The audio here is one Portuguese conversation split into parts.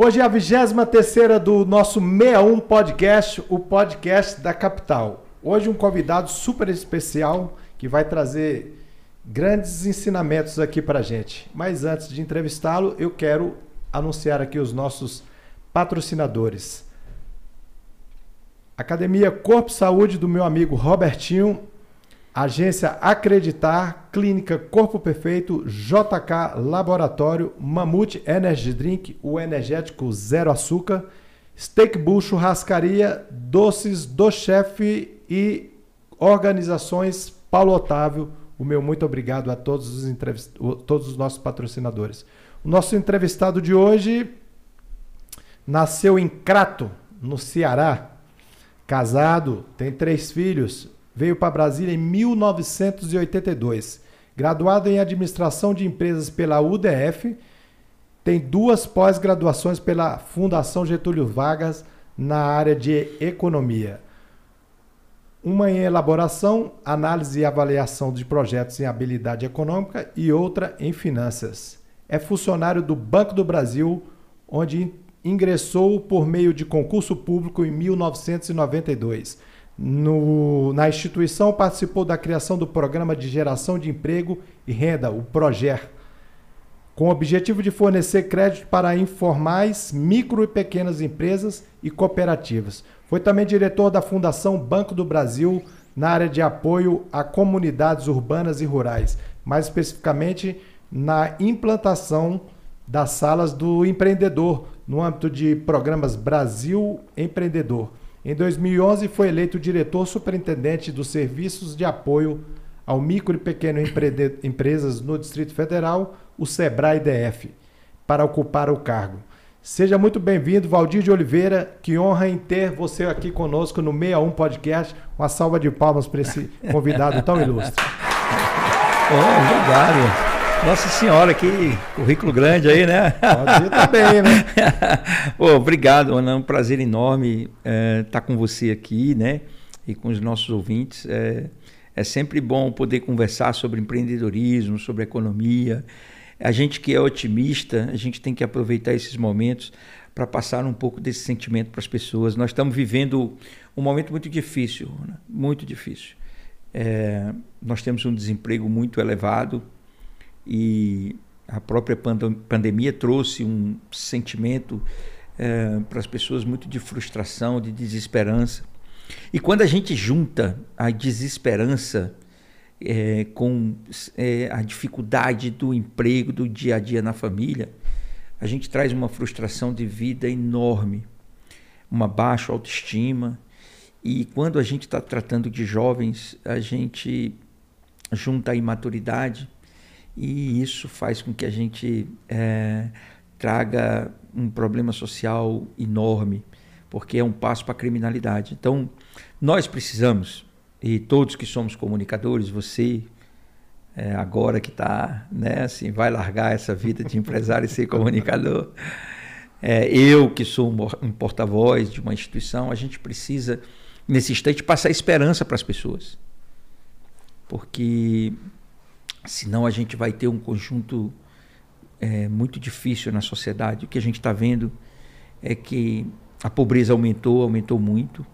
Hoje é a 23 do nosso 61 Podcast, o podcast da capital. Hoje um convidado super especial que vai trazer grandes ensinamentos aqui para gente. Mas antes de entrevistá-lo, eu quero anunciar aqui os nossos patrocinadores. Academia Corpo Saúde do meu amigo Robertinho, Agência Acreditar, Clínica Corpo Perfeito, JK Laboratório, Mamute Energy Drink, o energético zero açúcar, Steak Bull Churrascaria, Doces do Chefe e Organizações Paulo Otávio. O meu muito obrigado a todos os, entrevist... todos os nossos patrocinadores. O nosso entrevistado de hoje nasceu em Crato, no Ceará. Casado, tem três filhos, veio para Brasília em 1982. Graduado em Administração de Empresas pela UDF, tem duas pós-graduações pela Fundação Getúlio Vargas na área de Economia. Uma em elaboração, análise e avaliação de projetos em habilidade econômica e outra em finanças. É funcionário do Banco do Brasil, onde ingressou por meio de concurso público em 1992. No, na instituição participou da criação do Programa de Geração de Emprego e Renda, o PROGER, com o objetivo de fornecer crédito para informais, micro e pequenas empresas e cooperativas. Foi também diretor da Fundação Banco do Brasil na área de apoio a comunidades urbanas e rurais, mais especificamente na implantação das salas do empreendedor no âmbito de programas Brasil Empreendedor. Em 2011 foi eleito diretor superintendente dos serviços de apoio ao micro e pequeno empresas no Distrito Federal, o Sebrae DF, para ocupar o cargo. Seja muito bem-vindo, Valdir de Oliveira. Que honra em ter você aqui conosco no 61 Podcast. Uma salva de palmas para esse convidado tão ilustre. Oh, obrigado. Nossa Senhora, que currículo grande aí, né? Pode ir também, né? Pô, obrigado, Ana. É um prazer enorme estar é, tá com você aqui, né? E com os nossos ouvintes. É, é sempre bom poder conversar sobre empreendedorismo, sobre economia. A gente que é otimista, a gente tem que aproveitar esses momentos para passar um pouco desse sentimento para as pessoas. Nós estamos vivendo um momento muito difícil, né? muito difícil. É, nós temos um desemprego muito elevado, e a própria pandemia trouxe um sentimento é, para as pessoas muito de frustração, de desesperança. E quando a gente junta a desesperança é, com é, a dificuldade do emprego, do dia a dia na família, a gente traz uma frustração de vida enorme, uma baixa autoestima. E quando a gente está tratando de jovens, a gente junta a imaturidade e isso faz com que a gente é, traga um problema social enorme, porque é um passo para a criminalidade. Então, nós precisamos, e todos que somos comunicadores, você é, agora que está, né, assim, vai largar essa vida de empresário e ser comunicador, é, eu que sou um porta-voz de uma instituição, a gente precisa, nesse instante, passar esperança para as pessoas. Porque Senão a gente vai ter um conjunto é, muito difícil na sociedade. O que a gente está vendo é que a pobreza aumentou, aumentou muito.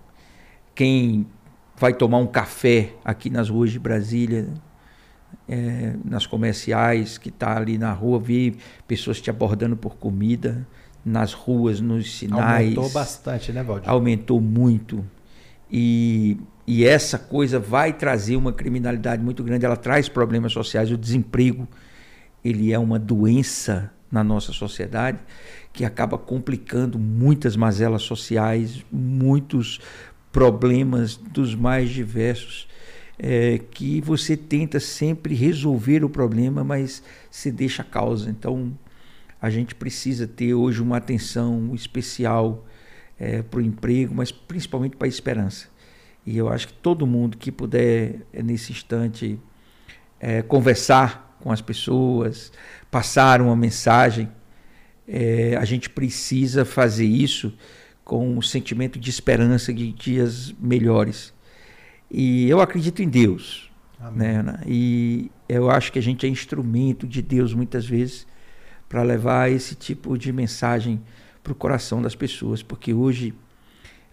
Quem vai tomar um café aqui nas ruas de Brasília, é, nas comerciais, que está ali na rua, vê pessoas te abordando por comida, nas ruas, nos sinais. Aumentou bastante, né, Valdir? Aumentou muito. E e essa coisa vai trazer uma criminalidade muito grande, ela traz problemas sociais, o desemprego, ele é uma doença na nossa sociedade que acaba complicando muitas mazelas sociais, muitos problemas dos mais diversos, é, que você tenta sempre resolver o problema, mas se deixa a causa. Então, a gente precisa ter hoje uma atenção especial é, para o emprego, mas principalmente para a esperança. E eu acho que todo mundo que puder, eh, nesse instante, é, conversar com as pessoas, passar uma mensagem, é, a gente precisa fazer isso com um sentimento de esperança de dias melhores. E eu acredito em Deus. Né? E eu acho que a gente é instrumento de Deus muitas vezes para levar esse tipo de mensagem para o coração das pessoas, porque hoje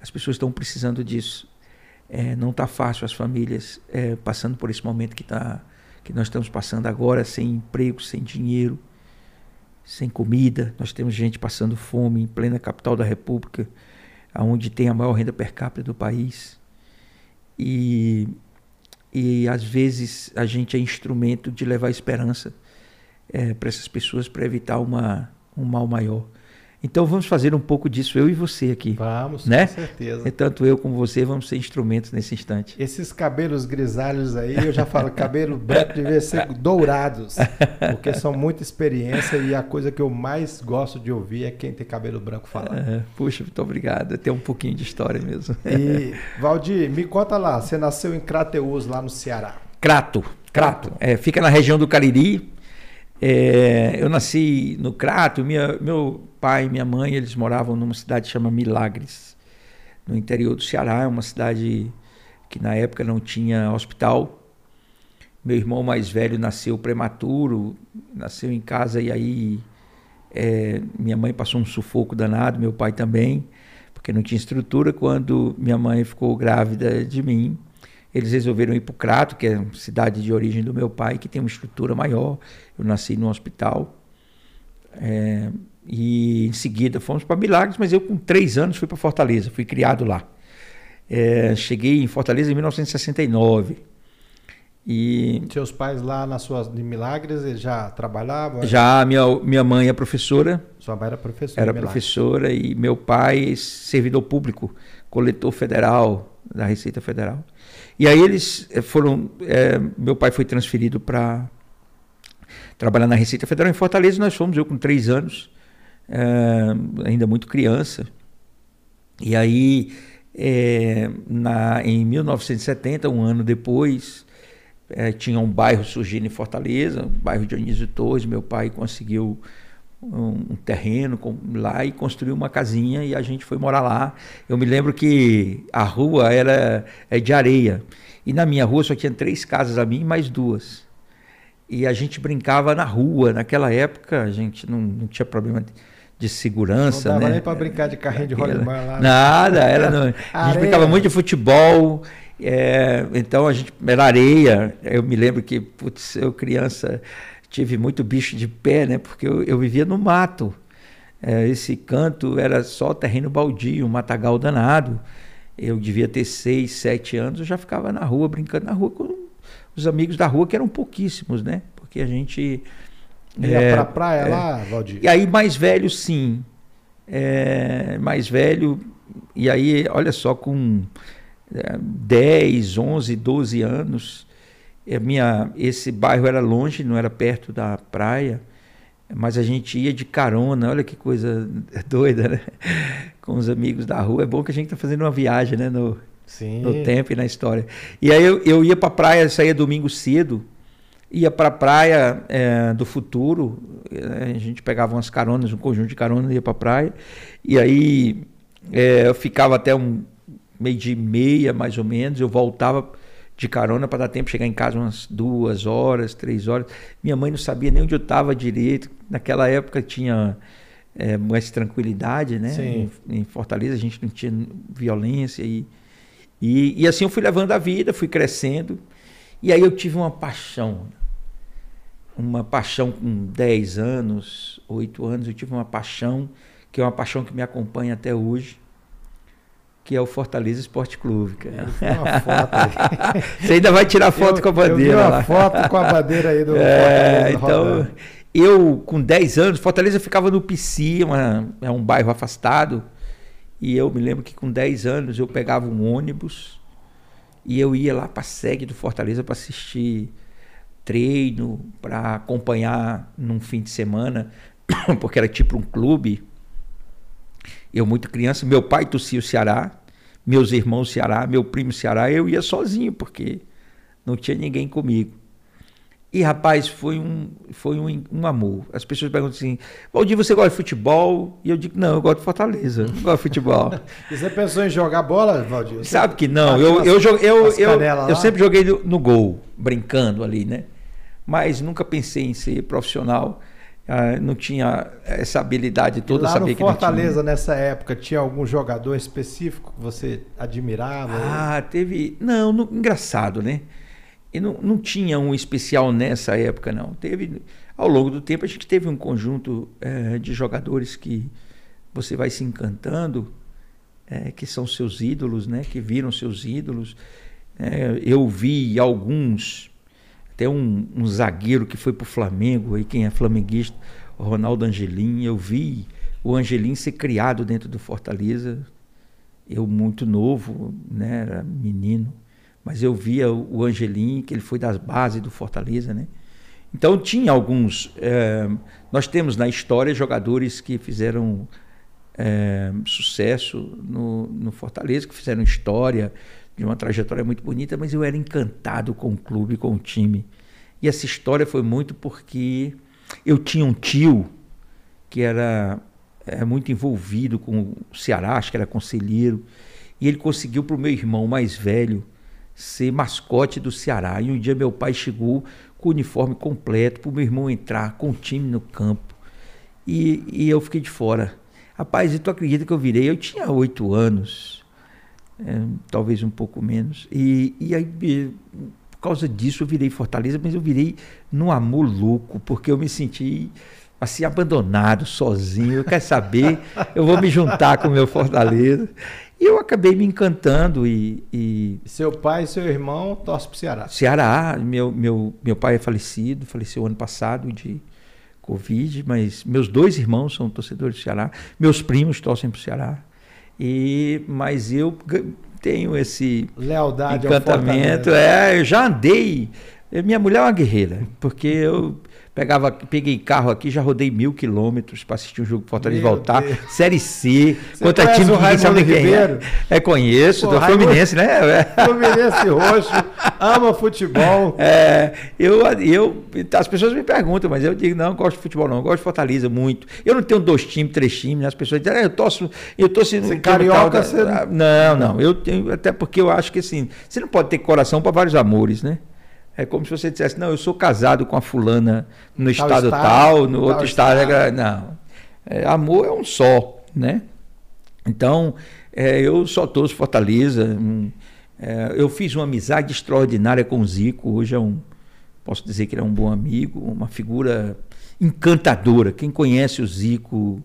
as pessoas estão precisando disso. É, não está fácil as famílias é, passando por esse momento que, tá, que nós estamos passando agora, sem emprego, sem dinheiro, sem comida. Nós temos gente passando fome em plena capital da República, onde tem a maior renda per capita do país. E, e às vezes a gente é instrumento de levar esperança é, para essas pessoas para evitar uma, um mal maior. Então vamos fazer um pouco disso, eu e você aqui. Vamos, né? com certeza. E tanto eu como você vamos ser instrumentos nesse instante. Esses cabelos grisalhos aí, eu já falo, cabelo branco devia ser dourados, porque são muita experiência e a coisa que eu mais gosto de ouvir é quem tem cabelo branco falar. É, puxa, muito obrigado. Tem um pouquinho de história mesmo. E, Valdir, me conta lá, você nasceu em Crateus, lá no Ceará. Crato. Crato. É, fica na região do Cariri. É, eu nasci no Crato, minha, meu pai e minha mãe, eles moravam numa cidade que chama Milagres, no interior do Ceará, é uma cidade que na época não tinha hospital. Meu irmão mais velho nasceu prematuro, nasceu em casa e aí é, minha mãe passou um sufoco danado, meu pai também, porque não tinha estrutura. Quando minha mãe ficou grávida de mim, eles resolveram ir para o Crato, que é a cidade de origem do meu pai, que tem uma estrutura maior. Eu nasci no hospital. É, e em seguida fomos para Milagres, mas eu com três anos fui para Fortaleza, fui criado lá. É, cheguei em Fortaleza em 1969. E seus pais lá nas suas de Milagres eles já trabalhavam? Já minha minha mãe é professora. Sua mãe era professora. Era professora e meu pai servidor público, coletor federal da Receita Federal. E aí eles eh, foram. É, meu pai foi transferido para trabalhar na Receita Federal em Fortaleza. Nós fomos, eu com três anos, é, ainda muito criança. E aí, é, na, em 1970, um ano depois, tinha um bairro surgindo em Fortaleza, o bairro Dionísio Torres. Meu pai conseguiu um, terreno lá e construiu uma casinha e a gente foi morar lá. Eu me lembro que a rua era é de areia e na minha rua só tinha três casas a mim mais duas. E a gente brincava na rua. Naquela época a gente não, não tinha problema de, de segurança. Não dava né? nem para brincar de carrinho de rolimã lá. Nada, era a gente brincava muito de futebol. É, então a gente era areia. Eu me lembro que, putz, eu criança tive muito bicho de pé, né? Porque eu, eu vivia no mato. É, esse canto era só terreno baldio, um matagal danado. Eu devia ter seis, sete anos, eu já ficava na rua, brincando na rua com os amigos da rua, que eram pouquíssimos, né? Porque a gente. Ia é, pra praia é, lá, Valdir? E aí, mais velho, sim. É, mais velho, e aí, olha só, com é, 10, 11, 12 anos, minha, esse bairro era longe, não era perto da praia, mas a gente ia de carona, olha que coisa doida, né? Com os amigos da rua. É bom que a gente está fazendo uma viagem, né? No, Sim. no tempo e na história. E aí eu, eu ia para a praia, saía domingo cedo, ia para a praia é, do futuro, é, a gente pegava umas caronas, um conjunto de caronas, ia para a praia, e aí é, eu ficava até um meio de meia, mais ou menos, eu voltava de carona para dar tempo de chegar em casa umas duas horas, três horas. Minha mãe não sabia nem onde eu estava direito. Naquela época tinha é, mais tranquilidade, né? Em, em, Fortaleza a gente não tinha violência e, e, e assim eu fui levando a vida, fui crescendo. E aí eu tive uma paixão, uma paixão com 10 anos, 8 anos, eu tive uma paixão, que é uma paixão que me acompanha até hoje, que é o Fortaleza Esporte Clube. Cara. uma foto aí. Você ainda vai tirar foto eu, com a bandeira. Eu vi uma foto com a bandeira aí do é, Então, eu com 10 anos, Fortaleza ficava no Pici, uma, é um bairro afastado. E eu me lembro que com 10 anos eu pegava um ônibus e eu ia lá para a sede do Fortaleza para assistir treino, para acompanhar num fim de semana, porque era tipo um clube eu, muito criança, meu pai tossia o Ceará, meus irmãos Ceará, meu primo Ceará, eu ia sozinho, porque não tinha ninguém comigo. E, rapaz, foi um, foi um, um amor. As pessoas perguntam assim, Valdir, você gosta de futebol? E eu digo, não, eu gosto de Fortaleza, não gosto de futebol. e você pensou em jogar bola, Valdir? Você Sabe que não, eu, eu, eu, eu, eu, eu sempre joguei no, no, gol, brincando ali, né? Mas nunca pensei em ser profissional. Ah, não tinha essa habilidade toda. E lá sabia no Fortaleza, nessa época, tinha algum jogador específico que você admirava? Ah, teve. Não, não engraçado, né? E não, não tinha um especial nessa época, não. Teve. Ao longo do tempo, a gente teve um conjunto é, de jogadores que você vai se encantando, é, que são seus ídolos, né? Que viram seus ídolos. É, eu vi alguns até um, um zagueiro que foi para o Flamengo, aí quem é flamenguista, Ronaldo Angelim. Eu vi o Angelim ser criado dentro do Fortaleza. Eu muito novo, né, era menino, mas eu via o Angelim, que ele foi das bases do Fortaleza, né? Então tinha alguns. É, nós temos na história jogadores que fizeram é, sucesso no, no Fortaleza, que fizeram história, de uma trajetória muito bonita, mas eu era encantado com o clube, com o time. E essa história foi muito porque eu tinha um tio que era é, muito envolvido com o Ceará, acho que era conselheiro, e ele conseguiu para o meu irmão mais velho ser mascote do Ceará. E um dia meu pai chegou com o uniforme completo para o meu irmão entrar com o time no campo. E, e eu fiquei de fora. Rapaz, e tu acredita que eu virei? Eu tinha oito anos é, talvez um pouco menos. E, e aí, por causa disso, eu virei Fortaleza, mas eu virei num amor louco, porque eu me senti assim abandonado, sozinho. Quer saber? Eu vou me juntar com o meu Fortaleza. E eu acabei me encantando e, e... Seu pai e seu irmão torcem para o Ceará? Ceará. Meu, meu, meu pai é falecido, faleceu ano passado de Covid, mas meus dois irmãos são torcedores do Ceará. Meus primos torcem para o Ceará. E, mas eu tenho esse lealdade encantamento. É, eu já andei. Minha mulher é uma guerreira, porque eu Pegava, peguei carro aqui, já rodei mil quilômetros para assistir um jogo Fortaleza e voltar. Deus. Série C, Você contra time que ninguém sabe quem é. É, conheço, Pô, do Fluminense, né? É. Fluminense roxo, ama futebol. É, eu, eu, as pessoas me perguntam, mas eu digo, não, gosto de futebol não, gosto de Fortaleza muito. Eu não tenho dois times, três times, né? as pessoas dizem, ah, eu torço, eu torço você carioca, você... Não, não, eu tenho, até porque eu acho que assim, você não pode ter coração para vários amores, né? É como se você dissesse, não, eu sou casado com a fulana no tal estado, estado tal, no outro estado. estado. Não. É, amor é um só, né? Então, é, eu só torço Fortaleza. É, eu fiz uma amizade extraordinária com o Zico. Hoje é um, posso dizer que ele é um bom amigo, uma figura encantadora. Quem conhece o Zico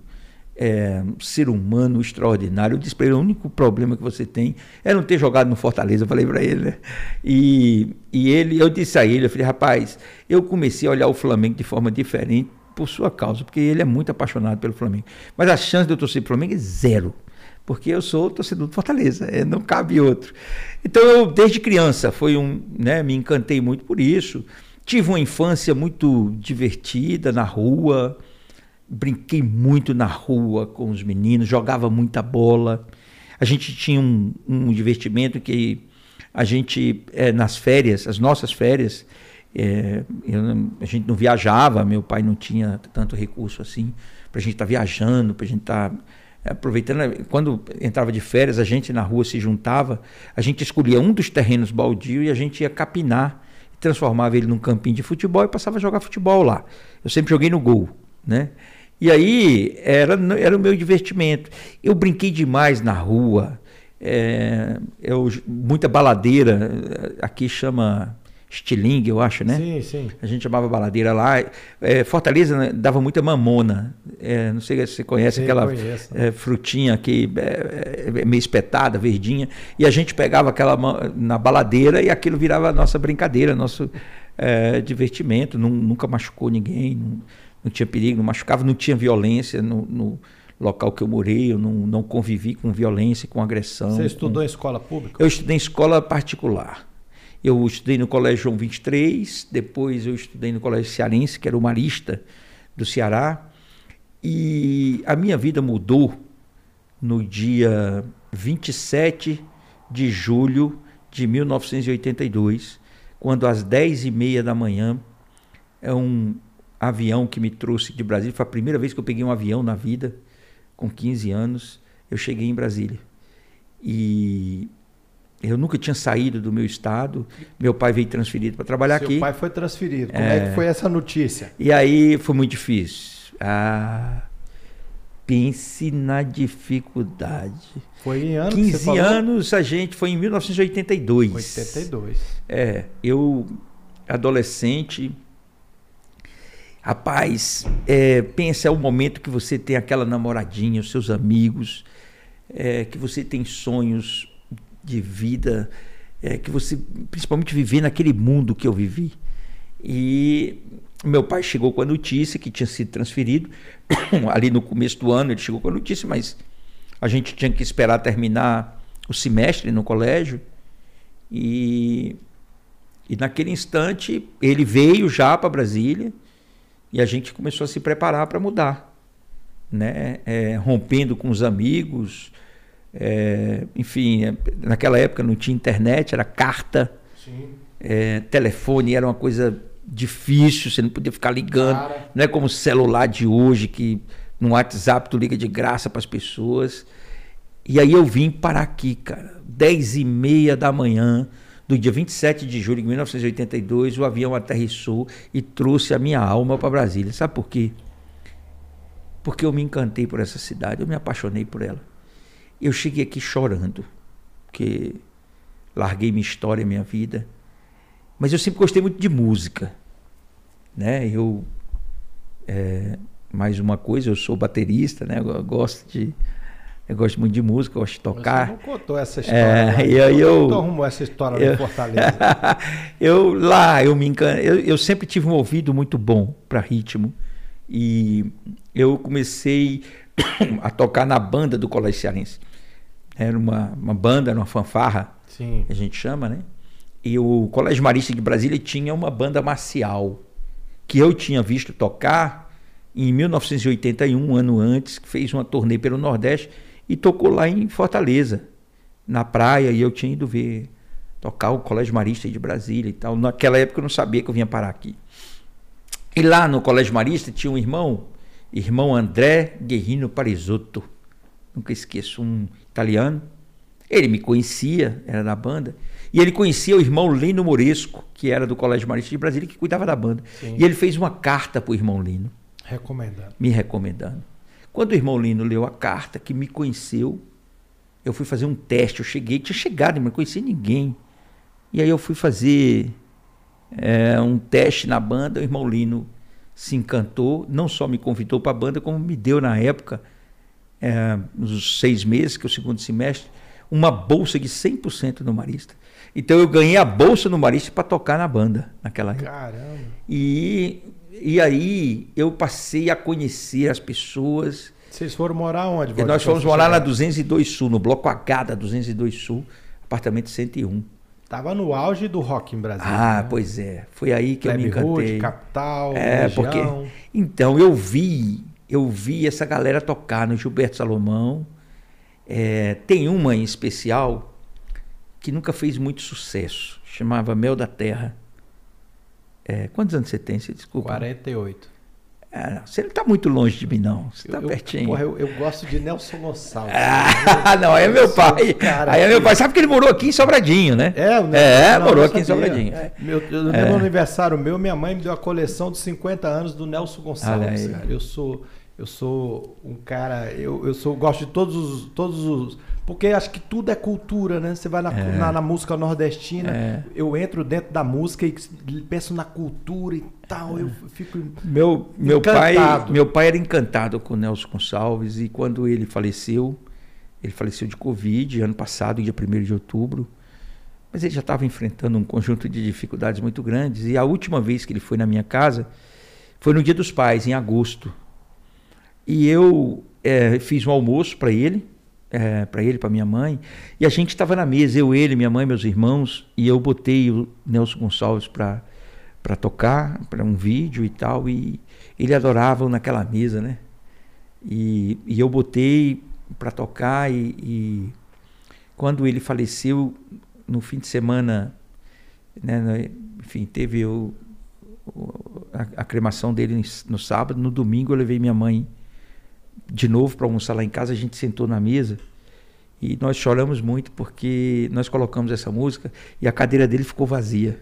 é, ser humano extraordinário. Eu disse para ele: o único problema que você tem é não ter jogado no Fortaleza. Eu falei para ele, né? E, e ele, eu disse a ele: eu falei, rapaz, eu comecei a olhar o Flamengo de forma diferente por sua causa, porque ele é muito apaixonado pelo Flamengo. Mas a chance de eu torcer pro Flamengo é zero. Porque eu sou torcedor do Fortaleza, é, não cabe outro. Então, eu, desde criança, foi um, né, me encantei muito por isso. Tive uma infância muito divertida na rua, brinquei muito na rua com os meninos, jogava muita bola. A gente tinha um, um divertimento que a gente, é, nas férias, as nossas férias, é, eu, a gente não viajava, meu pai não tinha tanto recurso assim para a gente estar tá viajando, para a gente estar tá, é, aproveitando. Quando entrava de férias, a gente na rua se juntava, a gente escolhia um dos terrenos baldio e a gente ia capinar, transformava ele num campinho de futebol e passava a jogar futebol lá. Eu sempre joguei no gol, né? E aí era, era o meu divertimento. Eu brinquei demais na rua, é, eu, muita baladeira, aqui chama estilingue, eu acho, né? Sim, sim. A gente chamava baladeira lá. É, Fortaleza né, dava muita mamona. É, não sei se você conhece sim, aquela é, frutinha que é, é, meio espetada, verdinha. E a gente pegava aquela na baladeira e aquilo virava nossa brincadeira, nosso é, divertimento. nunca machucou ninguém. Não, não tinha perigo, não machucava, não tinha violência no, no local que eu morei, eu não, não convivi com violência, com agressão. Você estudou com... em escola pública? Eu estudei em escola particular. Eu estudei no Colégio João 23, depois eu estudei no Colégio Cearense, que era o Marista do Ceará, e a minha vida mudou no dia 27 de julho de 1982, quando às 10 e meia da manhã, é um avião que me trouxe de Brasília. Foi a primeira vez que eu peguei um avião na vida, com 15 anos. Eu cheguei em Brasília. E eu nunca tinha saído do meu estado. Meu pai veio transferido para trabalhar Seu aqui. Seu pai foi transferido. Como é... é... que foi essa notícia? E aí foi muito difícil. Ah, pense na dificuldade. Foi em anos 15 anos a gente foi em 1982. 82. É, eu adolescente Rapaz, é, pensa, é o momento que você tem aquela namoradinha, os seus amigos, é, que você tem sonhos de vida, é, que você principalmente viver naquele mundo que eu vivi. E meu pai chegou com a notícia que tinha sido transferido, ali no começo do ano ele chegou com a notícia, mas a gente tinha que esperar terminar o semestre no colégio. E, e naquele instante ele veio já para Brasília e a gente começou a se preparar para mudar, né? É, rompendo com os amigos, é, enfim, é, naquela época não tinha internet, era carta, é, telefone era uma coisa difícil, você não podia ficar ligando, Cara. não é como o celular de hoje que no WhatsApp tu liga de graça para as pessoas. E aí eu vim para aqui, cara, 10 e meia da manhã, do dia 27 de julho de 1982, o avião aterrissou e trouxe a minha alma para Brasília. Sabe por quê? Porque eu me encantei por essa cidade, eu me apaixonei por ela. Eu cheguei aqui chorando, porque larguei minha história, minha vida. Mas eu sempre gostei muito de música. Né? Eu, é, mais uma coisa, eu sou baterista, né? eu gosto de eu gosto muito de música, gosto de tocar. Você não contou essa história. É, e aí eu, então arrumou essa história eu, Fortaleza. eu lá, eu me encan... eu, eu sempre tive um ouvido muito bom para ritmo. E eu comecei a tocar na banda do Colégio Cearense. Era uma, uma banda, uma fanfarra, Sim. a gente chama, né? E o Colégio Marista de Brasília tinha uma banda marcial que eu tinha visto tocar em 1981, um ano antes, que fez uma turnê pelo Nordeste e tocou lá em Fortaleza, na praia, e eu tinha ido ver tocar o Colégio Marista de Brasília e tal. Naquela época eu não sabia que eu vinha parar aqui. E lá no Colégio Marista tinha um irmão, irmão André Guerrino Parisotto. Nunca esqueço, um italiano. Ele me conhecia, era da banda. E ele conhecia o irmão Lino Moresco, que era do Colégio Marista de Brasília, que cuidava da banda. Sim. E ele fez uma carta para o irmão Lino. Recomendando. Me recomendando. Quando o irmão Lino leu a carta, que me conheceu, eu fui fazer um teste. Eu cheguei, tinha chegado, mas não conhecia ninguém. E aí eu fui fazer é, um teste na banda. O irmão Lino se encantou, não só me convidou para a banda, como me deu na época, é, nos seis meses, que é o segundo semestre, uma bolsa de 100% no Marista. Então eu ganhei a bolsa no Marista para tocar na banda naquela época. Caramba! E e aí eu passei a conhecer as pessoas. Vocês foram morar onde? E nós fomos morar na 202 Sul, no bloco H da 202 Sul, apartamento 101. Tava no auge do rock em Brasília. Ah, né? pois é. Foi aí que eu me encantei. Hood, capital, é, região. porque então eu vi, eu vi essa galera tocar no Gilberto Salomão. É, tem uma em especial que nunca fez muito sucesso, chamava Mel da Terra. É, quantos anos você tem? Você desculpa. 48. É, você não está muito longe de mim, não. Você está pertinho. Porra, eu, eu, gosto de Nelson Gonçalves. Ah, não, aí é meu pai. Cara, aí é meu pai. Sabe que ele morou aqui em Sobradinho, né? É, o É, não, morou aqui em Sobradinho. É. Meu, eu, no é. aniversário meu, minha mãe me deu a coleção de 50 anos do Nelson Gonçalves. Cara. Eu sou, eu sou um cara, eu, eu sou, gosto de todos os, todos os porque acho que tudo é cultura, né? Você vai na, é. na, na, música nordestina, é. eu entro dentro da música e penso na cultura e tal, eu fico meu meu pai Meu pai era encantado com o Nelson Gonçalves e quando ele faleceu, ele faleceu de Covid ano passado, dia 1 de outubro, mas ele já estava enfrentando um conjunto de dificuldades muito grandes e a última vez que ele foi na minha casa foi no Dia dos Pais, em agosto. E eu é, fiz um almoço para ele, é, para ele, para minha mãe. E a gente estava na mesa, eu, ele, minha mãe, meus irmãos, e eu botei o Nelson Gonçalves para para tocar, para um vídeo e tal, e ele adorava naquela mesa, né? E, e eu botei para tocar e, e, quando ele faleceu no fim de semana, né, enfim, teve o, a, a cremação dele no sábado, no domingo eu levei minha mãe de novo para almoçar lá em casa, a gente sentou na mesa E nós choramos muito porque nós colocamos essa música e a cadeira dele ficou vazia.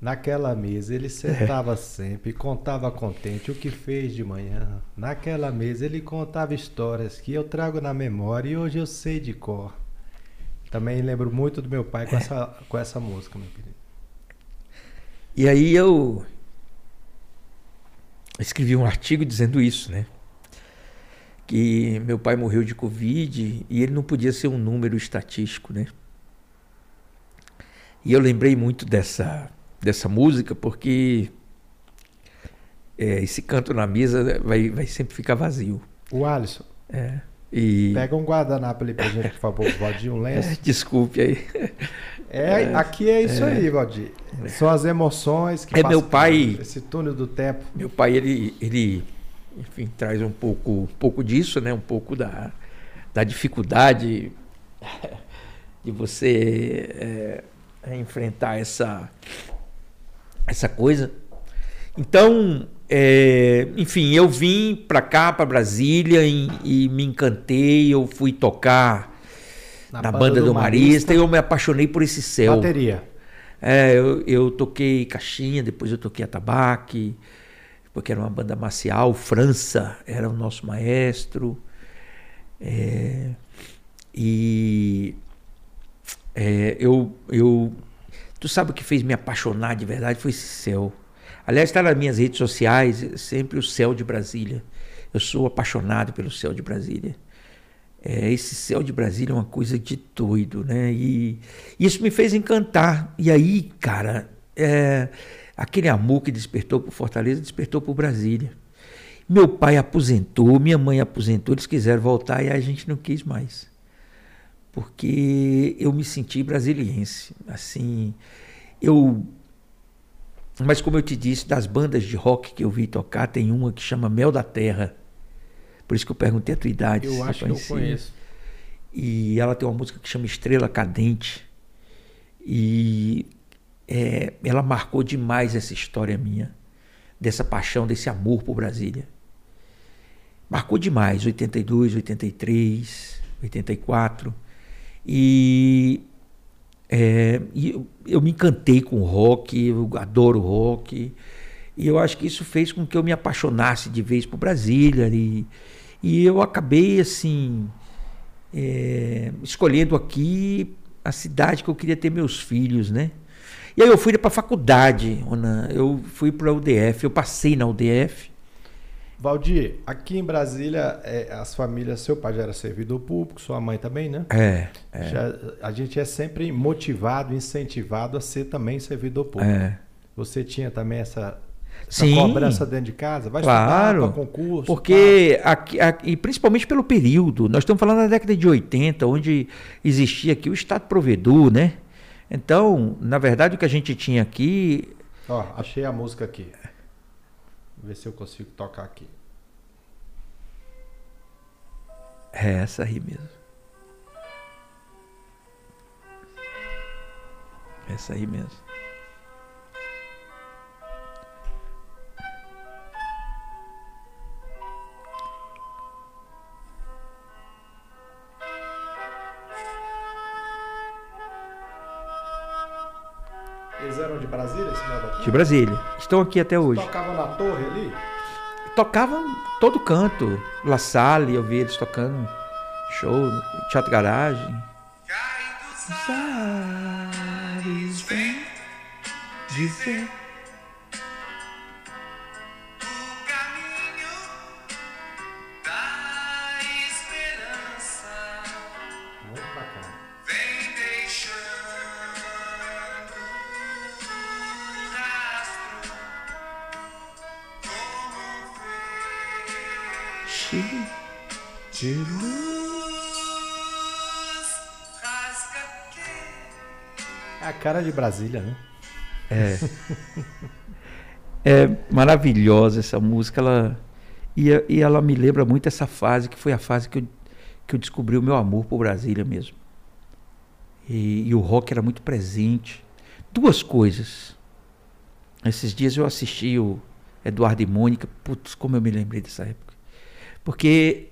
Naquela mesa ele sentava é. sempre, contava contente o que fez de manhã. Naquela mesa ele contava histórias que eu trago na memória e hoje eu sei de cor. Também lembro muito do meu pai com, é. essa, com essa música, meu querido. E aí eu escrevi um artigo dizendo isso, né? Que meu pai morreu de Covid e ele não podia ser um número estatístico, né? E eu lembrei muito dessa dessa música, porque é, esse canto na mesa vai, vai sempre ficar vazio. O Alisson. É. E... Pega um guardanapo ali pra gente, por favor, Valdir, um lenço. Desculpe aí. É, é, aqui é isso é, aí, Valdir. São as emoções que é meu pai. Esse túnel do tempo. Meu pai, ele, ele, enfim, traz um pouco, um pouco disso, né? Um pouco da, da dificuldade de você é, enfrentar essa essa coisa. Então, é, enfim, eu vim para cá, para Brasília, e, e, me encantei. Eu fui tocar na, na banda, banda, do, Marista, e eu me apaixonei por esse céu. Bateria. É, eu, eu toquei caixinha, depois eu toquei atabaque, porque era uma banda marcial. França era o nosso maestro. É, e é, eu, eu Tu sabe o que fez me apaixonar de verdade? Foi esse céu. Aliás, está nas minhas redes sociais, sempre o céu de Brasília. Eu sou apaixonado pelo céu de Brasília. É, esse céu de Brasília é uma coisa de doido, né? E isso me fez encantar. E aí, cara, é, aquele amor que despertou por Fortaleza despertou por Brasília. Meu pai aposentou, minha mãe aposentou, eles quiseram voltar e a gente não quis mais porque eu me senti brasiliense. Assim, eu. Mas como eu te disse, das bandas de rock que eu vi tocar, tem uma que chama Mel da Terra. Por isso que eu perguntei a tua idade. Eu acho que eu conheço. E ela tem uma música que chama Estrela Cadente. E é, ela marcou demais essa história minha, dessa paixão, desse amor por Brasília. Marcou demais, 82, 83, 84. E, é, e eu, eu, me encantei com o rock, eu adoro rock. E eu acho que isso fez com que eu me apaixonasse de vez por Brasília. E, e eu acabei, assim, é, escolhendo aqui a cidade que eu queria ter meus filhos, né? E aí eu fui para a faculdade, eu fui para a UDF, eu passei na UDF. Valdir, aqui em Brasília, é, as famílias, seu pai já era servidor público, sua mãe também, né? É. é. Já, a gente é sempre motivado, incentivado a ser também servidor público. É. Você tinha também essa Sim, cobrança dentro de casa? Vai claro, estudar concurso? Porque, aqui, aqui, principalmente pelo período, nós estamos falando da década de 80, onde existia aqui o Estado provedor, né? Então, na verdade, o que a gente tinha aqui. Ó, achei a música aqui ver se eu consigo tocar aqui. É essa aí mesmo. Essa aí mesmo. Eram de Brasília, esse daqui? De Brasília. Estão aqui até hoje. Tocavam na torre ali? Tocavam todo canto. La Salle, eu vi eles tocando. Show, Teatro Garagem. Ares vem dizer de luz. É a cara de Brasília, né? É. é maravilhosa essa música. Ela, e, e ela me lembra muito essa fase, que foi a fase que eu, que eu descobri o meu amor por Brasília mesmo. E, e o rock era muito presente. Duas coisas. Esses dias eu assisti o Eduardo e Mônica. Putz, como eu me lembrei dessa época. Porque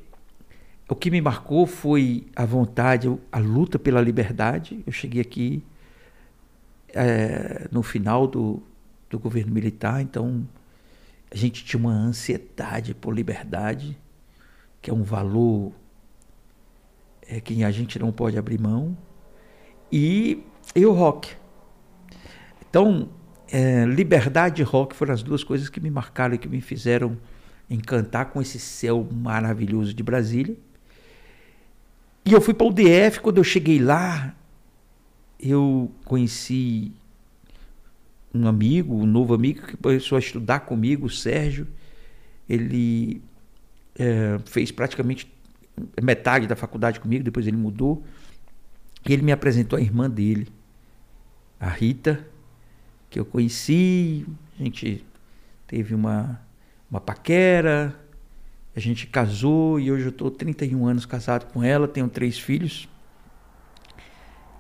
o que me marcou foi a vontade, a luta pela liberdade. Eu cheguei aqui é, no final do, do governo militar, então a gente tinha uma ansiedade por liberdade, que é um valor é, que a gente não pode abrir mão, e, e o rock. Então, é, liberdade e rock foram as duas coisas que me marcaram e que me fizeram encantar com esse céu maravilhoso de Brasília. E eu fui para o DF, quando eu cheguei lá, eu conheci um amigo, um novo amigo que começou a estudar comigo, o Sérgio. Ele é, fez praticamente metade da faculdade comigo, depois ele mudou. E ele me apresentou a irmã dele, a Rita, que eu conheci. A gente teve uma, uma paquera, a gente casou e hoje eu estou 31 anos casado com ela, tenho três filhos,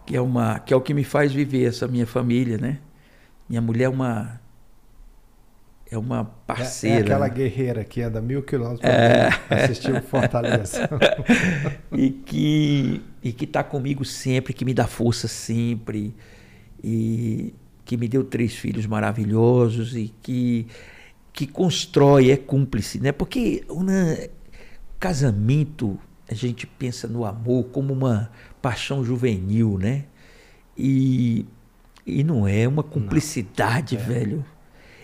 que é, uma, que é o que me faz viver essa minha família, né? Minha mulher é uma é uma parceira. É, é aquela guerreira que anda mil quilômetros para é... assistir o Fortaleza. e que e que está comigo sempre, que me dá força sempre e que me deu três filhos maravilhosos e que que constrói, é cúmplice, né? Porque o casamento, a gente pensa no amor como uma paixão juvenil, né? E, e não é uma cumplicidade, é. velho.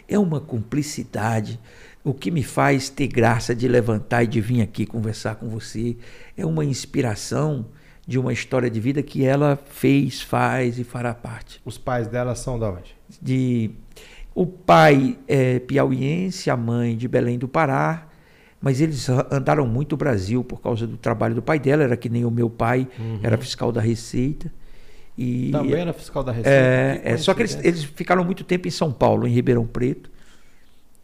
É uma cumplicidade. O que me faz ter graça de levantar e de vir aqui conversar com você é uma inspiração de uma história de vida que ela fez, faz e fará parte. Os pais dela são de onde? De o pai é piauiense, a mãe de Belém do Pará, mas eles andaram muito o Brasil por causa do trabalho do pai dela, era que nem o meu pai, uhum. era fiscal da Receita. E, Também era fiscal da Receita. É, é só que eles, eles ficaram muito tempo em São Paulo, em Ribeirão Preto.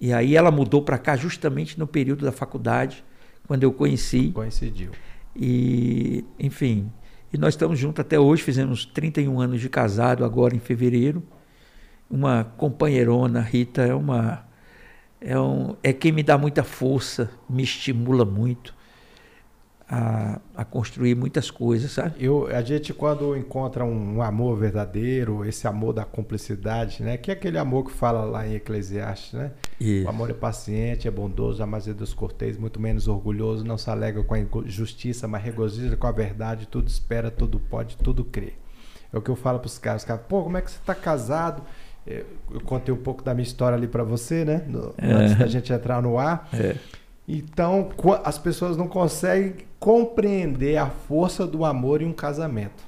E aí ela mudou para cá justamente no período da faculdade, quando eu conheci. Coincidiu. E, enfim, e nós estamos juntos até hoje, fizemos 31 anos de casado agora em fevereiro uma companheirona, Rita, é uma é, um, é quem me dá muita força, me estimula muito a, a construir muitas coisas, sabe? Eu, a gente quando encontra um, um, amor verdadeiro, esse amor da cumplicidade, né? Que é aquele amor que fala lá em Eclesiastes, né? Isso. O amor é paciente, é bondoso, jamais é dos cortês, muito menos orgulhoso, não se alega com a injustiça, mas regozija com a verdade, tudo espera, tudo pode, tudo crê. É o que eu falo para os caras, os caras, pô, como é que você está casado? Eu contei um pouco da minha história ali para você, né? No, é. Antes da gente entrar no ar. É. Então, as pessoas não conseguem compreender a força do amor em um casamento.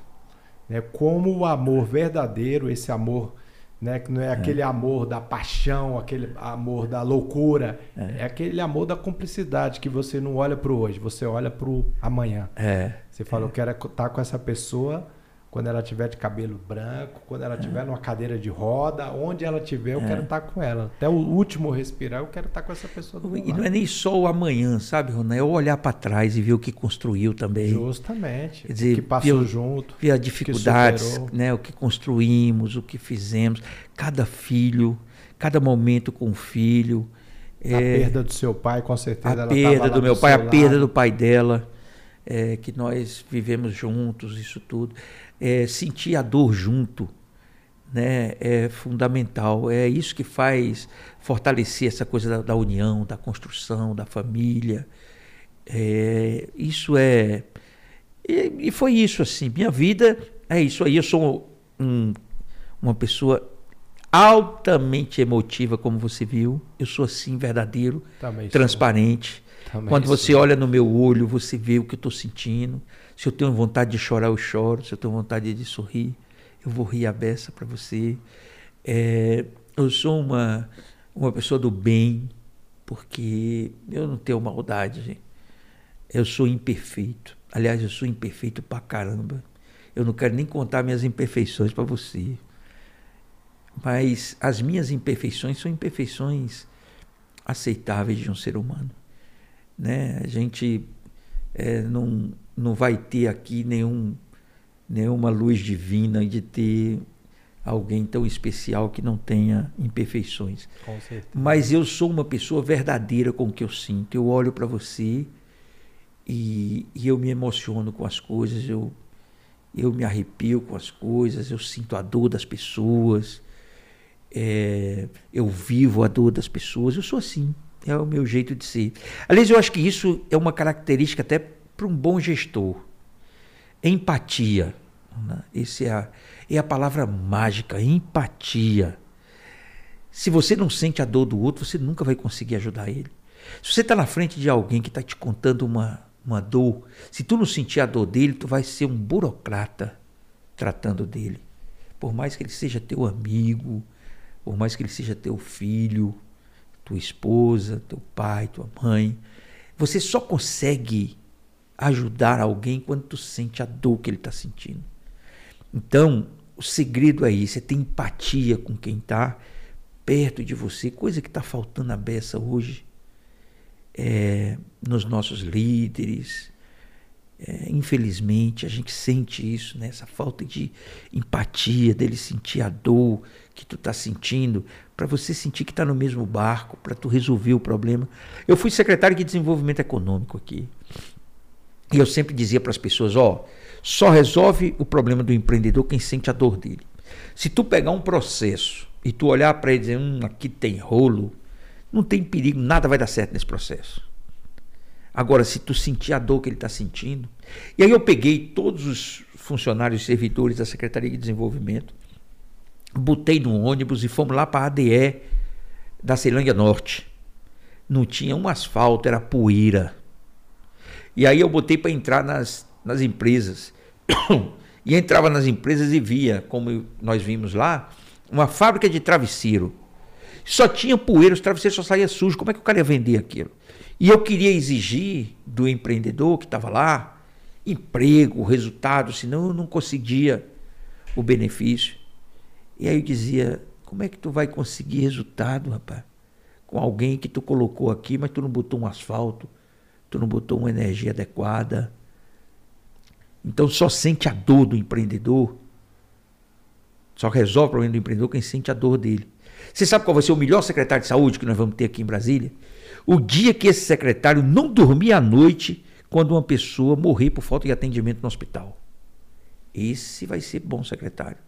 Né? Como o amor verdadeiro, esse amor, né? que não é, é. aquele amor da paixão, aquele amor da loucura, é, é aquele amor da cumplicidade que você não olha para o hoje, você olha para o amanhã. É. Você fala, eu quero estar com essa pessoa quando ela tiver de cabelo branco, quando ela tiver é. numa cadeira de roda, onde ela tiver, eu é. quero estar com ela. Até o último respirar, eu quero estar com essa pessoa do E não é nem só o amanhã, sabe, Ronan? É olhar para trás e ver o que construiu também. Justamente. Quer dizer, o que passou ver, junto. Ver as dificuldades, né? o que construímos, o que fizemos. Cada filho, cada momento com o filho. A é, perda do seu pai, com certeza. A perda do meu do pai, a perda do pai dela. É, que nós vivemos juntos, isso tudo é, sentir a dor junto né, é fundamental. É isso que faz fortalecer essa coisa da, da união, da construção, da família. É, isso é. E, e, foi isso, assim. Minha vida é isso aí. Eu sou um, uma pessoa altamente emotiva, como você viu. Eu sou assim, verdadeiro, Também transparente. Quando você olha no meu olho, você vê o que eu estou sentindo. Se eu tenho vontade de chorar, eu choro. Se eu tenho vontade de sorrir, eu vou rir a beça para você. É, eu sou uma, uma pessoa do bem, porque eu não tenho maldade, gente. Eu sou imperfeito. Aliás, eu sou imperfeito pra caramba. Eu não quero nem contar minhas imperfeições para você. Mas as minhas imperfeições são imperfeições aceitáveis de um ser humano. Né? A gente é, não, não vai ter aqui nenhum, nenhuma luz divina de ter alguém tão especial que não tenha imperfeições. Mas eu sou uma pessoa verdadeira com o que eu sinto. Eu olho para você e, e eu me emociono com as coisas, eu, eu me arrepio com as coisas, eu sinto a dor das pessoas, é, eu vivo a dor das pessoas, eu sou assim, é o meu jeito de ser. Aliás, eu acho que isso é uma característica até para um bom gestor. Empatia. Né? Essa é a, é a palavra mágica, empatia. Se você não sente a dor do outro, você nunca vai conseguir ajudar ele. Se você está na frente de alguém que está te contando uma, uma dor, se tu não sentir a dor dele, tu vai ser um burocrata tratando dele. Por mais que ele seja teu amigo, por mais que ele seja teu filho, tua esposa, teu pai, tua mãe, você só consegue ajudar alguém quando tu sente a dor que ele está sentindo. Então, o segredo é isso, é ter empatia com quem está perto de você, coisa que está faltando a beça hoje é, nos nossos líderes. É, infelizmente, a gente sente isso, né? essa falta de empatia, dele sentir a dor que tu está sentindo, para você sentir que está no mesmo barco, para tu resolver o problema. Eu fui secretário de Desenvolvimento Econômico aqui. E eu sempre dizia para as pessoas, ó, só resolve o problema do empreendedor quem sente a dor dele. Se tu pegar um processo e tu olhar para ele e dizer, hum, aqui tem rolo, não tem perigo, nada vai dar certo nesse processo. Agora, se tu sentir a dor que ele está sentindo. E aí eu peguei todos os funcionários e servidores da Secretaria de Desenvolvimento, botei no ônibus e fomos lá para a ADE da Ceilândia Norte. Não tinha um asfalto, era poeira. E aí eu botei para entrar nas, nas empresas. e entrava nas empresas e via, como nós vimos lá, uma fábrica de travesseiro. Só tinha poeira, os travesseiros só saía sujo. Como é que o cara ia vender aquilo? E eu queria exigir do empreendedor que estava lá emprego, resultado, senão eu não conseguia o benefício. E aí eu dizia: como é que tu vai conseguir resultado, rapaz? Com alguém que tu colocou aqui, mas tu não botou um asfalto, tu não botou uma energia adequada. Então só sente a dor do empreendedor. Só resolve o problema do empreendedor quem sente a dor dele. Você sabe qual vai ser o melhor secretário de saúde que nós vamos ter aqui em Brasília? O dia que esse secretário não dormir à noite quando uma pessoa morrer por falta de atendimento no hospital. Esse vai ser bom secretário.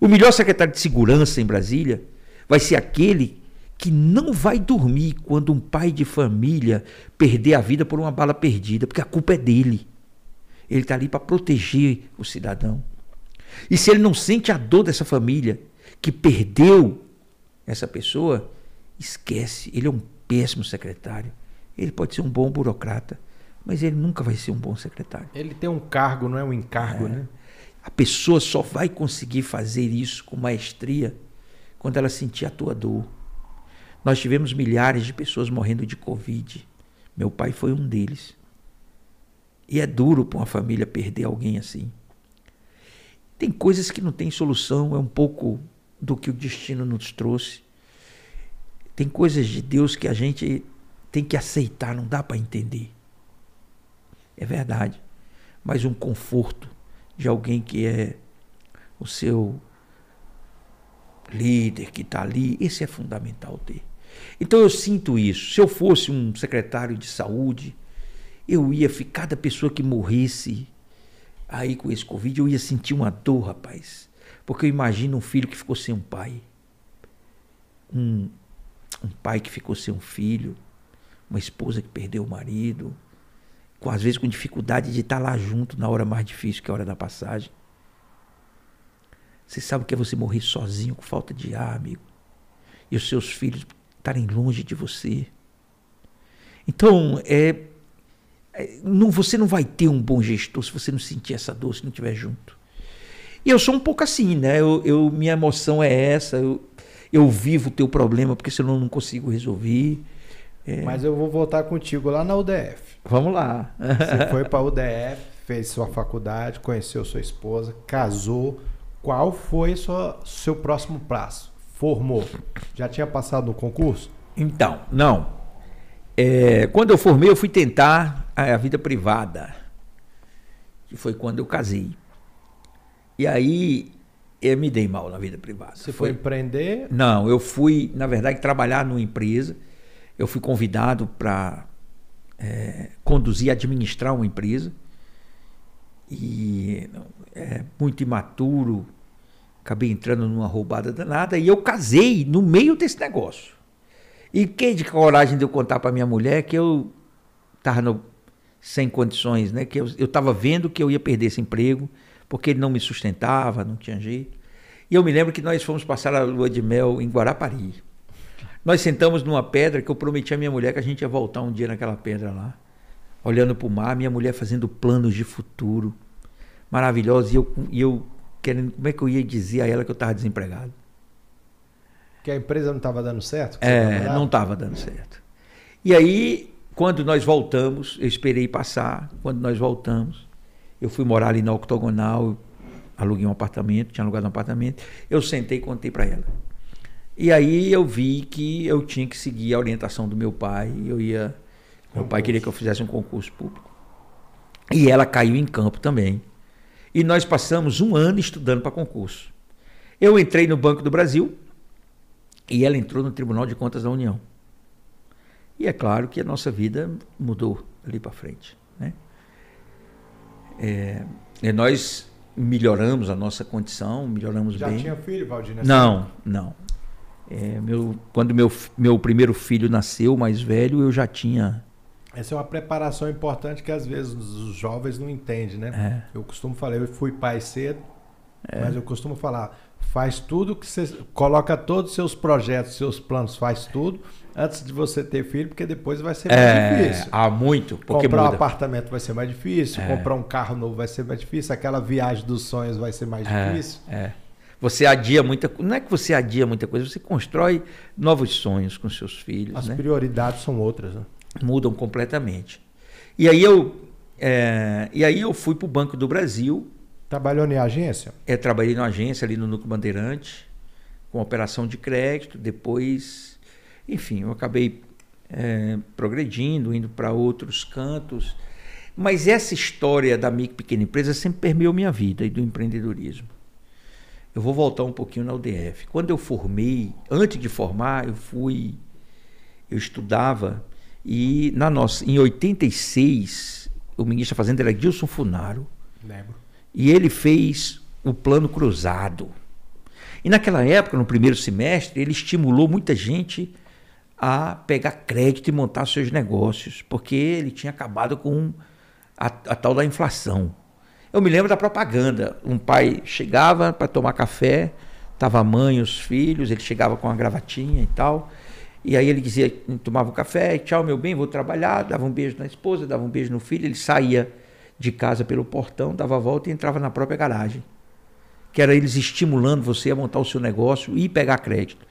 O melhor secretário de segurança em Brasília vai ser aquele que não vai dormir quando um pai de família perder a vida por uma bala perdida, porque a culpa é dele. Ele está ali para proteger o cidadão. E se ele não sente a dor dessa família que perdeu essa pessoa, esquece, ele é um péssimo secretário. Ele pode ser um bom burocrata, mas ele nunca vai ser um bom secretário. Ele tem um cargo, não é um encargo, é. né? A pessoa só vai conseguir fazer isso com maestria quando ela sentir a tua dor. Nós tivemos milhares de pessoas morrendo de Covid. Meu pai foi um deles. E é duro para uma família perder alguém assim. Tem coisas que não tem solução, é um pouco do que o destino nos trouxe. Tem coisas de Deus que a gente tem que aceitar, não dá para entender. É verdade. Mas um conforto de alguém que é o seu líder, que está ali, esse é fundamental ter. Então eu sinto isso. Se eu fosse um secretário de saúde, eu ia ficar da pessoa que morresse aí com esse Covid, eu ia sentir uma dor, rapaz. Porque eu imagino um filho que ficou sem um pai. Um, um pai que ficou sem um filho. Uma esposa que perdeu o marido. Com, às vezes com dificuldade de estar lá junto na hora mais difícil, que é a hora da passagem. Você sabe o que é você morrer sozinho, com falta de ar, amigo. E os seus filhos estarem longe de você. Então, é, é, não, você não vai ter um bom gestor se você não sentir essa dor, se não estiver junto. E eu sou um pouco assim, né? Eu, eu minha emoção é essa. Eu, eu vivo o teu problema porque senão eu não consigo resolver. É... Mas eu vou voltar contigo lá na UDF. Vamos lá. Você foi para a UDF, fez sua faculdade, conheceu sua esposa, casou. Qual foi sua, seu próximo prazo? Formou. Já tinha passado no concurso? Então, não. É, quando eu formei, eu fui tentar a, a vida privada. Que foi quando eu casei. E aí eu me dei mal na vida privada. Você foi, foi empreender? Não, eu fui, na verdade, trabalhar numa empresa. Eu fui convidado para é, conduzir, administrar uma empresa. E é, muito imaturo, acabei entrando numa roubada danada e eu casei no meio desse negócio. E quem de coragem de eu contar para minha mulher que eu estava sem condições, né? Que eu estava vendo que eu ia perder esse emprego, porque ele não me sustentava, não tinha jeito. E eu me lembro que nós fomos passar a lua de mel em Guarapari. Nós sentamos numa pedra que eu prometi à minha mulher que a gente ia voltar um dia naquela pedra lá, olhando para o mar, minha mulher fazendo planos de futuro maravilhosos, e eu, e eu querendo, como é que eu ia dizer a ela que eu estava desempregado? Que a empresa não estava dando certo? É, não estava dando certo. E aí, quando nós voltamos, eu esperei passar, quando nós voltamos, eu fui morar ali na Octogonal, aluguei um apartamento, tinha alugado um apartamento, eu sentei e contei para ela. E aí eu vi que eu tinha que seguir a orientação do meu pai, eu ia meu pai queria que eu fizesse um concurso público. E ela caiu em campo também. E nós passamos um ano estudando para concurso. Eu entrei no Banco do Brasil e ela entrou no Tribunal de Contas da União. E é claro que a nossa vida mudou ali para frente. Né? É, nós melhoramos a nossa condição, melhoramos Já bem. Já tinha filho, Valdir? Não, não. É, meu, quando meu, meu primeiro filho nasceu, mais velho, eu já tinha. Essa é uma preparação importante que às vezes os jovens não entendem, né? É. Eu costumo falar, eu fui pai cedo, é. mas eu costumo falar, faz tudo que você coloca todos os seus projetos, seus planos, faz tudo antes de você ter filho, porque depois vai ser mais é, difícil. Há muito, porque comprar muda. um apartamento vai ser mais difícil, é. comprar um carro novo vai ser mais difícil, aquela viagem dos sonhos vai ser mais é, difícil. É. Você adia muita coisa. Não é que você adia muita coisa, você constrói novos sonhos com seus filhos. As né? prioridades são outras. Né? Mudam completamente. E aí eu, é, e aí eu fui para o Banco do Brasil Trabalhou em agência? É, trabalhei na agência ali no Núcleo Bandeirante, com operação de crédito. Depois, enfim, eu acabei é, progredindo, indo para outros cantos. Mas essa história da micro pequena empresa sempre permeou minha vida e do empreendedorismo. Eu vou voltar um pouquinho na UDF. Quando eu formei, antes de formar, eu fui, eu estudava e na nossa, em 86, o ministro da Fazenda era Gilson Funaro. Lembro e ele fez o plano cruzado. E naquela época, no primeiro semestre, ele estimulou muita gente a pegar crédito e montar seus negócios, porque ele tinha acabado com a, a tal da inflação. Eu me lembro da propaganda. Um pai chegava para tomar café, estava a mãe, os filhos, ele chegava com uma gravatinha e tal. E aí ele dizia, tomava um café, tchau, meu bem, vou trabalhar, dava um beijo na esposa, dava um beijo no filho, ele saía de casa pelo portão, dava a volta e entrava na própria garagem. Que era eles estimulando você a montar o seu negócio e pegar crédito.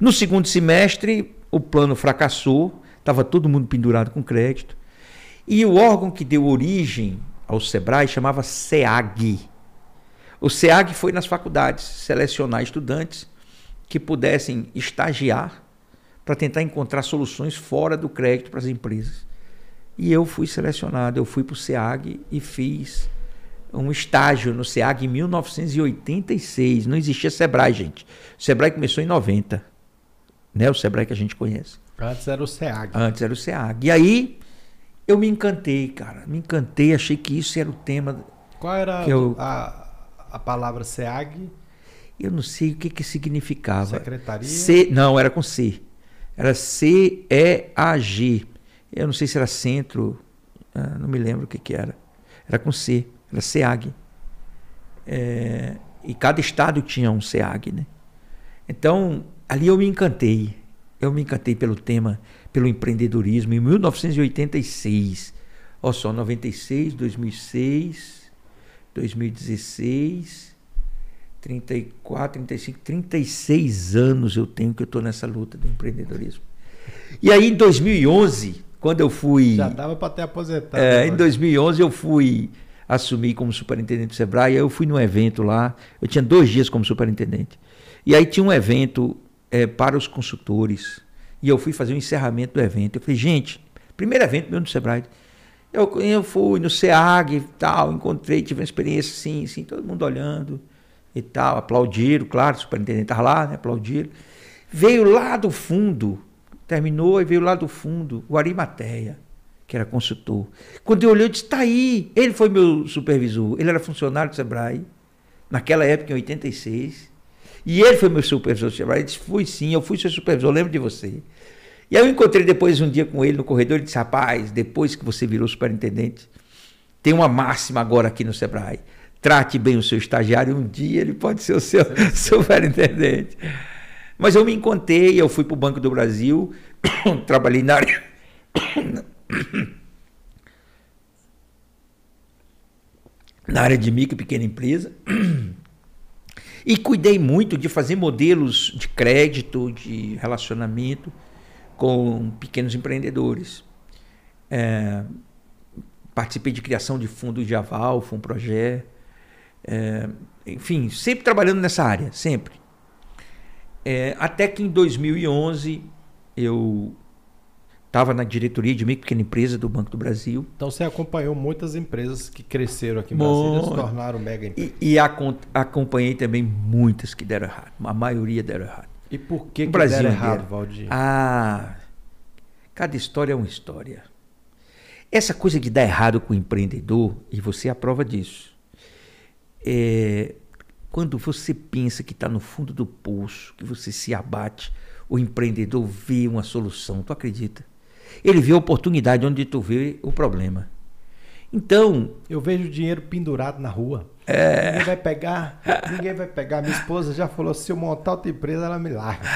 No segundo semestre, o plano fracassou, estava todo mundo pendurado com crédito. E o órgão que deu origem ao SEBRAE chamava SEAG. O SEAG foi nas faculdades selecionar estudantes que pudessem estagiar para tentar encontrar soluções fora do crédito para as empresas. E eu fui selecionado, eu fui para o SEAG e fiz um estágio no SEAG em 1986. Não existia Sebrae, gente. O Sebrae começou em 90. Né? O Sebrae que a gente conhece. Antes era o SEAG. Antes era o SEAG. E aí eu me encantei, cara. Me encantei, achei que isso era o tema. Qual era eu... a, a palavra SEAG? Eu não sei o que, que significava. Secretaria? C... Não, era com C. Era C-E-A-G. Eu não sei se era centro, ah, não me lembro o que, que era. Era com C, era SEAG. É, e cada estado tinha um SEAG, né? Então, ali eu me encantei. Eu me encantei pelo tema, pelo empreendedorismo. Em 1986, olha só, 96, 2006, 2016, 34, 35, 36 anos eu tenho que eu estou nessa luta do empreendedorismo. E aí, em 2011, quando eu fui. Já dava para ter aposentado. É, em 2011 eu fui assumir como superintendente do Sebrae. Aí eu fui num evento lá. Eu tinha dois dias como superintendente. E aí tinha um evento é, para os consultores. E eu fui fazer o um encerramento do evento. Eu falei, gente, primeiro evento meu no Sebrae. Eu, eu fui no SEAG e tal, encontrei, tive uma experiência assim, assim, todo mundo olhando e tal, aplaudiram, claro, o superintendente estava lá, né, aplaudiram. Veio lá do fundo Terminou e veio lá do fundo o Arimateia, que era consultor. Quando eu olhei, eu disse: está aí. Ele foi meu supervisor. Ele era funcionário do Sebrae, naquela época, em 86. E ele foi meu supervisor do Sebrae. Ele disse: fui sim, eu fui seu supervisor, lembro de você. E aí eu encontrei depois um dia com ele no corredor e disse: rapaz, depois que você virou superintendente, tem uma máxima agora aqui no Sebrae. Trate bem o seu estagiário, um dia ele pode ser o seu superintendente. Mas eu me encontrei, eu fui para o Banco do Brasil, trabalhei na área. na área de micro e pequena empresa. E cuidei muito de fazer modelos de crédito, de relacionamento com pequenos empreendedores. É, participei de criação de fundos de aval, um projeto. É, enfim, sempre trabalhando nessa área, sempre. É, até que em 2011 eu estava na diretoria de micro pequena empresa do Banco do Brasil. Então você acompanhou muitas empresas que cresceram aqui em Brasília, se tornaram mega empresas. E, e acompanhei também muitas que deram errado. A maioria deram errado. E por que, que Brasil deram errado, Valdir? Ah, cada história é uma história. Essa coisa de dar errado com o empreendedor, e você é a prova disso. É, quando você pensa que está no fundo do poço, que você se abate, o empreendedor vê uma solução, tu acredita? Ele vê a oportunidade onde tu vê o problema. Então. Eu vejo dinheiro pendurado na rua. É... Ninguém vai pegar, ninguém vai pegar. Minha esposa já falou: se eu montar outra empresa, ela me larga.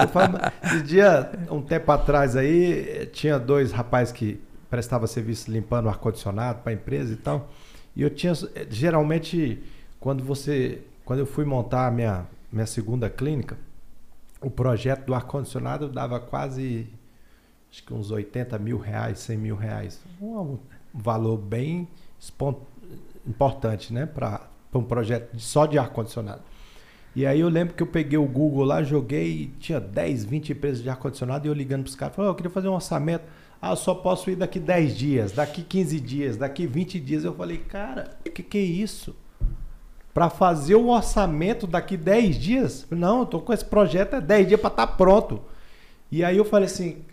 eu falo, esse dia, um tempo atrás aí, tinha dois rapazes que prestavam serviço limpando o ar-condicionado para a empresa e tal. E eu tinha. Geralmente, quando você. Quando eu fui montar a minha, minha segunda clínica, o projeto do ar-condicionado dava quase acho que uns 80 mil reais, 100 mil reais. Um, valor bem importante, né? Para um projeto só de ar-condicionado. E aí eu lembro que eu peguei o Google lá, joguei, tinha 10, 20 empresas de ar-condicionado e eu ligando para os caras, falei, oh, eu queria fazer um orçamento. Ah, só posso ir daqui 10 dias, daqui 15 dias, daqui 20 dias. Eu falei, cara, o que, que é isso? Para fazer o orçamento daqui 10 dias? Não, eu tô com esse projeto, é 10 dias para estar tá pronto. E aí eu falei assim,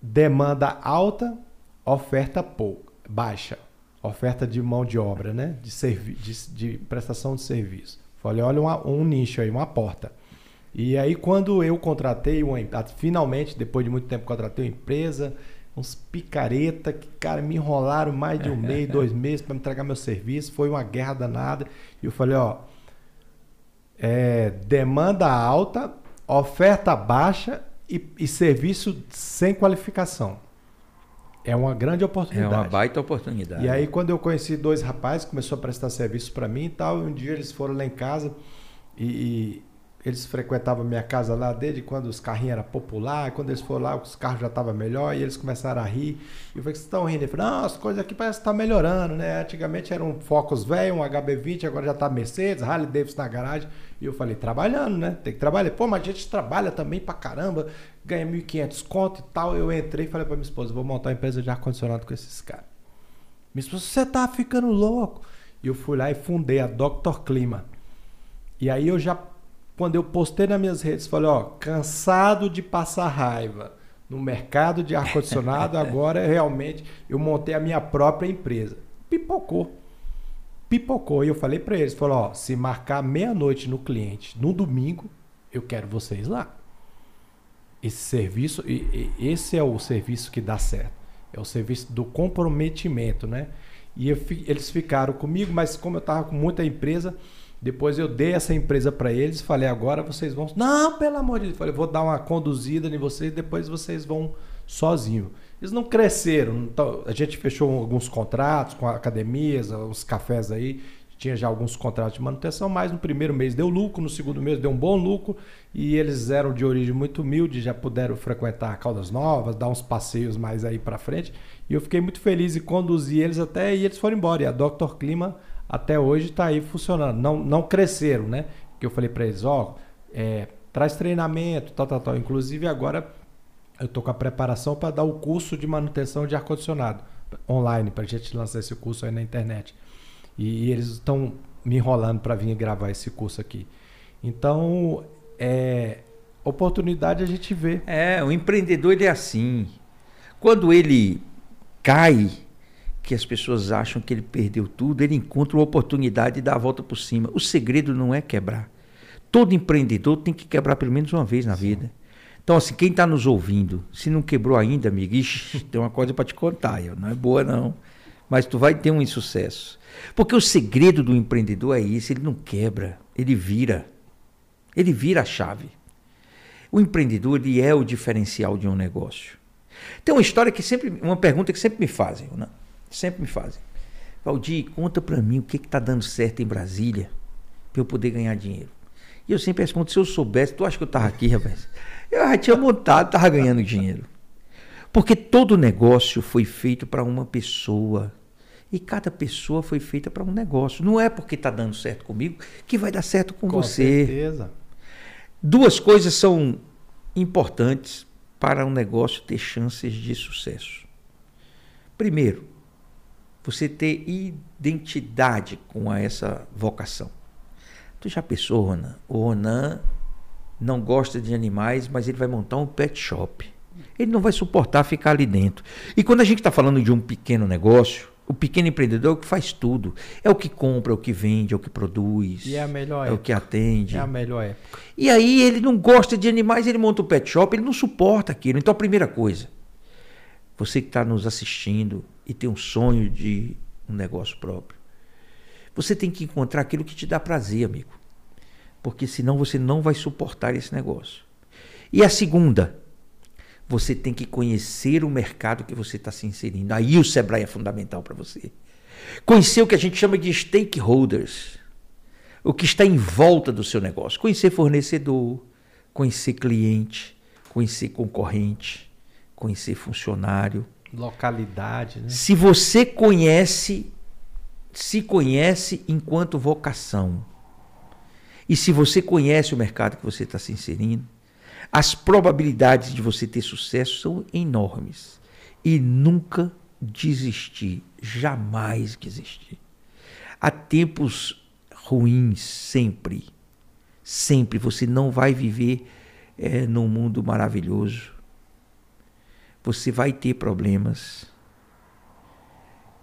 demanda alta, oferta pouca, baixa. Oferta de mão de obra, né? De, de, de prestação de serviço. Falei, olha uma, um nicho aí, uma porta. E aí, quando eu contratei uma finalmente, depois de muito tempo, contratei uma empresa, uns picareta que, cara, me enrolaram mais de um mês, dois meses para me entregar meu serviço. Foi uma guerra danada. E eu falei, ó, é, demanda alta, oferta baixa e, e serviço sem qualificação. É uma grande oportunidade. É uma baita oportunidade. E aí, quando eu conheci dois rapazes, começou a prestar serviço para mim e tal, um dia eles foram lá em casa e, eles frequentavam minha casa lá desde quando os carrinhos eram popular. Quando eles foram lá, os carros já estavam melhor e eles começaram a rir. E eu falei, vocês estão rindo? Ele falou, não, as coisas aqui parecem estar tá melhorando, né? Antigamente era um Focus velho, um HB20, agora já está Mercedes, Harley Davidson na garagem. E eu falei, trabalhando, né? Tem que trabalhar. Pô, mas a gente trabalha também pra caramba, ganha 1.500 conto e tal. Eu entrei e falei pra minha esposa, vou montar uma empresa de ar-condicionado com esses caras. Minha esposa, você tá ficando louco. E eu fui lá e fundei a Dr. Clima. E aí eu já quando eu postei nas minhas redes, falei, ó, cansado de passar raiva no mercado de ar-condicionado, agora é realmente eu montei a minha própria empresa. Pipocou. Pipocou. E eu falei para eles, falou, ó, se marcar meia-noite no cliente, no domingo, eu quero vocês lá. Esse serviço, esse é o serviço que dá certo. É o serviço do comprometimento, né? E eu, eles ficaram comigo, mas como eu estava com muita empresa, depois eu dei essa empresa para eles, falei, agora vocês vão. Não, pelo amor de Deus. Falei, vou dar uma conduzida em vocês, depois vocês vão sozinho. Eles não cresceram. Então, a gente fechou alguns contratos com academias, uns cafés aí. Tinha já alguns contratos de manutenção, mas no primeiro mês deu lucro, no segundo mês deu um bom lucro. E eles eram de origem muito humilde, já puderam frequentar Caldas Novas, dar uns passeios mais aí para frente. E eu fiquei muito feliz em conduzir eles até e eles foram embora. E a Dr. Clima até hoje está aí funcionando. Não, não cresceram, né? Que eu falei para eles, ó, é, traz treinamento, tal, tal, tal. Inclusive agora eu estou com a preparação para dar o curso de manutenção de ar-condicionado online, para a gente lançar esse curso aí na internet. E, e eles estão me enrolando para vir gravar esse curso aqui. Então, é, Oportunidade a gente vê. É, o empreendedor ele é assim. Quando ele cai, que as pessoas acham que ele perdeu tudo, ele encontra uma oportunidade e dá a volta por cima. O segredo não é quebrar. Todo empreendedor tem que quebrar pelo menos uma vez na Sim. vida. Então, assim, quem está nos ouvindo, se não quebrou ainda, amigo, ixi, tem uma coisa para te contar, não é boa não, mas tu vai ter um insucesso. Porque o segredo do empreendedor é isso, ele não quebra, ele vira. Ele vira a chave. O empreendedor ele é o diferencial de um negócio. Tem uma história que sempre, uma pergunta que sempre me fazem, né? Sempre me fazem. Valdir, conta para mim o que está dando certo em Brasília para eu poder ganhar dinheiro. E eu sempre respondo, se eu soubesse, tu acha que eu estava aqui, rapaz? Eu já tinha montado, estava ganhando dinheiro. Porque todo negócio foi feito para uma pessoa. E cada pessoa foi feita para um negócio. Não é porque está dando certo comigo que vai dar certo com, com você. Com certeza. Duas coisas são importantes para um negócio ter chances de sucesso. Primeiro, você ter identidade com essa vocação. Tu já pensou, Ronan? O Ronan não gosta de animais, mas ele vai montar um pet shop. Ele não vai suportar ficar ali dentro. E quando a gente está falando de um pequeno negócio, o pequeno empreendedor é o que faz tudo. É o que compra, é o que vende, é o que produz. E é a melhor É época. o que atende. É a melhor época. E aí ele não gosta de animais, ele monta um pet shop, ele não suporta aquilo. Então a primeira coisa, você que está nos assistindo e tem um sonho de um negócio próprio, você tem que encontrar aquilo que te dá prazer, amigo. Porque senão você não vai suportar esse negócio. E a segunda, você tem que conhecer o mercado que você está se inserindo. Aí o Sebrae é fundamental para você. Conhecer o que a gente chama de stakeholders, o que está em volta do seu negócio. Conhecer fornecedor, conhecer cliente, conhecer concorrente, conhecer funcionário. Localidade. Né? Se você conhece, se conhece enquanto vocação, e se você conhece o mercado que você está se inserindo, as probabilidades de você ter sucesso são enormes. E nunca desistir, jamais desistir. Há tempos ruins sempre, sempre. Você não vai viver é, num mundo maravilhoso. Você vai ter problemas,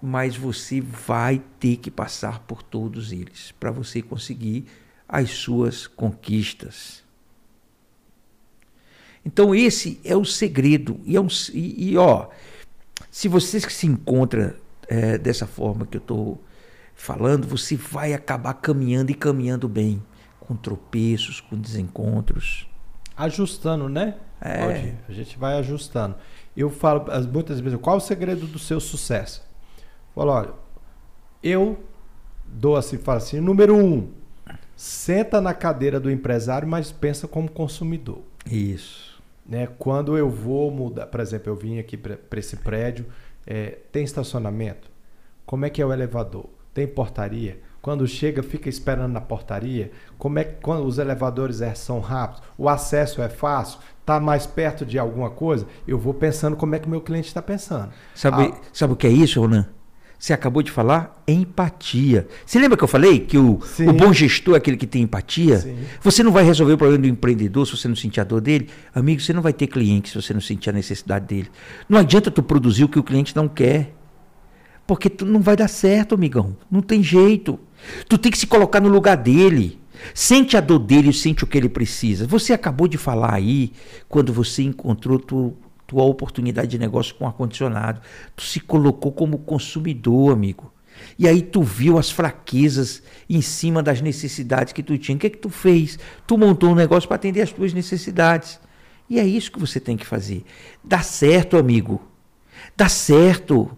mas você vai ter que passar por todos eles para você conseguir as suas conquistas. Então esse é o segredo. E, é um, e, e ó, se você se encontra é, dessa forma que eu estou falando, você vai acabar caminhando e caminhando bem, com tropeços, com desencontros. Ajustando, né? É. a gente vai ajustando. Eu falo muitas vezes, qual o segredo do seu sucesso? Eu falo, olha, eu dou assim, falo assim, número um, senta na cadeira do empresário, mas pensa como consumidor. Isso. Né? Quando eu vou mudar, por exemplo, eu vim aqui para esse prédio, é, tem estacionamento? Como é que é o elevador? Tem portaria? Quando chega, fica esperando na portaria? Como é que quando os elevadores é, são rápidos? O acesso é fácil? Está mais perto de alguma coisa? Eu vou pensando como é que o meu cliente está pensando. Sabe, ah, sabe o que é isso, Ronan? Você acabou de falar empatia. Você lembra que eu falei que o, o bom gestor é aquele que tem empatia? Sim. Você não vai resolver o problema do empreendedor se você não sentir a dor dele. Amigo, você não vai ter cliente se você não sentir a necessidade dele. Não adianta tu produzir o que o cliente não quer. Porque tu não vai dar certo, amigão. Não tem jeito. Tu tem que se colocar no lugar dele. Sente a dor dele, sente o que ele precisa. Você acabou de falar aí, quando você encontrou tu, tua oportunidade de negócio com ar-condicionado. Tu se colocou como consumidor, amigo. E aí tu viu as fraquezas em cima das necessidades que tu tinha. O que é que tu fez? Tu montou um negócio para atender as tuas necessidades. E é isso que você tem que fazer. Dá certo, amigo. Dá certo.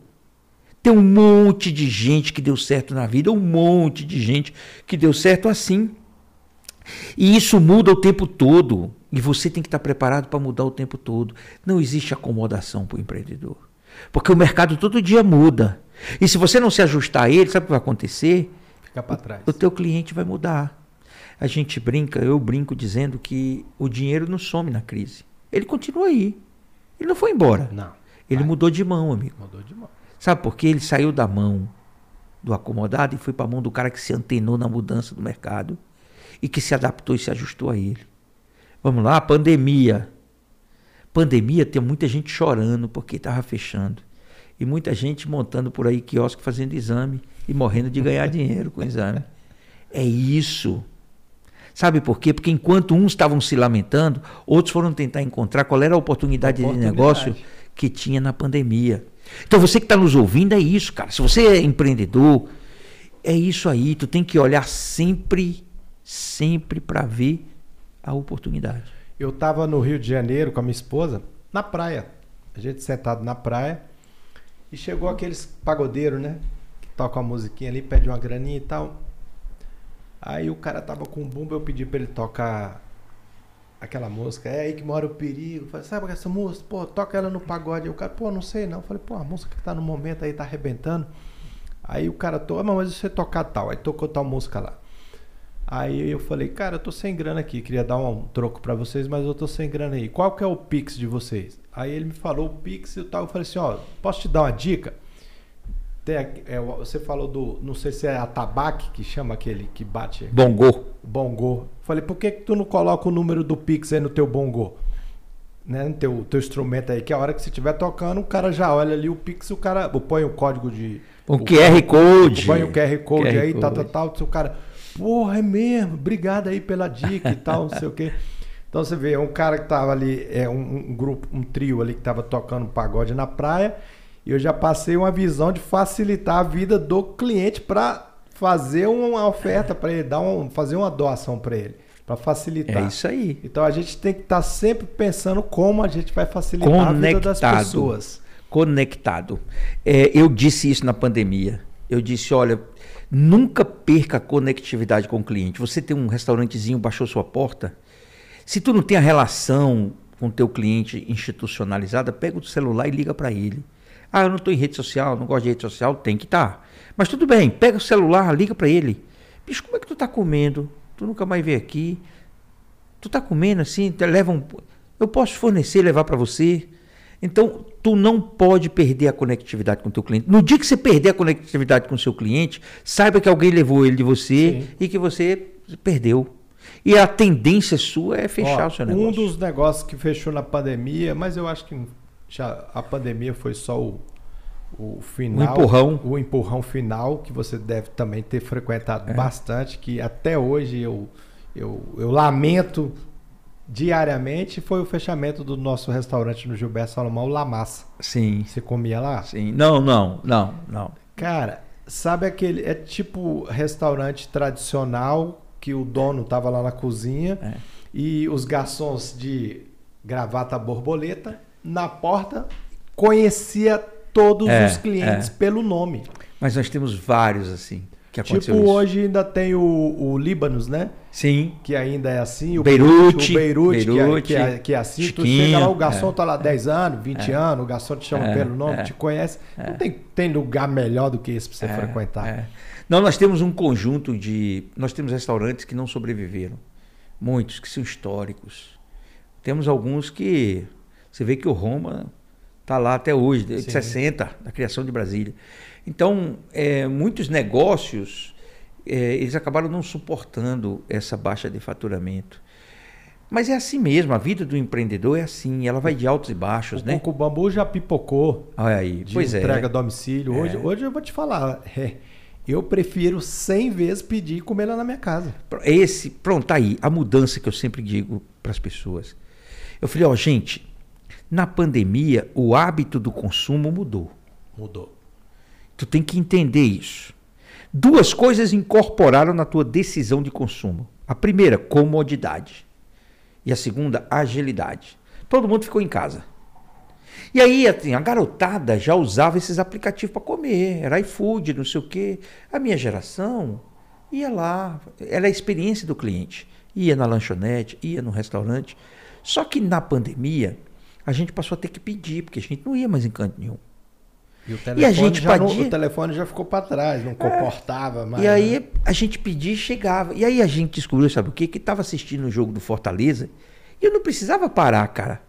Tem um monte de gente que deu certo na vida, um monte de gente que deu certo assim. E isso muda o tempo todo. E você tem que estar preparado para mudar o tempo todo. Não existe acomodação para o empreendedor. Porque o mercado todo dia muda. E se você não se ajustar a ele, sabe o que vai acontecer? Fica para trás. O, o teu cliente vai mudar. A gente brinca, eu brinco dizendo que o dinheiro não some na crise. Ele continua aí. Ele não foi embora. Não. Ele vai. mudou de mão, amigo. Mudou de mão. Sabe por quê? Ele saiu da mão do acomodado e foi para a mão do cara que se antenou na mudança do mercado e que se adaptou e se ajustou a ele. Vamos lá, pandemia. Pandemia tem muita gente chorando porque estava fechando. E muita gente montando por aí quiosque fazendo exame e morrendo de ganhar dinheiro com o exame. É isso. Sabe por quê? Porque enquanto uns estavam se lamentando, outros foram tentar encontrar qual era a oportunidade, oportunidade. de negócio que tinha na pandemia. Então você que está nos ouvindo é isso, cara. Se você é empreendedor, é isso aí. Tu tem que olhar sempre, sempre para ver a oportunidade. Eu estava no Rio de Janeiro com a minha esposa, na praia. A gente sentado na praia. E chegou aqueles pagodeiros, né? Que tocam a musiquinha ali, pede uma graninha e tal. Aí o cara tava com um bumbo, eu pedi pra ele tocar aquela música. É aí que mora o perigo. falei, sabe essa música? Pô, toca ela no pagode. O cara, pô, não sei não. falei, pô, a música que tá no momento aí tá arrebentando. Aí o cara tocou, mas você tocar tal. Aí tocou tal música lá. Aí eu falei, cara, eu tô sem grana aqui, queria dar um troco para vocês, mas eu tô sem grana aí. Qual que é o Pix de vocês? Aí ele me falou o Pix e tal. Eu falei assim, ó, posso te dar uma dica? Tem, é, você falou do, não sei se é a tabaque que chama aquele que bate. Bongô. Bongô. Falei, por que, que tu não coloca o número do Pix aí no teu bongô? Né, no teu, teu instrumento aí, que a hora que você estiver tocando, o cara já olha ali o Pix, o cara põe o código de. O, o QR Code. Põe o QR Code QR aí, code. tal, tal, tal. O cara, porra, é mesmo, obrigado aí pela dica e tal, não sei o quê. Então você vê, é um cara que tava ali, é um, um grupo, um trio ali que tava tocando pagode na praia, e eu já passei uma visão de facilitar a vida do cliente para fazer uma oferta para ele, dar um, fazer uma doação para ele, para facilitar. É isso aí. Então a gente tem que estar tá sempre pensando como a gente vai facilitar Conectado. a vida das pessoas. Conectado. É, eu disse isso na pandemia. Eu disse, olha, Nunca perca a conectividade com o cliente. Você tem um restaurantezinho, baixou sua porta. Se tu não tem a relação com o teu cliente institucionalizada, pega o celular e liga para ele. Ah, eu não estou em rede social, não gosto de rede social, tem que estar. Tá. Mas tudo bem, pega o celular, liga para ele. Bicho, como é que tu está comendo? Tu nunca mais veio aqui. Tu está comendo assim, leva um... Eu posso fornecer, levar para você. Então, tu não pode perder a conectividade com o teu cliente. No dia que você perder a conectividade com o seu cliente, saiba que alguém levou ele de você Sim. e que você perdeu. E a tendência sua é fechar Ó, o seu negócio. Um dos negócios que fechou na pandemia, mas eu acho que a pandemia foi só o, o final. O empurrão. O empurrão final, que você deve também ter frequentado é. bastante, que até hoje eu, eu, eu lamento diariamente foi o fechamento do nosso restaurante no Gilberto Salomão, La Massa. Sim. Você comia lá? Sim. Não, não, não, não. Cara, sabe aquele. É tipo restaurante tradicional que o dono tava lá na cozinha é. e os garçons de gravata borboleta na porta conhecia todos é, os clientes é. pelo nome. Mas nós temos vários assim que aconteceu Tipo, isso. hoje ainda tem o, o Líbanos, né? Sim. Que ainda é assim. O Beirute. O Beirute, Beirute que, é, que, é, que é assim. Chiquinho, tu chega lá, o garçom é, tá lá 10 anos, 20 é, anos, o garçom te chama é, pelo nome, é. te conhece. Não tem, tem lugar melhor do que esse para você frequentar. Não, nós temos um conjunto de... Nós temos restaurantes que não sobreviveram. Muitos que são históricos. Temos alguns que... Você vê que o Roma está lá até hoje, de Sim. 60, da criação de Brasília. Então, é, muitos negócios é, eles acabaram não suportando essa baixa de faturamento. Mas é assim mesmo, a vida do empreendedor é assim, ela vai de altos e baixos, o né? O bambu já pipocou. Olha aí, de pois entrega é. a domicílio. Hoje, é. hoje eu vou te falar, é, eu prefiro 100 vezes pedir e comer lá na minha casa. Esse, pronto, tá aí, a mudança que eu sempre digo para as pessoas. Eu falei, ó, gente, na pandemia o hábito do consumo mudou. Mudou. Tu tem que entender isso. Duas coisas incorporaram na tua decisão de consumo. A primeira, comodidade. E a segunda, agilidade. Todo mundo ficou em casa. E aí, assim, a garotada já usava esses aplicativos para comer. Era iFood, não sei o quê. A minha geração ia lá. Era a experiência do cliente. Ia na lanchonete, ia no restaurante. Só que na pandemia, a gente passou a ter que pedir, porque a gente não ia mais em canto nenhum. E, o telefone, e a gente já pedia... o telefone já ficou para trás, não é. comportava mais. E aí né? a gente pedia e chegava. E aí a gente descobriu, sabe o quê? Que estava assistindo o jogo do Fortaleza e eu não precisava parar, cara.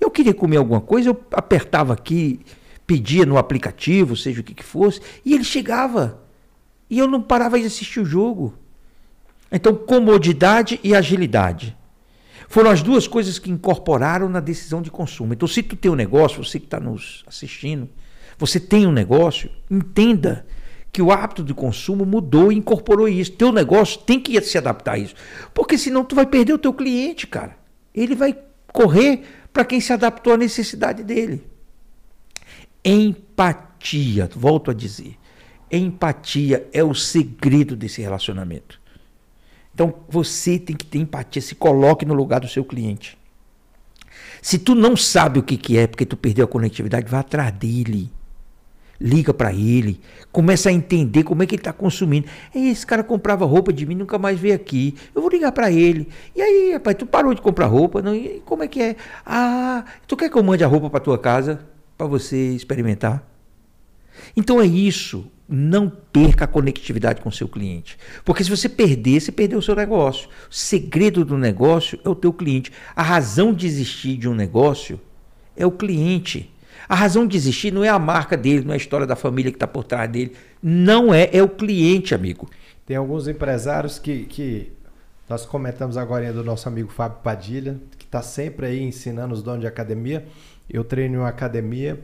Eu queria comer alguma coisa, eu apertava aqui, pedia no aplicativo, seja o que, que fosse, e ele chegava. E eu não parava de assistir o jogo. Então, comodidade e agilidade. Foram as duas coisas que incorporaram na decisão de consumo. Então, se tu tem um negócio, você que está nos assistindo, você tem um negócio, entenda que o hábito de consumo mudou e incorporou isso. Teu negócio tem que se adaptar a isso. Porque senão tu vai perder o teu cliente, cara. Ele vai correr para quem se adaptou à necessidade dele. Empatia, volto a dizer. Empatia é o segredo desse relacionamento. Então você tem que ter empatia, se coloque no lugar do seu cliente. Se tu não sabe o que, que é porque tu perdeu a conectividade, vá atrás dele. Liga para ele, começa a entender como é que ele está consumindo. Esse cara comprava roupa de mim, nunca mais veio aqui. Eu vou ligar para ele. E aí, rapaz, tu parou de comprar roupa? Não, e como é que é? Ah, tu quer que eu mande a roupa para tua casa para você experimentar? Então é isso não perca a conectividade com seu cliente. Porque se você perder, você perdeu o seu negócio. O segredo do negócio é o teu cliente. A razão de existir de um negócio é o cliente. A razão de existir não é a marca dele, não é a história da família que está por trás dele. Não é, é o cliente, amigo. Tem alguns empresários que, que nós comentamos agora do nosso amigo Fábio Padilha, que está sempre aí ensinando os donos de academia. Eu treino em uma academia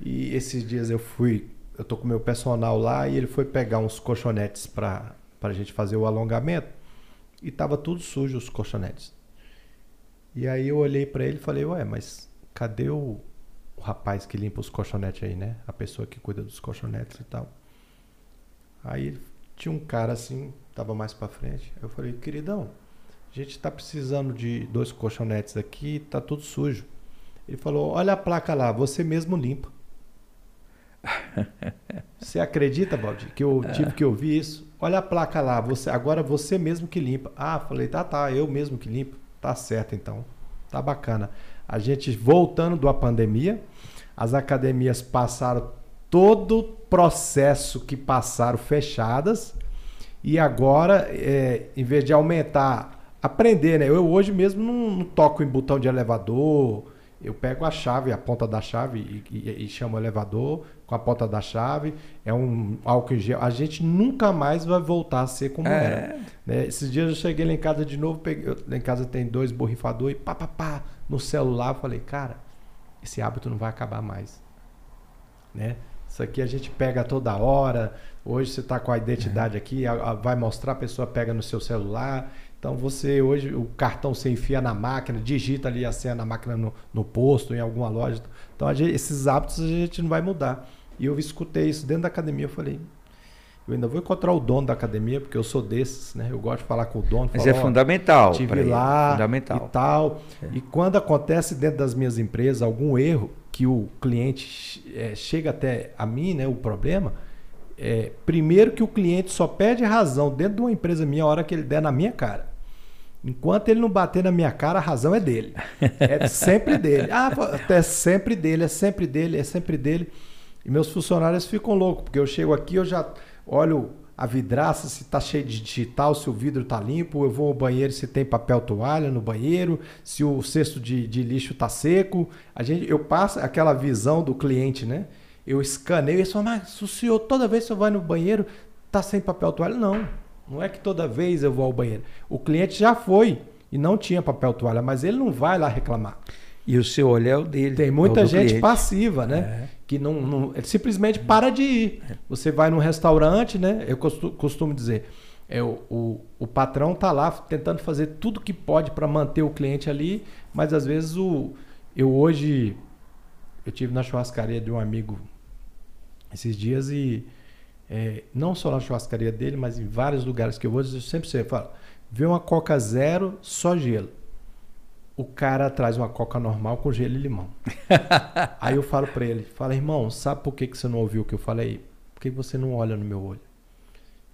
e esses dias eu fui eu tô com meu personal lá e ele foi pegar uns colchonetes para a gente fazer o alongamento e tava tudo sujo os colchonetes. E aí eu olhei para ele e falei, ué, mas cadê o, o rapaz que limpa os colchonetes aí, né? A pessoa que cuida dos colchonetes e tal. Aí tinha um cara assim, tava mais para frente. Eu falei, queridão, a gente tá precisando de dois colchonetes aqui, tá tudo sujo. Ele falou, olha a placa lá, você mesmo limpa. Você acredita, Baldi, que eu tive que ouvir isso? Olha a placa lá, você agora você mesmo que limpa. Ah, falei, tá, tá, eu mesmo que limpo. Tá certo então. Tá bacana. A gente voltando da pandemia, as academias passaram todo o processo que passaram fechadas e agora, é, em vez de aumentar, aprender, né? Eu hoje mesmo não, não toco em botão de elevador, eu pego a chave, a ponta da chave e, e, e, chamo o elevador com a ponta da chave. É um álcool em gel. A gente nunca mais vai voltar a ser como é. era. Né? Esses dias eu cheguei lá em casa de novo, peguei, eu, lá em casa tem dois borrifadores e pá, pá, pá, no celular. Eu falei, cara, esse hábito não vai acabar mais. Né? Isso aqui a gente pega toda hora. Hoje você está com a identidade é. aqui, a, a, vai mostrar, a pessoa pega no seu celular. Então você hoje, o cartão você enfia na máquina, digita ali a senha na máquina no, no posto, em alguma loja. Então gente, esses hábitos a gente não vai mudar. E eu escutei isso dentro da academia, eu falei, eu ainda vou encontrar o dono da academia, porque eu sou desses, né? Eu gosto de falar com o dono. Mas falar, é fundamental. Tive lá fundamental. e tal. É. E quando acontece dentro das minhas empresas algum erro que o cliente é, chega até a mim, né? O problema, é, primeiro que o cliente só pede razão dentro de uma empresa minha a hora que ele der na minha cara. Enquanto ele não bater na minha cara, a razão é dele. É sempre dele. Ah, é sempre dele, é sempre dele, é sempre dele. E meus funcionários ficam loucos, porque eu chego aqui, eu já olho a vidraça, se está cheio de digital, se o vidro está limpo, eu vou ao banheiro se tem papel toalha no banheiro, se o cesto de, de lixo está seco. A gente, eu passo aquela visão do cliente, né? eu escaneio e falam, mas o senhor toda vez que você vai no banheiro tá sem papel toalha? Não, não é que toda vez eu vou ao banheiro. O cliente já foi e não tinha papel toalha, mas ele não vai lá reclamar. E o seu olho é o dele. Tem muita é gente cliente. passiva, né? É. Que não, não simplesmente para de ir. É. Você vai num restaurante, né? Eu costumo, costumo dizer, é, o, o, o, patrão tá lá tentando fazer tudo que pode para manter o cliente ali, mas às vezes o, eu hoje eu tive na churrascaria de um amigo esses dias e é, não só na churrascaria dele, mas em vários lugares que eu vou, eu sempre sei, falo, vê uma coca zero, só gelo. O cara traz uma coca normal com gelo e limão. Aí eu falo para ele, fala, irmão, sabe por que, que você não ouviu o que eu falei? Porque você não olha no meu olho.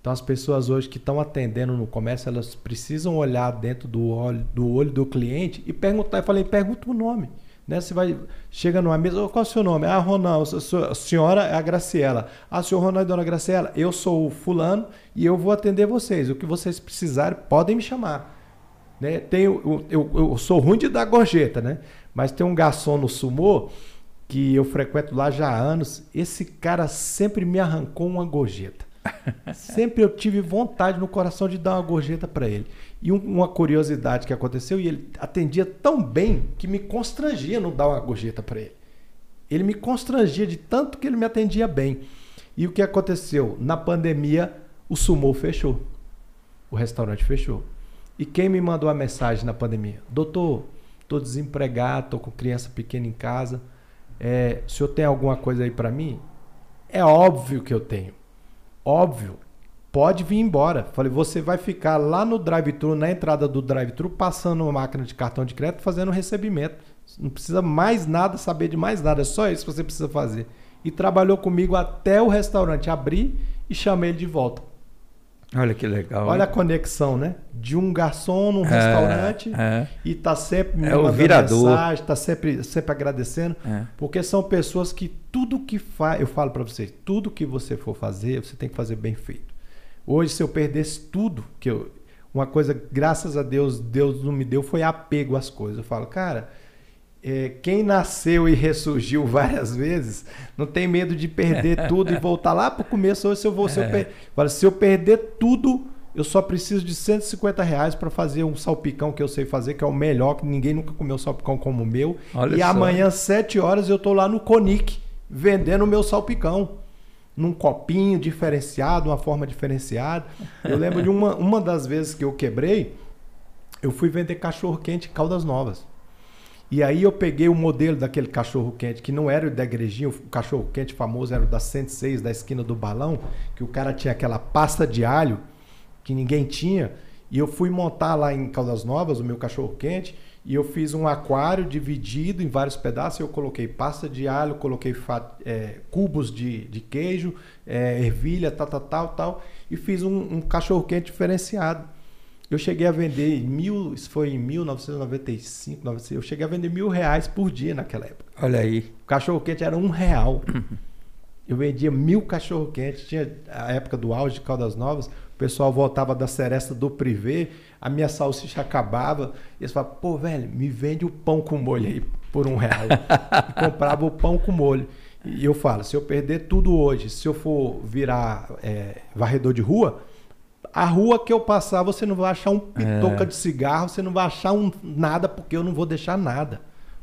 Então as pessoas hoje que estão atendendo no comércio, elas precisam olhar dentro do olho do, olho do cliente e perguntar. Eu falei, pergunta o nome. Né? Você vai, chega numa mesa, qual é o seu nome? Ah, Ronaldo, a senhora é a Graciela. Ah, senhor Ronaldo e dona Graciela, eu sou o fulano e eu vou atender vocês. O que vocês precisarem, podem me chamar. Né? Tem, eu, eu, eu sou ruim de dar gorjeta, né? Mas tem um garçom no Sumô que eu frequento lá já há anos. Esse cara sempre me arrancou uma gorjeta. sempre eu tive vontade no coração de dar uma gorjeta para ele. E um, uma curiosidade que aconteceu, e ele atendia tão bem que me constrangia não dar uma gorjeta para ele. Ele me constrangia de tanto que ele me atendia bem. E o que aconteceu? Na pandemia, o Sumô fechou. O restaurante fechou. E quem me mandou a mensagem na pandemia? Doutor, estou desempregado, estou com criança pequena em casa. É, o senhor tem alguma coisa aí para mim? É óbvio que eu tenho. Óbvio. Pode vir embora. Falei, você vai ficar lá no drive-thru, na entrada do drive-thru, passando uma máquina de cartão de crédito, fazendo recebimento. Não precisa mais nada, saber de mais nada. É só isso que você precisa fazer. E trabalhou comigo até o restaurante abrir e chamei ele de volta. Olha que legal. Olha a conexão, né? De um garçom num é, restaurante é. e tá sempre me é o virador. mensagem, tá sempre, sempre agradecendo, é. porque são pessoas que tudo que faz, eu falo para vocês, tudo que você for fazer, você tem que fazer bem feito. Hoje se eu perdesse tudo que eu uma coisa, graças a Deus, Deus não me deu foi apego às coisas. Eu falo, cara, é, quem nasceu e ressurgiu várias vezes não tem medo de perder tudo e voltar lá para o começo. Ou se eu vou, se eu, per... se eu perder tudo, eu só preciso de 150 reais para fazer um salpicão que eu sei fazer, que é o melhor, que ninguém nunca comeu salpicão como o meu. Olha e só. amanhã, 7 horas, eu estou lá no Conic vendendo o meu salpicão. Num copinho diferenciado, uma forma diferenciada. Eu lembro de uma, uma das vezes que eu quebrei, eu fui vender cachorro quente em Caldas Novas. E aí eu peguei o modelo daquele cachorro quente, que não era o da igrejinha, o cachorro quente famoso era o da 106, da esquina do balão, que o cara tinha aquela pasta de alho que ninguém tinha. E eu fui montar lá em Caldas Novas o meu cachorro quente e eu fiz um aquário dividido em vários pedaços. Eu coloquei pasta de alho, coloquei é, cubos de, de queijo, é, ervilha, tal, tal, tal, tal. E fiz um, um cachorro quente diferenciado. Eu cheguei a vender mil, isso foi em 1995, 96, eu cheguei a vender mil reais por dia naquela época. Olha aí. O cachorro quente era um real. Eu vendia mil cachorro quente, tinha a época do auge de Caldas Novas, pessoal voltava da seresta do privê, a minha salsicha acabava, e eles falavam, pô, velho, me vende o pão com molho aí por um real. e comprava o pão com molho. E eu falo, se eu perder tudo hoje, se eu for virar é, varredor de rua, a rua que eu passar, você não vai achar um pitoca é. de cigarro, você não vai achar um nada, porque eu não vou deixar nada.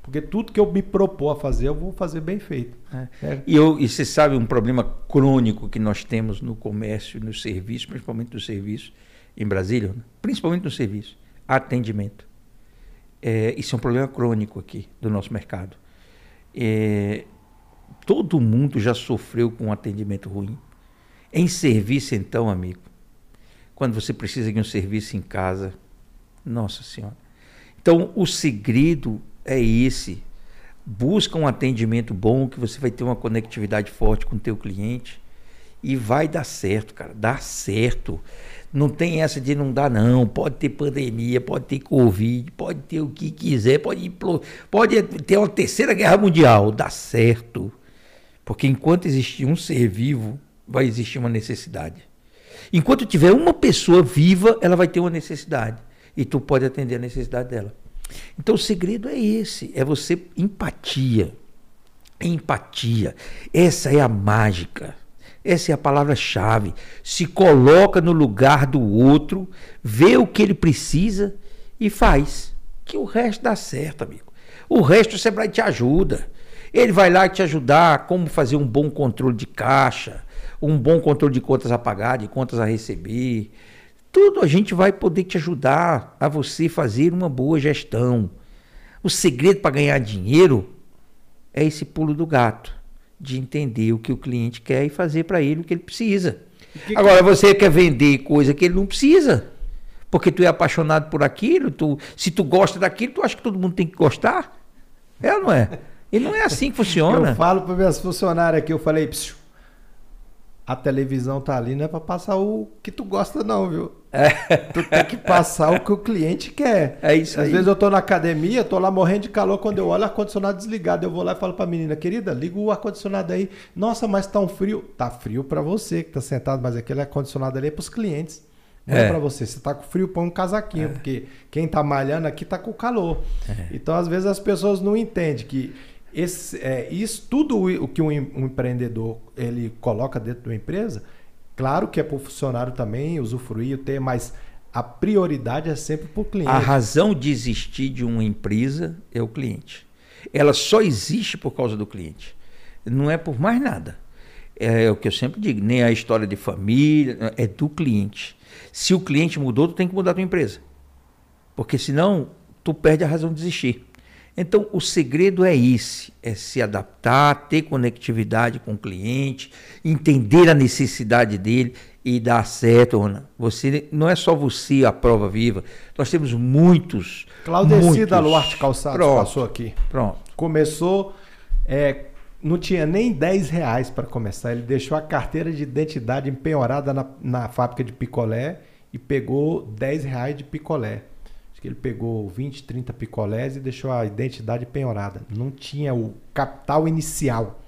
Porque tudo que eu me propor a fazer, eu vou fazer bem feito. É. É. E, eu, e você sabe um problema crônico que nós temos no comércio, no serviço, principalmente no serviço, em Brasília, principalmente no serviço, atendimento. É, isso é um problema crônico aqui do nosso mercado. É, todo mundo já sofreu com um atendimento ruim. Em serviço, então, amigo, quando você precisa de um serviço em casa. Nossa Senhora. Então, o segredo é esse. Busca um atendimento bom, que você vai ter uma conectividade forte com o teu cliente e vai dar certo, cara. Dá certo. Não tem essa de não dar, não. Pode ter pandemia, pode ter Covid, pode ter o que quiser, pode, pode ter uma terceira guerra mundial. Dá certo. Porque enquanto existir um ser vivo, vai existir uma necessidade. Enquanto tiver uma pessoa viva, ela vai ter uma necessidade. E tu pode atender a necessidade dela. Então o segredo é esse, é você empatia. Empatia. Essa é a mágica. Essa é a palavra-chave. Se coloca no lugar do outro, vê o que ele precisa e faz. Que o resto dá certo, amigo. O resto o Sebrae te ajuda. Ele vai lá te ajudar como fazer um bom controle de caixa, um bom controle de contas a pagar, de contas a receber. Tudo a gente vai poder te ajudar a você fazer uma boa gestão. O segredo para ganhar dinheiro é esse pulo do gato, de entender o que o cliente quer e fazer para ele o que ele precisa. Que Agora, que... você quer vender coisa que ele não precisa, porque tu é apaixonado por aquilo, tu, se tu gosta daquilo, tu acha que todo mundo tem que gostar? É ou não é? E não é assim que funciona. Eu falo para meus funcionários aqui, eu falei, Psiu, a televisão tá ali não é para passar o que tu gosta não, viu? É. Tu tem que passar o que o cliente quer. É isso Às aí. vezes eu tô na academia, tô lá morrendo de calor, quando eu olho o ar-condicionado desligado, eu vou lá e falo pra menina, querida, liga o ar-condicionado aí. Nossa, mas tá um frio. Tá frio para você que tá sentado, mas aquele ar-condicionado ali é pros clientes. Não é, é para você. Você tá com frio, põe um casaquinho, é. porque quem tá malhando aqui tá com calor. É. Então, às vezes, as pessoas não entendem que esse, é, isso tudo o que um, empreendedor ele coloca dentro de uma empresa Claro que é para o funcionário também usufruir, ter, mas a prioridade é sempre para o cliente. A razão de existir de uma empresa é o cliente. Ela só existe por causa do cliente. Não é por mais nada. É o que eu sempre digo, nem a história de família, é do cliente. Se o cliente mudou, tu tem que mudar a tua empresa. Porque senão tu perde a razão de existir. Então, o segredo é esse: é se adaptar, ter conectividade com o cliente, entender a necessidade dele e dar certo. Ana. Você não é só você a prova viva. Nós temos muitos. Claudeci muitos... da Luarte Calçados Pronto. passou aqui. Pronto. Começou, é, não tinha nem 10 reais para começar. Ele deixou a carteira de identidade empenhorada na, na fábrica de picolé e pegou 10 reais de picolé. Acho que ele pegou 20, 30 picolés e deixou a identidade penhorada. Não tinha o capital inicial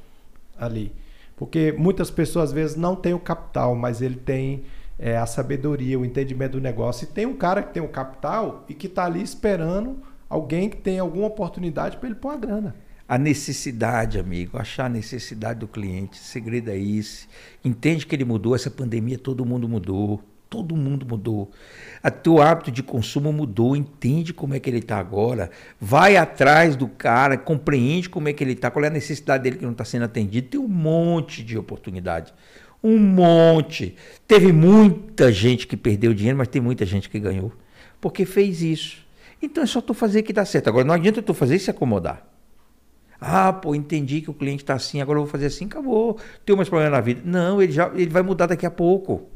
ali. Porque muitas pessoas às vezes não têm o capital, mas ele tem é, a sabedoria, o entendimento do negócio. E tem um cara que tem o capital e que está ali esperando alguém que tem alguma oportunidade para ele pôr a grana. A necessidade, amigo, achar a necessidade do cliente, o segredo é esse. Entende que ele mudou, essa pandemia todo mundo mudou. Todo mundo mudou. O teu hábito de consumo mudou. Entende como é que ele está agora. Vai atrás do cara, compreende como é que ele está, qual é a necessidade dele que não está sendo atendido. Tem um monte de oportunidade. Um monte. Teve muita gente que perdeu dinheiro, mas tem muita gente que ganhou. Porque fez isso. Então é só tu fazer que dá certo. Agora não adianta tu fazer e se acomodar. Ah, pô, entendi que o cliente está assim, agora eu vou fazer assim, acabou. Tem mais problema na vida. Não, ele já ele vai mudar daqui a pouco.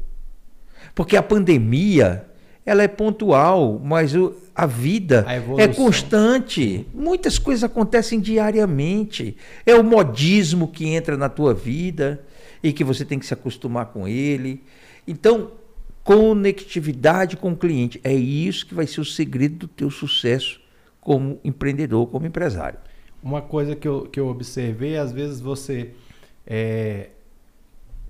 Porque a pandemia, ela é pontual, mas o, a vida a é constante. Muitas coisas acontecem diariamente. É o modismo que entra na tua vida e que você tem que se acostumar com ele. Então, conectividade com o cliente é isso que vai ser o segredo do teu sucesso como empreendedor, como empresário. Uma coisa que eu, que eu observei, às vezes você é,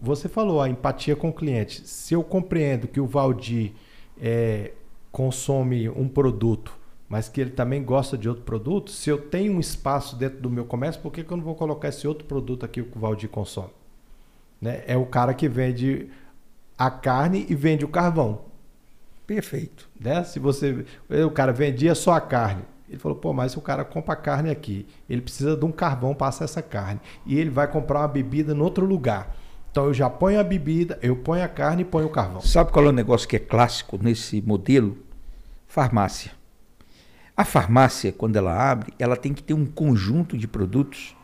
você falou a empatia com o cliente. Se eu compreendo que o Valdir é, consome um produto, mas que ele também gosta de outro produto, se eu tenho um espaço dentro do meu comércio, por que, que eu não vou colocar esse outro produto aqui que o Valdir consome? Né? É o cara que vende a carne e vende o carvão. Perfeito. Né? Se você, o cara vendia só a carne. Ele falou, pô, mas o cara compra carne aqui. Ele precisa de um carvão para essa carne. E ele vai comprar uma bebida em outro lugar. Então eu já ponho a bebida, eu ponho a carne e ponho o carvão. Sabe qual é o negócio que é clássico nesse modelo? Farmácia. A farmácia, quando ela abre, ela tem que ter um conjunto de produtos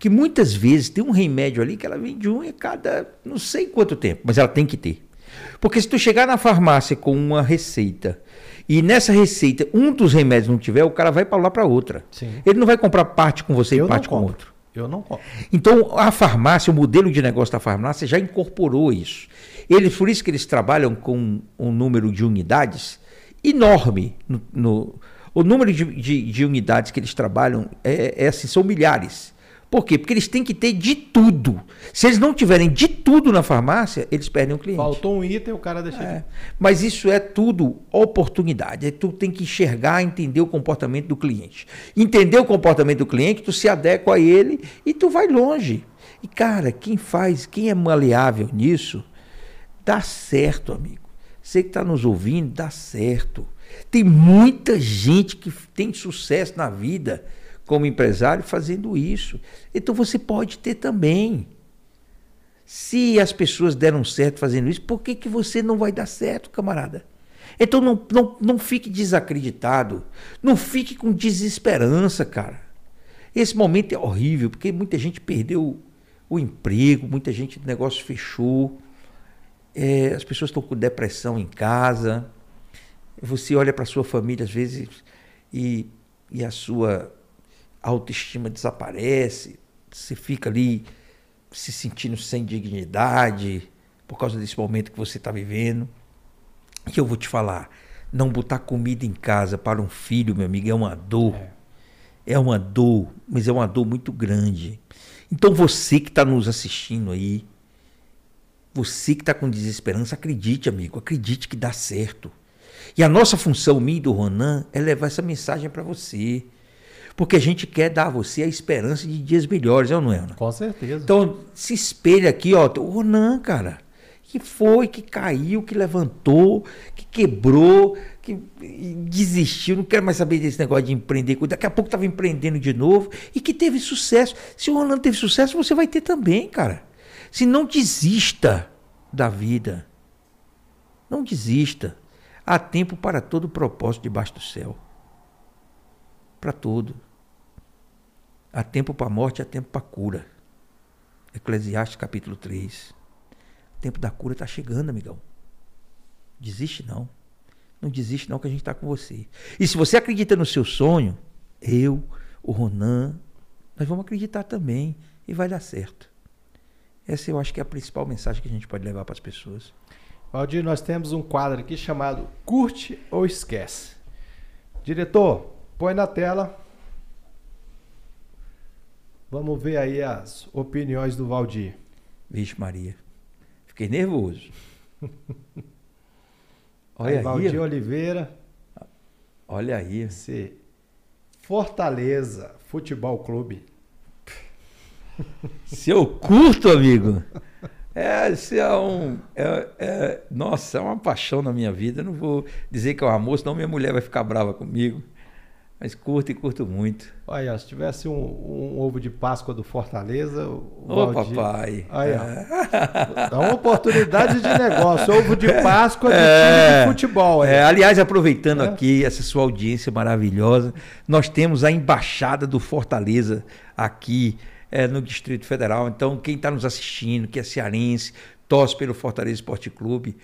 que muitas vezes tem um remédio ali que ela vende um a cada não sei quanto tempo, mas ela tem que ter. Porque se tu chegar na farmácia com uma receita e nessa receita um dos remédios não tiver, o cara vai para lá para outra. Sim. Ele não vai comprar parte com você eu e parte com outro. Eu não compro. Então, a farmácia, o modelo de negócio da farmácia já incorporou isso. Eles, por isso que eles trabalham com um número de unidades enorme. No, no o número de, de, de, unidades que eles trabalham é, é assim, são milhares. Por quê? Porque eles têm que ter de tudo. Se eles não tiverem de tudo na farmácia, eles perdem o cliente. Faltou um item, o cara deixa. É. Mas isso é tudo oportunidade. É, tu tem que enxergar, entender o comportamento do cliente. Entender o comportamento do cliente, tu se adequa a ele e tu vai longe. E cara, quem faz, quem é maleável nisso, dá certo, amigo. Você que está nos ouvindo, dá certo. Tem muita gente que tem sucesso na vida como empresário fazendo isso. Então você pode ter também. Se as pessoas deram certo fazendo isso, por que, que você não vai dar certo, camarada? Então não, não, não fique desacreditado. Não fique com desesperança, cara. Esse momento é horrível, porque muita gente perdeu o emprego, muita gente o negócio fechou. É, as pessoas estão com depressão em casa. Você olha para sua família às vezes e, e a sua a autoestima desaparece, você fica ali se sentindo sem dignidade por causa desse momento que você está vivendo. E eu vou te falar, não botar comida em casa para um filho, meu amigo, é uma dor. É, é uma dor, mas é uma dor muito grande. Então você que está nos assistindo aí, você que está com desesperança, acredite, amigo, acredite que dá certo. E a nossa função, minha e do Ronan, é levar essa mensagem para você. Porque a gente quer dar a você a esperança de dias melhores, é ou não é, Ronan? Com certeza. Então, se espelha aqui, ó. O Ronan, cara, que foi, que caiu, que levantou, que quebrou, que desistiu, não quero mais saber desse negócio de empreender. Daqui a pouco estava empreendendo de novo e que teve sucesso. Se o Ronan teve sucesso, você vai ter também, cara. Se não desista da vida. Não desista. Há tempo para todo propósito debaixo do céu. Para tudo. Há tempo para a morte, há tempo para a cura. Eclesiastes capítulo 3. O tempo da cura está chegando, amigão. Desiste não. Não desiste não que a gente está com você. E se você acredita no seu sonho, eu, o Ronan, nós vamos acreditar também e vai dar certo. Essa eu acho que é a principal mensagem que a gente pode levar para as pessoas. Valdir, nós temos um quadro aqui chamado Curte ou Esquece. Diretor, põe na tela. Vamos ver aí as opiniões do Valdir. Vixe Maria. Fiquei nervoso. Olha aí, Valdir Oliveira. Olha aí. Esse Fortaleza Futebol Clube. Se eu curto, amigo. É, esse é um. É, é, nossa, é uma paixão na minha vida. Eu não vou dizer que é um amor, senão minha mulher vai ficar brava comigo. Mas curto e curto muito. Olha, se tivesse um, um ovo de Páscoa do Fortaleza. Ô, Valdir... papai. Olha, é. dá uma oportunidade de negócio. Ovo de Páscoa de é, time de futebol. É, aliás, aproveitando é. aqui essa sua audiência maravilhosa, nós temos a embaixada do Fortaleza aqui é, no Distrito Federal. Então, quem está nos assistindo, que é cearense, torce pelo Fortaleza Esporte Clube,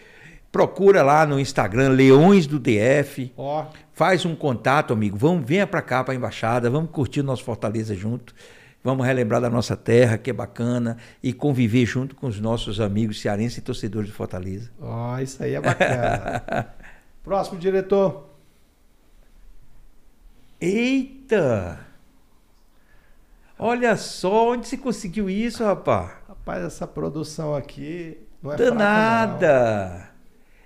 procura lá no Instagram Leões do DF. Oh. Faz um contato, amigo. Vamos, venha para cá, para a embaixada. Vamos curtir o nosso Fortaleza junto. Vamos relembrar da nossa terra, que é bacana, e conviver junto com os nossos amigos cearenses e torcedores de Fortaleza. Ó, oh, isso aí é bacana. Próximo diretor. Eita! Olha só, onde você conseguiu isso, rapaz? Rapaz, essa produção aqui não é Danada! Fraca,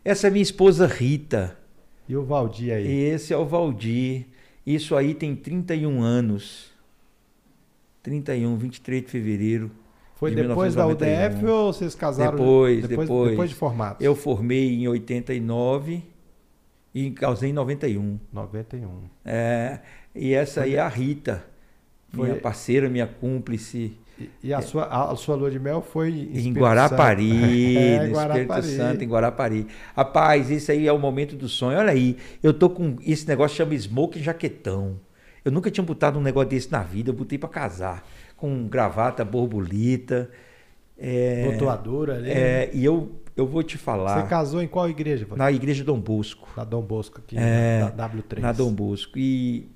essa é minha esposa Rita. E o Valdir aí? Esse é o Valdir. Isso aí tem 31 anos. 31, 23 de fevereiro. Foi de depois 1991. da UDF ou vocês casaram? Depois, depois, depois. Depois de formato. Eu formei em 89 e casei em 91. 91. É, e essa aí é a Rita. Foi... Minha parceira, minha cúmplice. E, a, é. sua, a, sua lua de mel foi em, em Guarapari, é, no Guarapari. Espírito Santo, em Guarapari. Rapaz, esse aí é o momento do sonho. Olha aí, eu tô com esse negócio chama smoke jaquetão. Eu nunca tinha botado um negócio desse na vida, eu botei para casar. Com gravata, borboleta. É, Rotuadora ali. É, e eu, eu vou te falar. Você casou em qual igreja? Na igreja Dom Bosco. Na Dom Bosco, aqui, é, na W3. Na Dom Bosco. E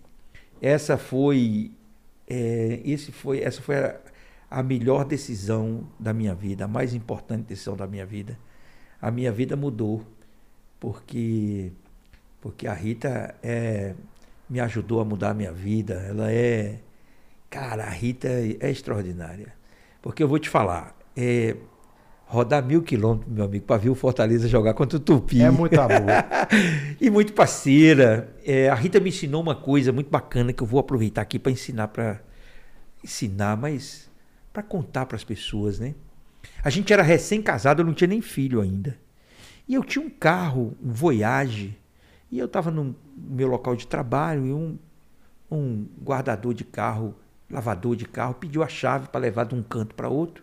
essa foi é, esse foi, essa foi a, a melhor decisão da minha vida, a mais importante decisão da minha vida. A minha vida mudou porque porque a Rita é, me ajudou a mudar a minha vida. Ela é, cara, a Rita é, é extraordinária. Porque eu vou te falar, é, rodar mil quilômetros, meu amigo, para ver o Fortaleza jogar contra o Tupi. É muito amor. e muito parceira. É, a Rita me ensinou uma coisa muito bacana que eu vou aproveitar aqui para ensinar para ensinar, mas para contar para as pessoas, né? A gente era recém-casado, eu não tinha nem filho ainda. E eu tinha um carro, um Voyage, e eu estava no meu local de trabalho e um, um guardador de carro, lavador de carro, pediu a chave para levar de um canto para outro.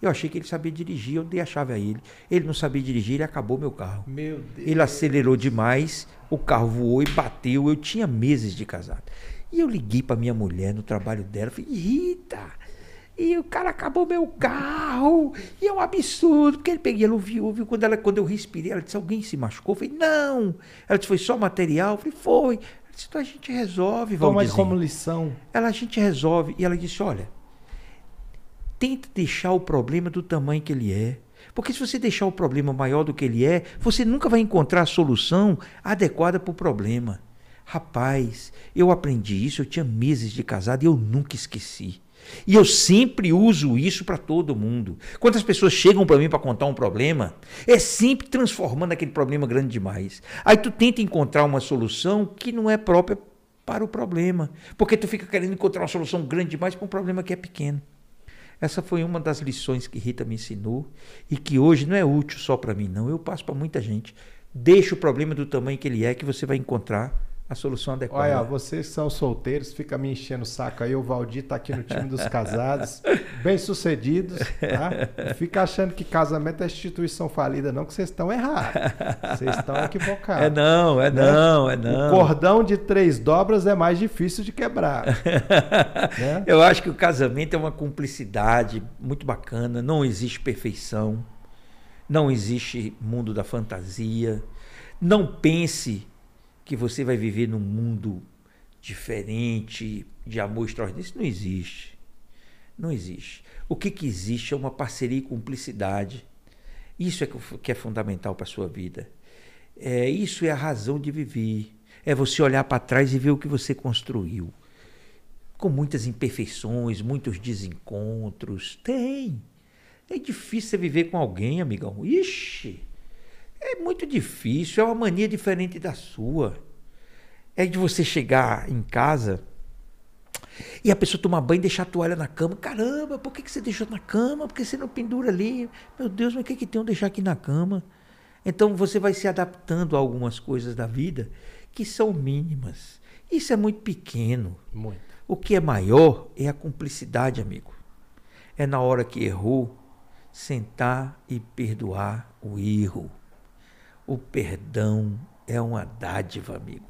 Eu achei que ele sabia dirigir, eu dei a chave a ele. Ele não sabia dirigir, ele acabou meu carro. Meu Deus. Ele acelerou demais, o carro voou e bateu. Eu tinha meses de casado. E eu liguei para minha mulher no trabalho dela, falei, Rita, e o cara acabou meu carro, e é um absurdo, porque ele peguei, ela ouviu, ouviu, quando, ela, quando eu respirei, ela disse, alguém se machucou? Eu falei, não. Ela disse, foi só material? Eu falei, foi. Ela disse, então a gente resolve, Toma como lição. Ela, a gente resolve. E ela disse, olha, tenta deixar o problema do tamanho que ele é. Porque se você deixar o problema maior do que ele é, você nunca vai encontrar a solução adequada para o problema. Rapaz, eu aprendi isso, eu tinha meses de casado e eu nunca esqueci. E eu sempre uso isso para todo mundo. Quantas pessoas chegam para mim para contar um problema, é sempre transformando aquele problema grande demais. Aí tu tenta encontrar uma solução que não é própria para o problema. Porque tu fica querendo encontrar uma solução grande demais para um problema que é pequeno. Essa foi uma das lições que Rita me ensinou e que hoje não é útil só para mim, não. Eu passo para muita gente. Deixa o problema do tamanho que ele é, que você vai encontrar a solução adequada. Olha, vocês são solteiros, fica me enchendo o saco aí. O Valdir tá aqui no time dos casados, bem sucedidos, tá? fica achando que casamento é instituição falida, não, que vocês estão errados. Vocês estão equivocados. É não, é né? não, é não. O cordão de três dobras é mais difícil de quebrar. né? Eu acho que o casamento é uma cumplicidade muito bacana, não existe perfeição, não existe mundo da fantasia. Não pense que você vai viver num mundo diferente, de amor extraordinário. Isso não existe. Não existe. O que, que existe é uma parceria e cumplicidade. Isso é que é fundamental para a sua vida. É, isso é a razão de viver. É você olhar para trás e ver o que você construiu. Com muitas imperfeições, muitos desencontros. Tem. É difícil viver com alguém, amigão. Ixi! É muito difícil, é uma mania diferente da sua. É de você chegar em casa e a pessoa tomar banho e deixar a toalha na cama. Caramba, por que, que você deixou na cama? Por que você não pendura ali? Meu Deus, mas o que, que tem eu deixar aqui na cama? Então você vai se adaptando a algumas coisas da vida que são mínimas. Isso é muito pequeno. Muito. O que é maior é a cumplicidade, amigo. É na hora que errou, sentar e perdoar o erro. O perdão é uma dádiva, amigo.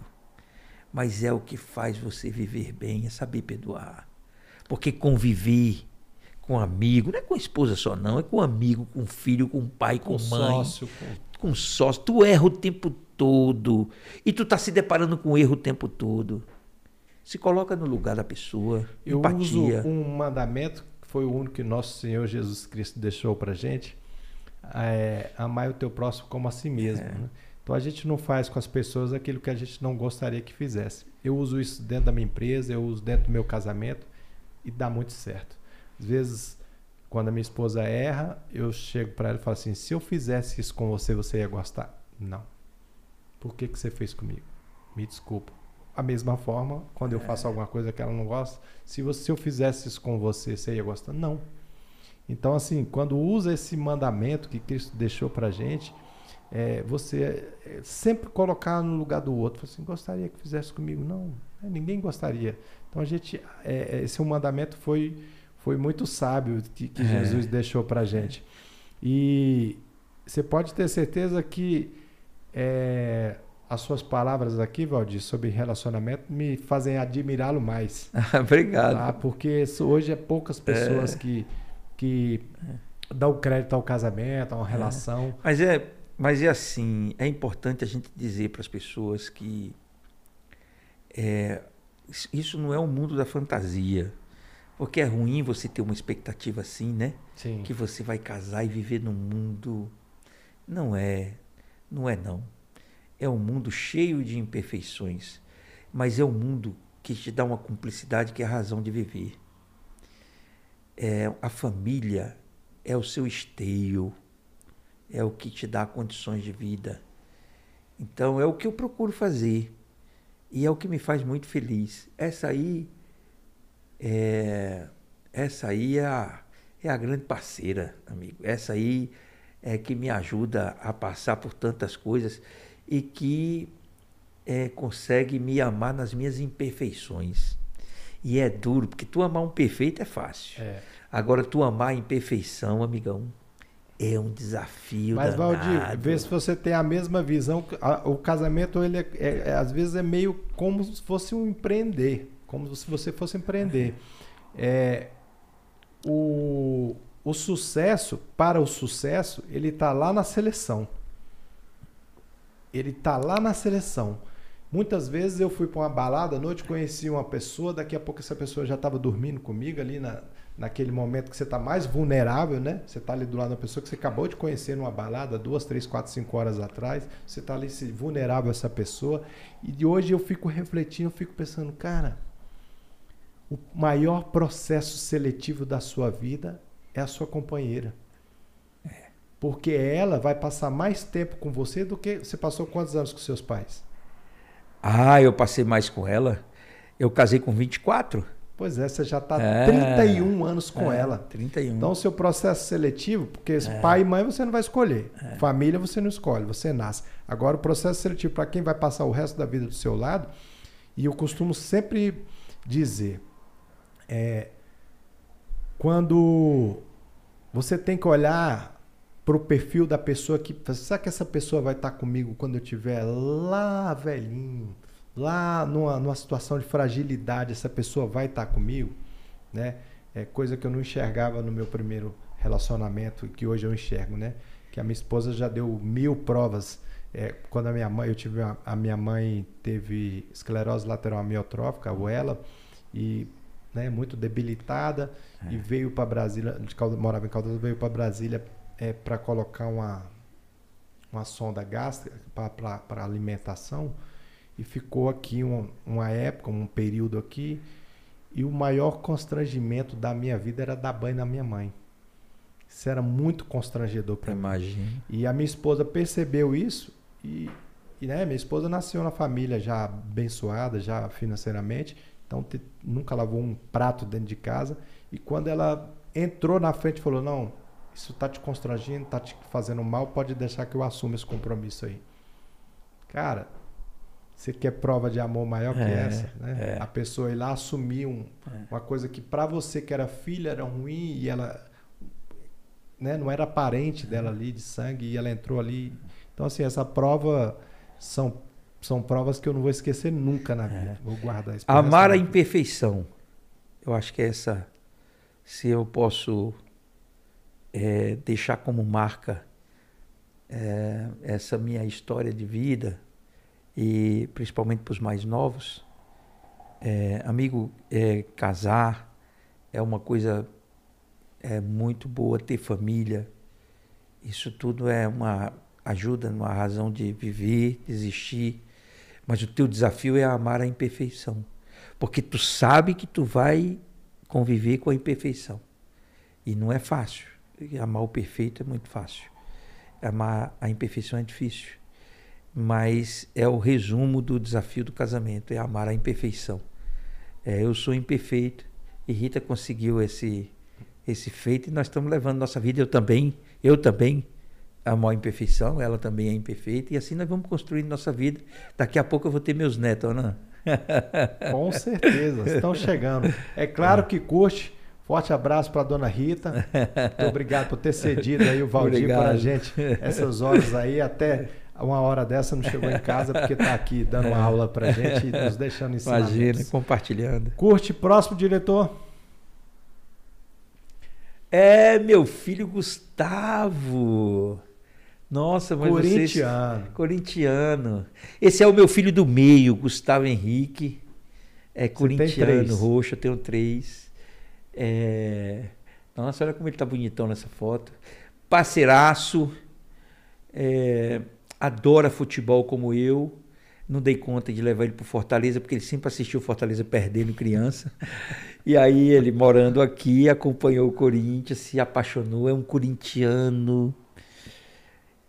Mas é o que faz você viver bem, é saber perdoar. Porque conviver com amigo, não é com a esposa só, não, é com amigo, com filho, com pai, com, com mãe. Sócio, com... com sócio. Tu erra o tempo todo. E tu tá se deparando com erro o tempo todo. Se coloca no lugar da pessoa. Eu empatia. uso um mandamento que foi o único que nosso Senhor Jesus Cristo deixou pra gente é, amar o teu próximo como a si mesmo. É. Né? Então a gente não faz com as pessoas aquilo que a gente não gostaria que fizesse. Eu uso isso dentro da minha empresa, eu uso dentro do meu casamento e dá muito certo. Às vezes, quando a minha esposa erra, eu chego para ela e falo assim: se eu fizesse isso com você, você ia gostar? Não. Por que, que você fez comigo? Me desculpa. A mesma forma, quando eu é. faço alguma coisa que ela não gosta, se, você, se eu fizesse isso com você, você ia gostar? Não. Então, assim, quando usa esse mandamento que Cristo deixou para gente, é, você é, sempre colocar no lugar do outro. Assim, gostaria que fizesse comigo? Não, né, ninguém gostaria. Então, a gente, é, é, esse é mandamento foi, foi muito sábio que, que é. Jesus deixou para gente. E você pode ter certeza que é, as suas palavras aqui, Valdir, sobre relacionamento me fazem admirá-lo mais. Obrigado. Tá? Porque hoje é poucas pessoas que que dá o crédito ao casamento, a uma é. relação. É. Mas é, mas é assim, é importante a gente dizer para as pessoas que é, isso não é o um mundo da fantasia. Porque é ruim você ter uma expectativa assim, né? Sim. Que você vai casar e viver num mundo. Não é. Não é não. É um mundo cheio de imperfeições. Mas é um mundo que te dá uma cumplicidade que é a razão de viver é, a família é o seu esteio, é o que te dá condições de vida. Então é o que eu procuro fazer e é o que me faz muito feliz. Essa aí é, essa aí é a, é a grande parceira, amigo. Essa aí é que me ajuda a passar por tantas coisas e que é, consegue me amar nas minhas imperfeições. E é duro, porque tu amar um perfeito é fácil. É. Agora, tu amar a imperfeição, amigão, é um desafio. Mas. Valdir, vê se você tem a mesma visão. O casamento, ele é, é, é, às vezes, é meio como se fosse um empreender. Como se você fosse empreender. É, o, o sucesso, para o sucesso, ele está lá na seleção. Ele está lá na seleção. Muitas vezes eu fui para uma balada à noite, conheci uma pessoa, daqui a pouco essa pessoa já estava dormindo comigo ali na, naquele momento que você está mais vulnerável, né? Você está ali do lado da pessoa que você acabou de conhecer numa balada duas, três, quatro, cinco horas atrás. Você está ali vulnerável a essa pessoa. E de hoje eu fico refletindo, eu fico pensando, cara, o maior processo seletivo da sua vida é a sua companheira. É. Porque ela vai passar mais tempo com você do que você passou quantos anos com seus pais? Ah, eu passei mais com ela. Eu casei com 24. Pois é, você já está é, 31 anos com é, ela. 31. Então, o seu processo seletivo, porque é. pai e mãe você não vai escolher, é. família você não escolhe, você nasce. Agora, o processo seletivo para quem vai passar o resto da vida do seu lado, e eu costumo sempre dizer, é, quando você tem que olhar para o perfil da pessoa que. Será que essa pessoa vai estar comigo quando eu estiver lá velhinho? Lá numa, numa situação de fragilidade, essa pessoa vai estar comigo? Né? É coisa que eu não enxergava no meu primeiro relacionamento que hoje eu enxergo, né? Que a minha esposa já deu mil provas. É, quando a minha mãe, eu tive a, a minha mãe teve esclerose lateral amiotrófica, ou ela, e né, muito debilitada é. e veio para Brasília, morava em Caldas, veio para Brasília é, para colocar uma, uma sonda gástrica para alimentação e ficou aqui uma, uma época, um período aqui e o maior constrangimento da minha vida era dar banho na minha mãe. Isso era muito constrangedor para mim. Imagina. E a minha esposa percebeu isso e, e né, minha esposa nasceu na família já abençoada, já financeiramente, então te, nunca lavou um prato dentro de casa. E quando ela entrou na frente e falou: Não, isso está te constrangendo, está te fazendo mal, pode deixar que eu assuma esse compromisso aí. Cara, você quer prova de amor maior que é, essa, né? É. A pessoa ir lá assumir um, é. uma coisa que para você que era filha era ruim e ela né, não era parente dela ali de sangue e ela entrou ali. Então assim, essa prova são são provas que eu não vou esquecer nunca na vida. Vou guardar isso. Amar a imperfeição. Eu acho que é essa se eu posso é, deixar como marca é, essa minha história de vida e principalmente para os mais novos, é, amigo, é, casar é uma coisa é muito boa ter família. Isso tudo é uma ajuda, uma razão de viver, de existir. Mas o teu desafio é amar a imperfeição, porque tu sabe que tu vai conviver com a imperfeição e não é fácil. Amar o perfeito é muito fácil. Amar a imperfeição é difícil. Mas é o resumo do desafio do casamento, é amar a imperfeição. É, eu sou imperfeito e Rita conseguiu esse esse feito e nós estamos levando nossa vida. Eu também, eu também amo a imperfeição, ela também é imperfeita e assim nós vamos construindo nossa vida. Daqui a pouco eu vou ter meus netos, Ana. Com certeza, estão chegando. É claro que curte Forte abraço para a dona Rita. Muito obrigado por ter cedido aí o Valdir para a gente essas horas aí. Até uma hora dessa não chegou em casa porque está aqui dando uma aula para a gente e nos deixando ensinar. Imagina, compartilhando. Curte, próximo diretor. É meu filho Gustavo. Nossa, mas Corintiano. Vocês... Corintiano. Esse é o meu filho do meio, Gustavo Henrique. É corintiano, roxo, eu tenho três. É... Nossa, olha como ele tá bonitão nessa foto. Parceiraço, é... adora futebol como eu. Não dei conta de levar ele para Fortaleza, porque ele sempre assistiu Fortaleza perdendo criança. E aí ele, morando aqui, acompanhou o Corinthians, se apaixonou. É um corintiano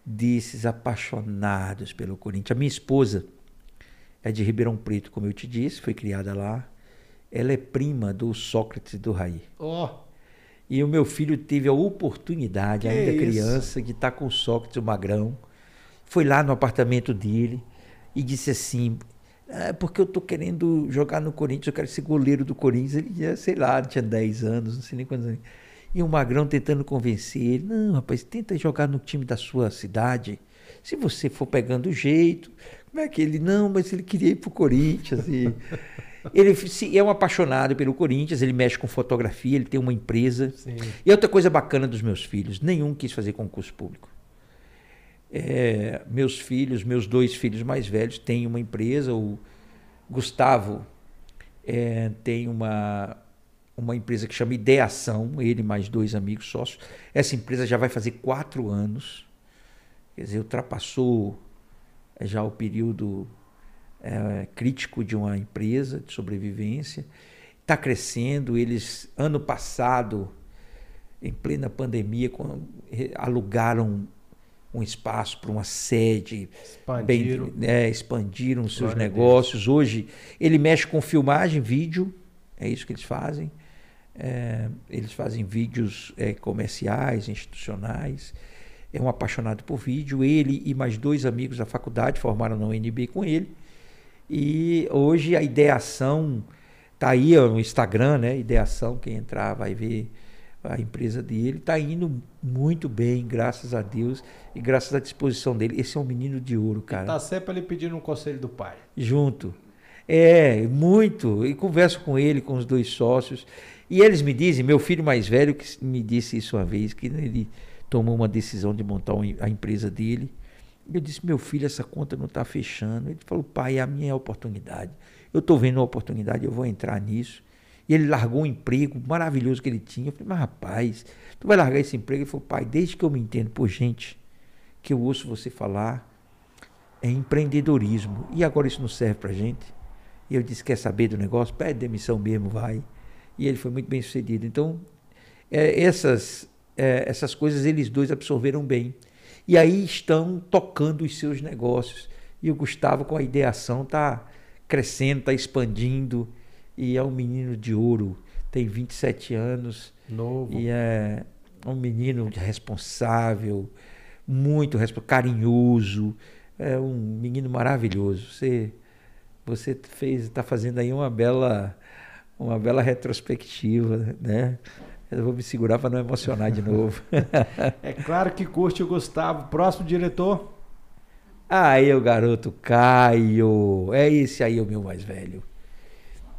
desses apaixonados pelo Corinthians. A minha esposa é de Ribeirão Preto, como eu te disse, foi criada lá. Ela é prima do Sócrates do Raí. Oh. E o meu filho teve a oportunidade, que ainda é criança, de estar com o Sócrates, o Magrão. Foi lá no apartamento dele e disse assim: é porque eu tô querendo jogar no Corinthians, eu quero ser goleiro do Corinthians. Ele já, sei lá, tinha 10 anos, não sei nem quantos anos. E o Magrão tentando convencer ele: não, rapaz, tenta jogar no time da sua cidade. Se você for pegando o jeito, como é que ele? Não, mas ele queria ir pro Corinthians. E. Ele é um apaixonado pelo Corinthians, ele mexe com fotografia, ele tem uma empresa. Sim. E outra coisa bacana dos meus filhos, nenhum quis fazer concurso público. É, meus filhos, meus dois filhos mais velhos têm uma empresa, o Gustavo é, tem uma, uma empresa que chama Ideação, ele mais dois amigos sócios. Essa empresa já vai fazer quatro anos, quer dizer, ultrapassou já o período é, crítico de uma empresa de sobrevivência. Está crescendo. Eles, ano passado, em plena pandemia, alugaram um espaço para uma sede. Expandiram. Bem, é, expandiram os seus Glória negócios. Hoje ele mexe com filmagem, vídeo, é isso que eles fazem. É, eles fazem vídeos é, comerciais, institucionais. É um apaixonado por vídeo. Ele e mais dois amigos da faculdade formaram na UNB com ele. E hoje a ideação tá aí no Instagram, né? Ideação, quem entrar vai ver a empresa dele. Está indo muito bem, graças a Deus e graças à disposição dele. Esse é um menino de ouro, cara. Está sempre ali pedindo um conselho do pai. Junto. É, muito. E converso com ele, com os dois sócios. E eles me dizem, meu filho mais velho que me disse isso uma vez, que ele tomou uma decisão de montar a empresa dele. Eu disse, meu filho, essa conta não está fechando. Ele falou, pai, a minha é a oportunidade. Eu estou vendo uma oportunidade, eu vou entrar nisso. E ele largou um emprego maravilhoso que ele tinha. Eu falei, mas rapaz, tu vai largar esse emprego? Ele falou, pai, desde que eu me entendo por gente, que eu ouço você falar, é empreendedorismo. E agora isso não serve para gente. E eu disse, quer saber do negócio? Pede demissão mesmo, vai. E ele foi muito bem sucedido. Então, é, essas, é, essas coisas eles dois absorveram bem. E aí estão tocando os seus negócios. E o Gustavo, com a ideação, está crescendo, está expandindo e é um menino de ouro, tem 27 anos. Novo. E é um menino responsável, muito carinhoso, é um menino maravilhoso. Você você fez está fazendo aí uma bela uma bela retrospectiva, né? Eu vou me segurar para não emocionar de novo. é claro que curte o Gustavo. Próximo diretor? Aí o garoto Caio. É esse aí o meu mais velho.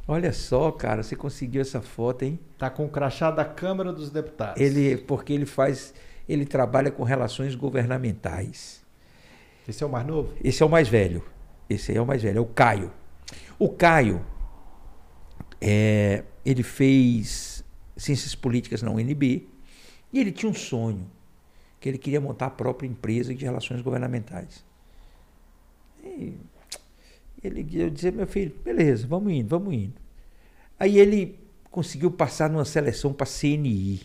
Olha só, cara, você conseguiu essa foto, hein? Tá com o crachá da Câmara dos Deputados. Ele, porque ele faz, ele trabalha com relações governamentais. Esse é o mais novo? Esse é o mais velho. Esse aí é o mais velho, é o Caio. O Caio, é, ele fez ciências políticas na UNB e ele tinha um sonho, que ele queria montar a própria empresa de relações governamentais. E ele, eu dizia, meu filho, beleza, vamos indo, vamos indo. Aí ele conseguiu passar numa seleção para a CNI.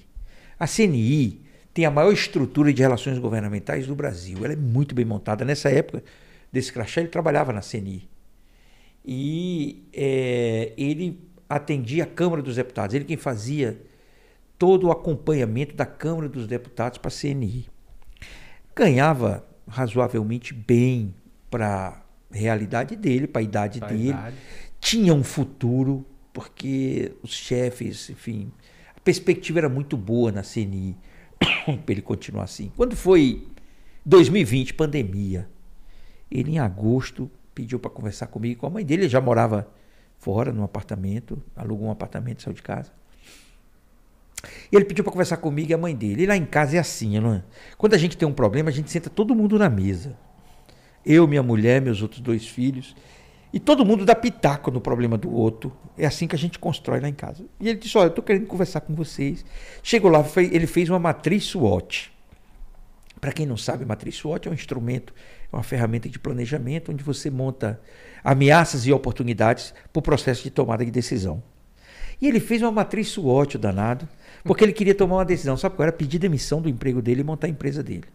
A CNI tem a maior estrutura de relações governamentais do Brasil. Ela é muito bem montada. Nessa época desse crachá, ele trabalhava na CNI. E é, ele atendia a Câmara dos Deputados. Ele quem fazia todo o acompanhamento da Câmara dos Deputados para a CNI. Ganhava razoavelmente bem para realidade dele, para a idade pra dele. Idade. Tinha um futuro, porque os chefes, enfim, a perspectiva era muito boa na CNI para ele continuar assim. Quando foi 2020, pandemia, ele em agosto pediu para conversar comigo com a mãe dele, ele já morava fora num apartamento, alugou um apartamento, saiu de casa. E ele pediu para conversar comigo e a mãe dele. E lá em casa é assim, não é? Quando a gente tem um problema, a gente senta todo mundo na mesa. Eu, minha mulher, meus outros dois filhos. E todo mundo dá pitaco no problema do outro. É assim que a gente constrói lá em casa. E ele disse: Olha, eu estou querendo conversar com vocês. Chegou lá, ele fez uma matriz SWOT. Para quem não sabe, matriz SWOT é um instrumento, é uma ferramenta de planejamento onde você monta ameaças e oportunidades para o processo de tomada de decisão. E ele fez uma matriz SWOT, o danado, porque ele queria tomar uma decisão. Sabe qual era? Pedir demissão do emprego dele e montar a empresa dele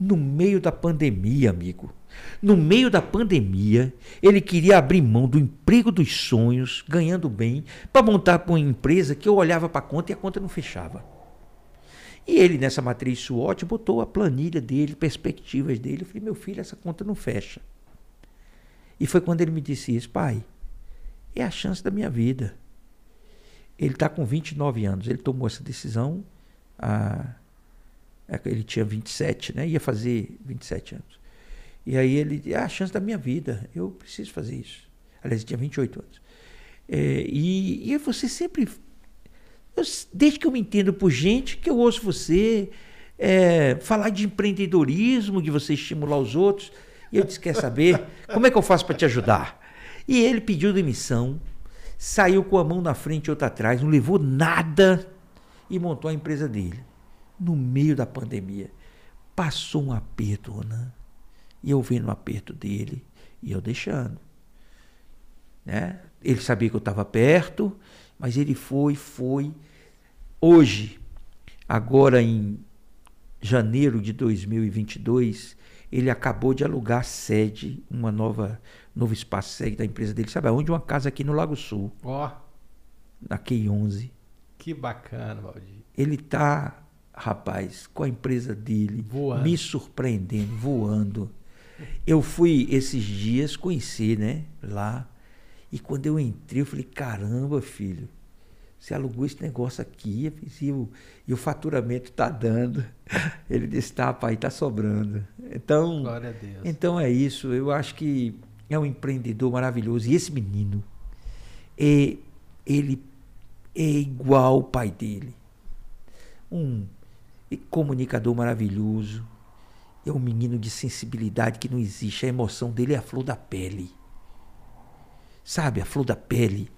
no meio da pandemia, amigo. No meio da pandemia, ele queria abrir mão do emprego dos sonhos, ganhando bem, para montar uma empresa que eu olhava para a conta e a conta não fechava. E ele, nessa matriz SWOT, botou a planilha dele, perspectivas dele. Eu falei, meu filho, essa conta não fecha. E foi quando ele me disse isso, pai, é a chance da minha vida. Ele está com 29 anos, ele tomou essa decisão há é, ele tinha 27, né? Ia fazer 27 anos. E aí ele, é a chance da minha vida, eu preciso fazer isso. Aliás, ele tinha 28 anos. É, e, e você sempre. Eu, desde que eu me entendo por gente, que eu ouço você é, falar de empreendedorismo, de você estimular os outros. E eu disse: quer saber? Como é que eu faço para te ajudar? E ele pediu demissão, saiu com a mão na frente e outra atrás, não levou nada e montou a empresa dele no meio da pandemia. Passou um aperto, Ronan. E eu vendo o aperto dele e eu deixando. Né? Ele sabia que eu estava perto, mas ele foi, foi. Hoje, agora em janeiro de 2022, ele acabou de alugar sede, uma nova novo espaço sede da empresa dele. Sabe aonde? Uma casa aqui no Lago Sul. Ó. Oh. Na Q11. Que bacana, Valdir. Ele tá, rapaz, com a empresa dele, voando. me surpreendendo, voando. Eu fui esses dias conhecer, né, lá. E quando eu entrei, eu falei: caramba, filho, você alugou esse negócio aqui e o, e o faturamento está dando. Ele disse: tá, pai, está sobrando. Então, então é isso. Eu acho que é um empreendedor maravilhoso. E esse menino, é, ele é igual ao pai dele. Um comunicador maravilhoso. É um menino de sensibilidade que não existe. A emoção dele é a flor da pele. Sabe, a flor da pele.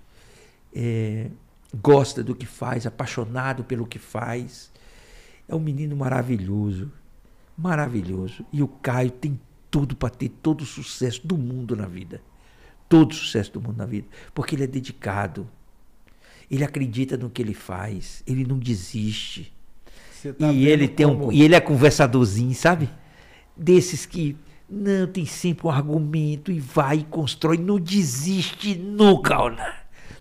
É, gosta do que faz, apaixonado pelo que faz. É um menino maravilhoso. Maravilhoso. E o Caio tem tudo para ter todo o sucesso do mundo na vida. Todo o sucesso do mundo na vida. Porque ele é dedicado. Ele acredita no que ele faz. Ele não desiste. Tá e ele tem um, e ele é conversadorzinho, sabe? Desses que não tem sempre um argumento e vai e constrói, não desiste nunca, Ona.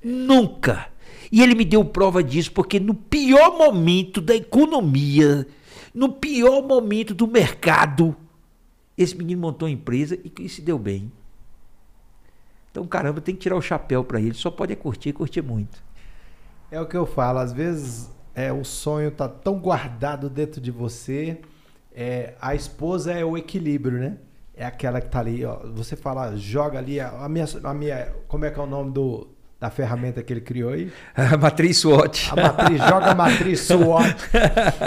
Nunca. E ele me deu prova disso porque no pior momento da economia, no pior momento do mercado, esse menino montou uma empresa e, e se deu bem. Então, caramba, tem que tirar o chapéu para ele. Só pode é curtir, curtir muito. É o que eu falo. Às vezes, é o sonho tá tão guardado dentro de você. É, a esposa é o equilíbrio, né? É aquela que tá ali, ó. Você fala, joga ali a minha, a minha, como é que é o nome do da ferramenta que ele criou aí? A matriz SWOT. A matriz, joga a matriz SWOT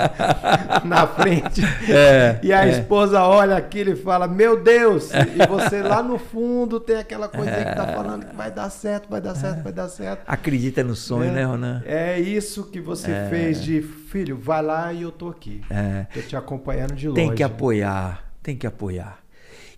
na frente. É, e a é. esposa olha aquilo e fala: Meu Deus! E você lá no fundo tem aquela coisa é. que tá falando que vai dar certo, vai dar certo, vai dar certo. Acredita no sonho, né, Ronan? É isso que você é. fez de filho, vai lá e eu tô aqui. É. Tô te acompanhando de longe. Tem que apoiar, tem que apoiar.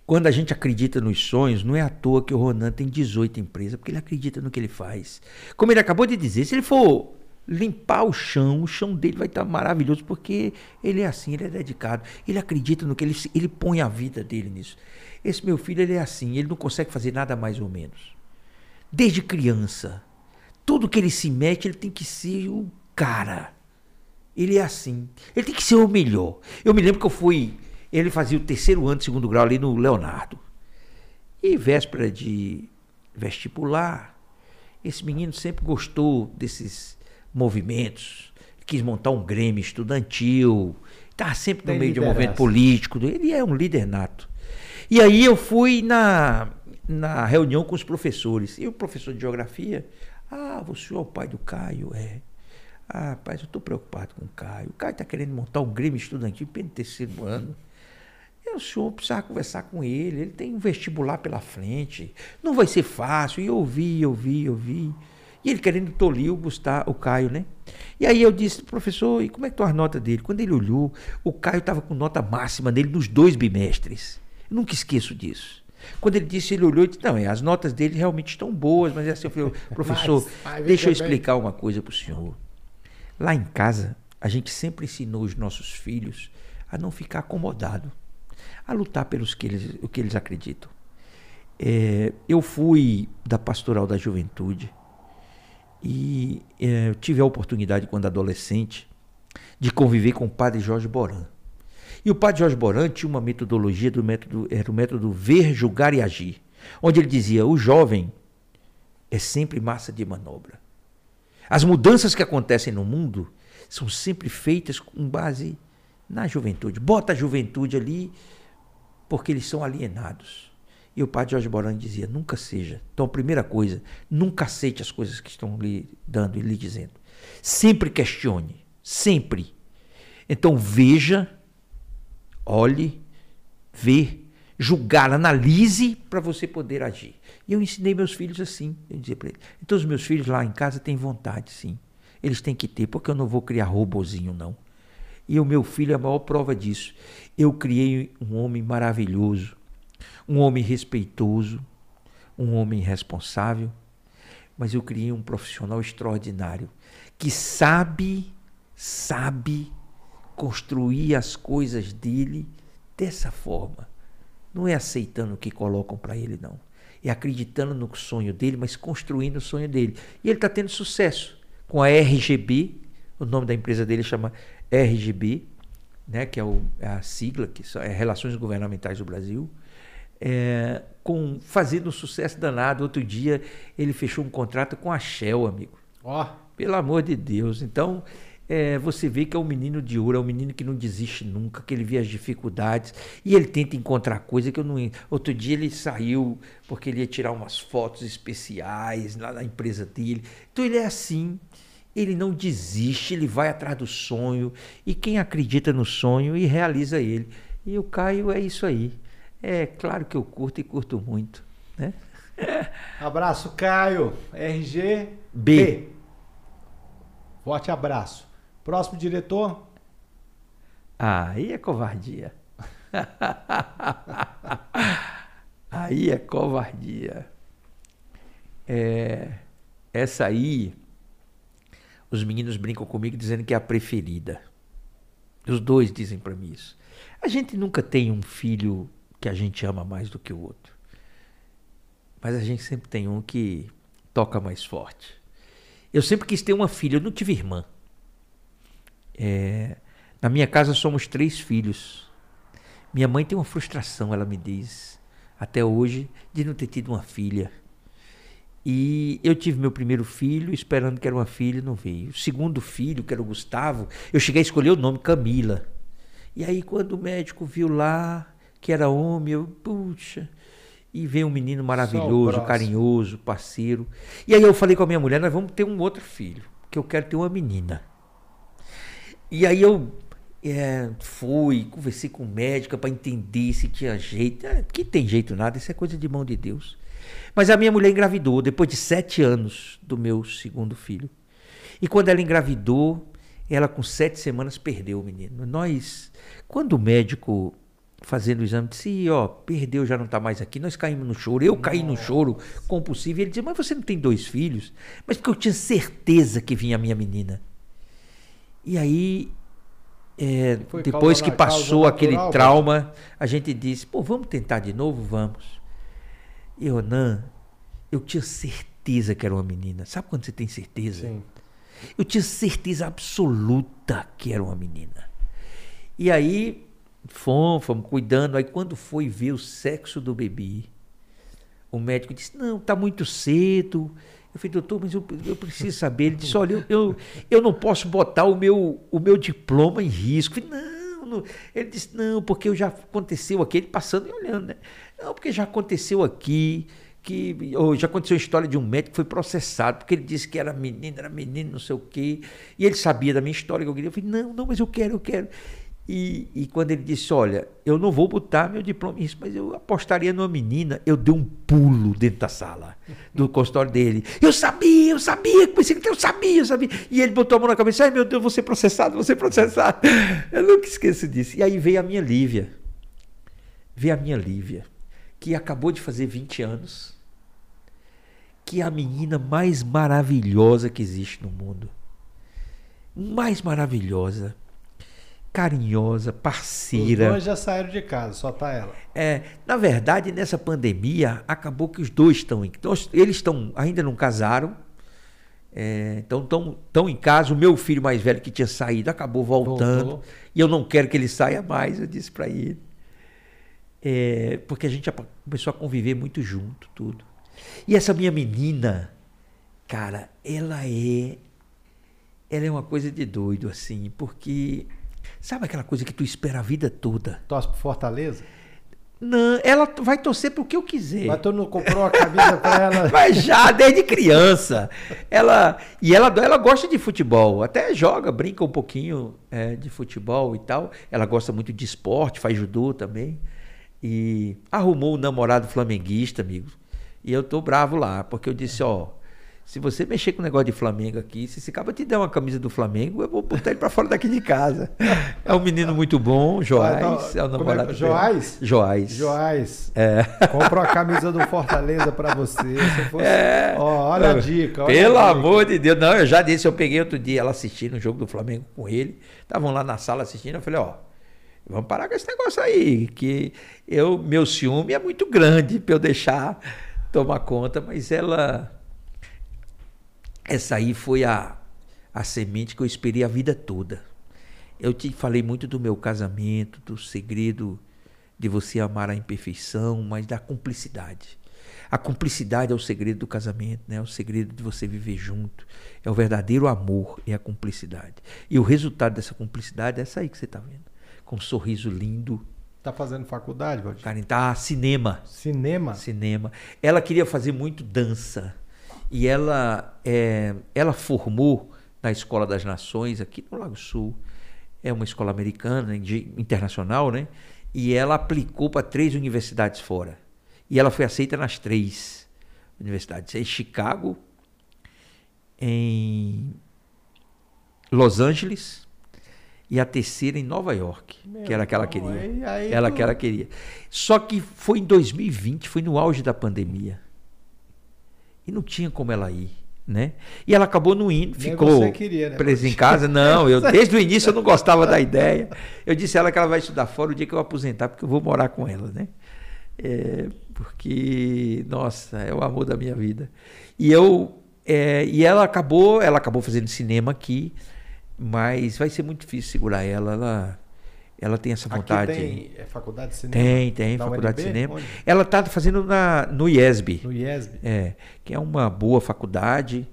Quando a gente acredita nos sonhos, não é à toa que o Ronan tem 18 empresas, porque ele acredita no que ele faz. Como ele acabou de dizer, se ele for limpar o chão, o chão dele vai estar maravilhoso, porque ele é assim, ele é dedicado, ele acredita no que ele, ele põe a vida dele nisso. Esse meu filho, ele é assim, ele não consegue fazer nada mais ou menos. Desde criança, tudo que ele se mete, ele tem que ser o cara. Ele é assim. Ele tem que ser o melhor. Eu me lembro que eu fui ele fazia o terceiro ano de segundo grau ali no Leonardo. E véspera de vestibular, esse menino sempre gostou desses movimentos, quis montar um grêmio estudantil, estava sempre no Tem meio de um movimento político, ele é um líder nato. E aí eu fui na, na reunião com os professores, e o professor de geografia, ah, você é o pai do Caio, é. Ah, rapaz, eu estou preocupado com o Caio. O Caio está querendo montar um grêmio estudantil pelo terceiro ano. O senhor precisa conversar com ele, ele tem um vestibular pela frente, não vai ser fácil. E eu ouvi, eu vi, eu vi. E ele querendo tolir o Gustavo, o Caio, né? E aí eu disse, professor, e como é que estão as notas dele? Quando ele olhou, o Caio estava com nota máxima dele nos dois bimestres. Eu nunca esqueço disso. Quando ele disse, ele olhou e disse, não, é, as notas dele realmente estão boas, mas é assim, eu falei, professor, mas, deixa eu explicar uma coisa para o senhor. Lá em casa, a gente sempre ensinou os nossos filhos a não ficar acomodado a lutar pelos que eles, o que eles acreditam. É, eu fui da pastoral da juventude e é, tive a oportunidade, quando adolescente, de conviver com o padre Jorge Boran. E o padre Jorge Boran tinha uma metodologia do método, era o método ver, julgar e agir, onde ele dizia: o jovem é sempre massa de manobra. As mudanças que acontecem no mundo são sempre feitas com base na juventude. Bota a juventude ali porque eles são alienados. E o padre Jorge Boran dizia: nunca seja. Então, primeira coisa, nunca aceite as coisas que estão lhe dando e lhe dizendo. Sempre questione. Sempre. Então, veja, olhe, vê, julgar, analise para você poder agir. E eu ensinei meus filhos assim. Eu dizia para eles: então, os meus filhos lá em casa têm vontade, sim. Eles têm que ter, porque eu não vou criar robozinho, não. E o meu filho é a maior prova disso. Eu criei um homem maravilhoso, um homem respeitoso, um homem responsável, mas eu criei um profissional extraordinário que sabe, sabe construir as coisas dele dessa forma. Não é aceitando o que colocam para ele, não. É acreditando no sonho dele, mas construindo o sonho dele. E ele está tendo sucesso com a RGB, o nome da empresa dele chama RGB, né, que é, o, é a sigla, que é Relações Governamentais do Brasil, é, com fazendo um sucesso danado. Outro dia ele fechou um contrato com a Shell, amigo. Ó. Oh. Pelo amor de Deus. Então, é, você vê que é um menino de ouro, é um menino que não desiste nunca, que ele vê as dificuldades e ele tenta encontrar coisa que eu não. Outro dia ele saiu porque ele ia tirar umas fotos especiais lá na empresa dele. Então ele é assim, ele não desiste, ele vai atrás do sonho e quem acredita no sonho e realiza ele. E o Caio é isso aí. É claro que eu curto e curto muito, né? Abraço, Caio. RG B. B. Forte abraço. Próximo diretor. Aí é covardia. aí é covardia. É, essa aí, os meninos brincam comigo dizendo que é a preferida. Os dois dizem para mim isso. A gente nunca tem um filho que a gente ama mais do que o outro. Mas a gente sempre tem um que toca mais forte. Eu sempre quis ter uma filha, eu não tive irmã. É, na minha casa somos três filhos. Minha mãe tem uma frustração, ela me diz, até hoje, de não ter tido uma filha. E eu tive meu primeiro filho, esperando que era uma filha, não veio. O segundo filho, que era o Gustavo, eu cheguei a escolher o nome Camila. E aí, quando o médico viu lá que era homem, eu, puxa. E veio um menino maravilhoso, carinhoso, parceiro. E aí eu falei com a minha mulher: nós vamos ter um outro filho, que eu quero ter uma menina. E aí eu é, fui, conversei com médica para entender se tinha jeito. É, que tem jeito nada, isso é coisa de mão de Deus. Mas a minha mulher engravidou depois de sete anos do meu segundo filho. E quando ela engravidou, ela com sete semanas perdeu o menino. Nós, quando o médico fazendo o exame disse, ó, perdeu, já não está mais aqui. Nós caímos no choro. Eu caí no choro compulsivo. E ele disse, mas você não tem dois filhos? Mas porque eu tinha certeza que vinha a minha menina. E aí, é, depois que passou aquele trauma, a gente disse: pô, vamos tentar de novo? Vamos. E Onan, eu tinha certeza que era uma menina. Sabe quando você tem certeza? Sim. Eu tinha certeza absoluta que era uma menina. E aí, fomos, fomos cuidando. Aí, quando foi ver o sexo do bebê, o médico disse: não, está muito cedo eu falei, doutor, mas eu, eu preciso saber. Ele disse, olha, eu, eu, eu não posso botar o meu, o meu diploma em risco. Eu falei, não, não. Ele disse, não, porque já aconteceu aqui, ele passando e olhando, né? Não, porque já aconteceu aqui, que ou já aconteceu a história de um médico que foi processado, porque ele disse que era menino, era menino, não sei o quê. E ele sabia da minha história que eu queria. Eu falei, não, não, mas eu quero, eu quero. E, e, quando ele disse, olha, eu não vou botar meu diploma nisso, mas eu apostaria numa menina, eu dei um pulo dentro da sala do consultório dele. Eu sabia, eu sabia, pensei que eu sabia, eu sabia. E ele botou a mão na cabeça, ai meu Deus, vou ser processado, vou ser processado. Eu nunca esqueço disso. E aí veio a minha Lívia. Veio a minha Lívia, que acabou de fazer 20 anos, que é a menina mais maravilhosa que existe no mundo. Mais maravilhosa carinhosa, parceira. Os dois já saíram de casa, só tá ela. É, na verdade, nessa pandemia, acabou que os dois estão em. Então, eles estão, ainda não casaram. É, então estão em casa. O meu filho mais velho que tinha saído acabou voltando. Voltou. E eu não quero que ele saia mais, eu disse para ele. É, porque a gente começou a conviver muito junto, tudo. E essa minha menina, cara, ela é. Ela é uma coisa de doido, assim, porque Sabe aquela coisa que tu espera a vida toda? Torce pro Fortaleza? Não, ela vai torcer pro que eu quiser. Mas tu não comprou a camisa pra ela? Mas já, desde criança. Ela, e ela, ela gosta de futebol, até joga, brinca um pouquinho é, de futebol e tal. Ela gosta muito de esporte, faz judô também. E arrumou um namorado flamenguista, amigo. E eu tô bravo lá, porque eu disse, ó, se você mexer com o negócio de Flamengo aqui, se esse cara te der uma camisa do Flamengo, eu vou botar ele para fora daqui de casa. É um menino muito bom, Joás. é o é namorado é? Joás? Joás. Joás. É. Compra a camisa do Fortaleza para você. Se fosse... é. Olha a dica. Olha Pelo a dica. amor de Deus. Não, eu já disse, eu peguei outro dia ela assistindo o jogo do Flamengo com ele. Estavam lá na sala assistindo, eu falei, ó, vamos parar com esse negócio aí, que eu, meu ciúme é muito grande para eu deixar tomar conta, mas ela essa aí foi a, a semente que eu esperei a vida toda. Eu te falei muito do meu casamento, do segredo de você amar a imperfeição, mas da cumplicidade. A cumplicidade é o segredo do casamento, né? É o segredo de você viver junto. É o verdadeiro amor, é a cumplicidade. E o resultado dessa cumplicidade é essa aí que você está vendo. Com um sorriso lindo. Tá fazendo faculdade, Valdir? Karen, tá cinema. Cinema? Cinema. Ela queria fazer muito dança e ela, é, ela formou na Escola das Nações, aqui no Lago Sul, é uma escola americana, de, internacional, né? E ela aplicou para três universidades fora. E ela foi aceita nas três universidades. Em Chicago, em Los Angeles e a terceira em Nova York, Meu que era a que ela queria. Aí, aí ela tu... que ela queria. Só que foi em 2020, foi no auge da pandemia. E não tinha como ela ir. Né? E ela acabou não indo, ficou queria, né? presa em casa. Não, eu desde o início eu não gostava da ideia. Eu disse a ela que ela vai estudar fora o dia que eu aposentar, porque eu vou morar com ela, né? É, porque, nossa, é o amor da minha vida. E eu é, e ela acabou, ela acabou fazendo cinema aqui, mas vai ser muito difícil segurar ela. Ela ela tem essa vontade. Aqui tem é, faculdade de cinema? Tem, tem, faculdade UNB? de cinema. Onde? Ela está fazendo na, no IESB. No IESB? É, que é uma boa faculdade,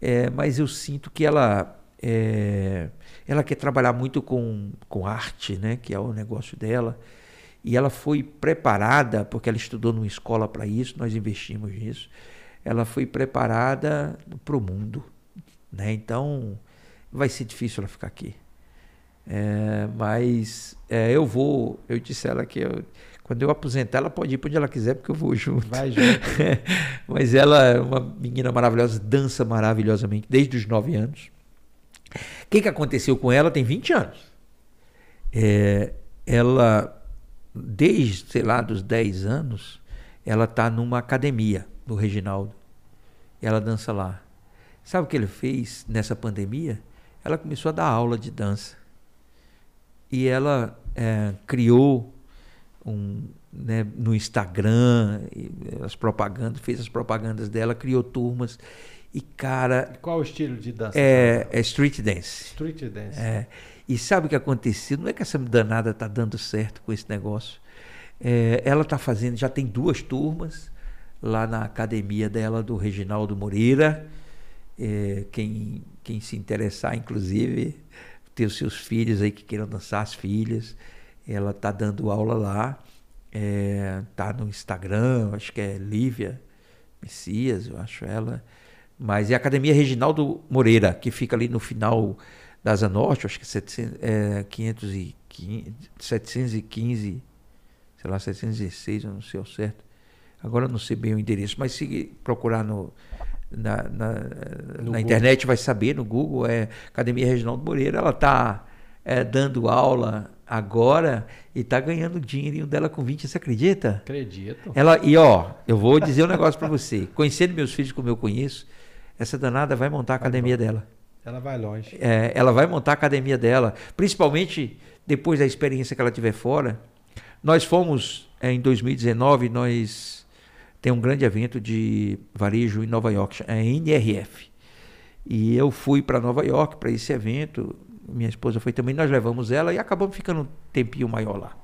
é, mas eu sinto que ela, é, ela quer trabalhar muito com, com arte, né, que é o negócio dela. E ela foi preparada, porque ela estudou numa escola para isso, nós investimos nisso. Ela foi preparada para o mundo. Né? Então, vai ser difícil ela ficar aqui. É, mas é, eu vou, eu disse a ela que eu, quando eu aposentar, ela pode ir para onde ela quiser, porque eu vou junto. Vai junto. mas ela é uma menina maravilhosa, dança maravilhosamente, desde os 9 anos. O que, que aconteceu com ela? Tem 20 anos. É, ela, desde, sei lá, dos 10 anos, ela está numa academia do Reginaldo. Ela dança lá. Sabe o que ele fez nessa pandemia? Ela começou a dar aula de dança e ela é, criou um, né, no Instagram as propagandas, fez as propagandas dela, criou turmas e cara. Qual o estilo de dança? É, é street dance. Street dance. É. E sabe o que aconteceu? Não é que essa danada tá dando certo com esse negócio. É, ela tá fazendo, já tem duas turmas lá na academia dela do Reginaldo Moreira. É, quem, quem se interessar, inclusive, ter os seus filhos aí que queiram dançar, as filhas. Ela tá dando aula lá, é, tá no Instagram, acho que é Lívia Messias, eu acho ela. Mas é a Academia Reginaldo Moreira, que fica ali no final da Asa Norte, acho que é, 700, é 515, 715, sei lá, 716, eu não sei ao certo. Agora eu não sei bem o endereço, mas se procurar no, na, na, na internet vai saber, no Google, é Academia Reginaldo Moreira, ela está é, dando aula agora e está ganhando o dinheirinho dela com 20, você acredita? Acredito. Ela, e ó, eu vou dizer um negócio para você, conhecendo meus filhos como eu conheço, essa danada vai montar a academia vai dela. Ela vai longe. É, ela vai montar a academia dela, principalmente depois da experiência que ela tiver fora. Nós fomos, é, em 2019, nós tem um grande evento de varejo em Nova York, é NRF. E eu fui para Nova York para esse evento, minha esposa foi também, nós levamos ela e acabamos ficando um tempinho maior lá.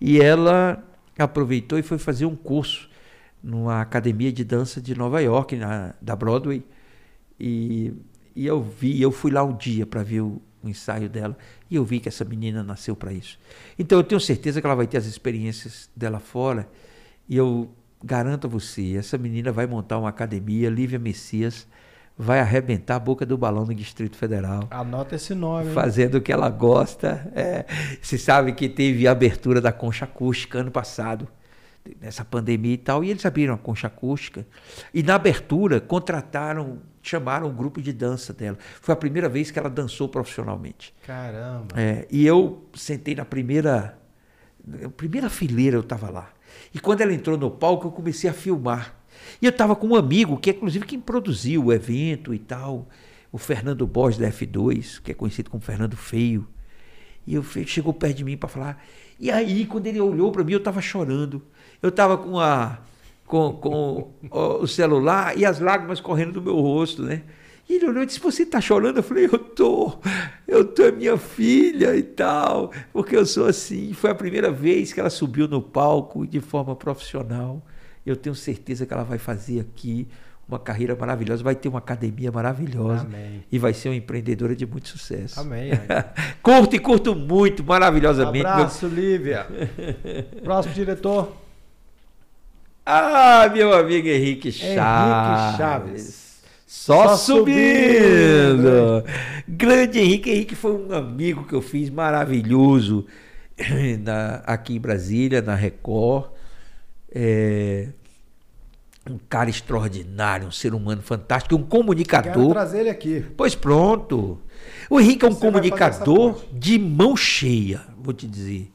E ela aproveitou e foi fazer um curso numa academia de dança de Nova York, na, da Broadway. E, e eu vi, eu fui lá um dia para ver o, o ensaio dela e eu vi que essa menina nasceu para isso. Então eu tenho certeza que ela vai ter as experiências dela fora e eu garanto a você, essa menina vai montar uma academia, Lívia Messias, vai arrebentar a boca do balão no Distrito Federal. Anota esse nome. Hein? Fazendo o que ela gosta. É, se sabe que teve a abertura da concha acústica ano passado. nessa pandemia e tal, e eles abriram a concha acústica. E na abertura contrataram, chamaram um grupo de dança dela. Foi a primeira vez que ela dançou profissionalmente. Caramba. É, e eu sentei na primeira, na primeira fileira, eu estava lá. E quando ela entrou no palco, eu comecei a filmar. E eu estava com um amigo, que é inclusive quem produziu o evento e tal, o Fernando Borges da F2, que é conhecido como Fernando Feio. E eu chegou perto de mim para falar. E aí, quando ele olhou para mim, eu estava chorando. Eu estava com, a, com, com o celular e as lágrimas correndo do meu rosto, né? E ele olhou e disse: Você está chorando? Eu falei: Eu tô, eu tô, é minha filha e tal, porque eu sou assim. Foi a primeira vez que ela subiu no palco de forma profissional. Eu tenho certeza que ela vai fazer aqui uma carreira maravilhosa, vai ter uma academia maravilhosa Amém. e vai ser uma empreendedora de muito sucesso. Amém. curto e curto muito, maravilhosamente. Abraço, Lívia. Próximo diretor. Ah, meu amigo Henrique Chaves. Henrique Chaves. Só, Só subindo. subindo. Grande Henrique. Henrique foi um amigo que eu fiz maravilhoso na- aqui em Brasília, na Record. É, um cara extraordinário, um ser humano fantástico, um Quero comunicador. trazer ele aqui. Pois pronto. O Henrique é um Você comunicador de mão cheia, vou te dizer.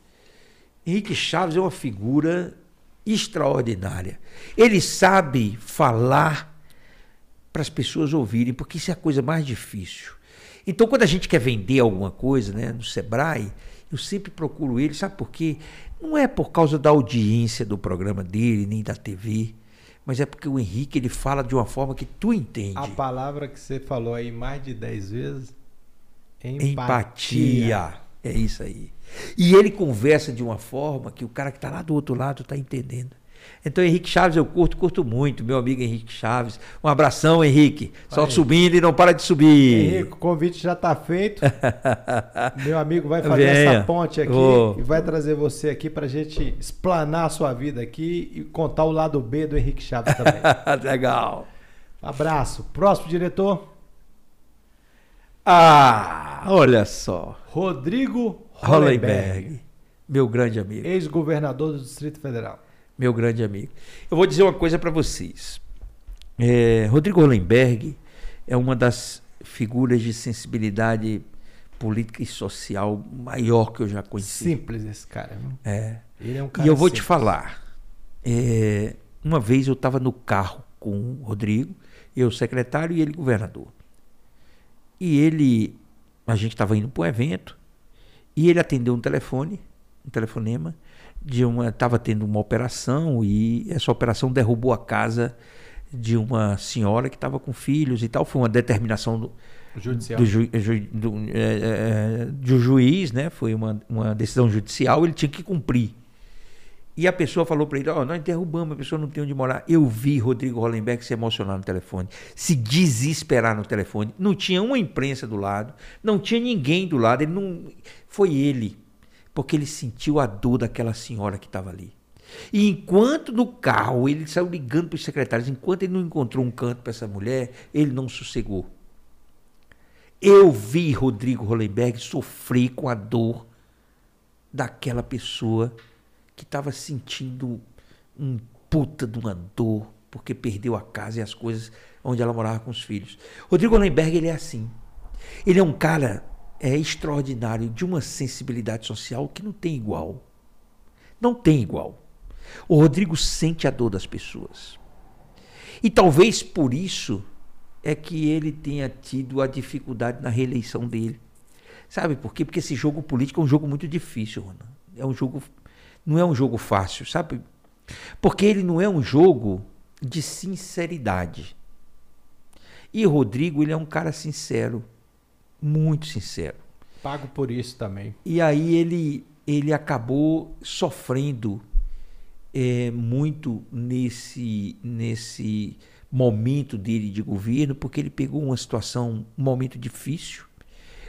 Henrique Chaves é uma figura extraordinária. Ele sabe falar para as pessoas ouvirem, porque isso é a coisa mais difícil. Então, quando a gente quer vender alguma coisa né, no Sebrae, eu sempre procuro ele, sabe por quê? Não é por causa da audiência do programa dele, nem da TV, mas é porque o Henrique ele fala de uma forma que tu entende. A palavra que você falou aí mais de 10 vezes. Empatia. É isso aí. E ele conversa de uma forma que o cara que está lá do outro lado está entendendo. Então, Henrique Chaves eu curto, curto muito. Meu amigo Henrique Chaves. Um abração, Henrique. Só Vai. subindo e não para de subir. Henrique, o convite já está feito. Meu amigo vai fazer Venha. essa ponte aqui Vou. e vai trazer você aqui para a gente explanar a sua vida aqui e contar o lado B do Henrique Chaves também. Legal. Abraço. Próximo diretor, Ah, olha só. Rodrigo Hollenberg, Hollenberg. Meu grande amigo. ex-governador do Distrito Federal. Meu grande amigo. Eu vou dizer uma coisa para vocês. É, Rodrigo Hollenberg é uma das figuras de sensibilidade política e social maior que eu já conheci. Simples esse cara. viu? É. Ele é um cara E eu vou te simples. falar. é, uma vez eu estava no carro com o Rodrigo, eu secretário e ele governador. E ele, a gente estava indo para um evento e ele atendeu um telefone, um telefonema de uma, estava tendo uma operação e essa operação derrubou a casa de uma senhora que estava com filhos e tal. Foi uma determinação do, Judicial. do, ju, do, é, é, do juiz, né? Foi uma, uma decisão judicial, ele tinha que cumprir. E a pessoa falou para ele: Ó, nós derrubamos, a pessoa não tem onde morar. Eu vi Rodrigo Hollenberg se emocionar no telefone, se desesperar no telefone. Não tinha uma imprensa do lado, não tinha ninguém do lado. Ele não, foi ele, porque ele sentiu a dor daquela senhora que estava ali. E enquanto no carro ele saiu ligando para os secretários, enquanto ele não encontrou um canto para essa mulher, ele não sossegou. Eu vi Rodrigo Hollenberg sofrer com a dor daquela pessoa que estava sentindo um puta de uma dor porque perdeu a casa e as coisas onde ela morava com os filhos. Rodrigo Hollenberg ele é assim. Ele é um cara é extraordinário de uma sensibilidade social que não tem igual. Não tem igual. O Rodrigo sente a dor das pessoas. E talvez por isso é que ele tenha tido a dificuldade na reeleição dele. Sabe por quê? Porque esse jogo político é um jogo muito difícil, Ronan. É um jogo não é um jogo fácil, sabe? Porque ele não é um jogo de sinceridade. E Rodrigo, ele é um cara sincero, muito sincero. Pago por isso também. E aí ele, ele acabou sofrendo é, muito nesse, nesse momento dele de governo, porque ele pegou uma situação, um momento difícil,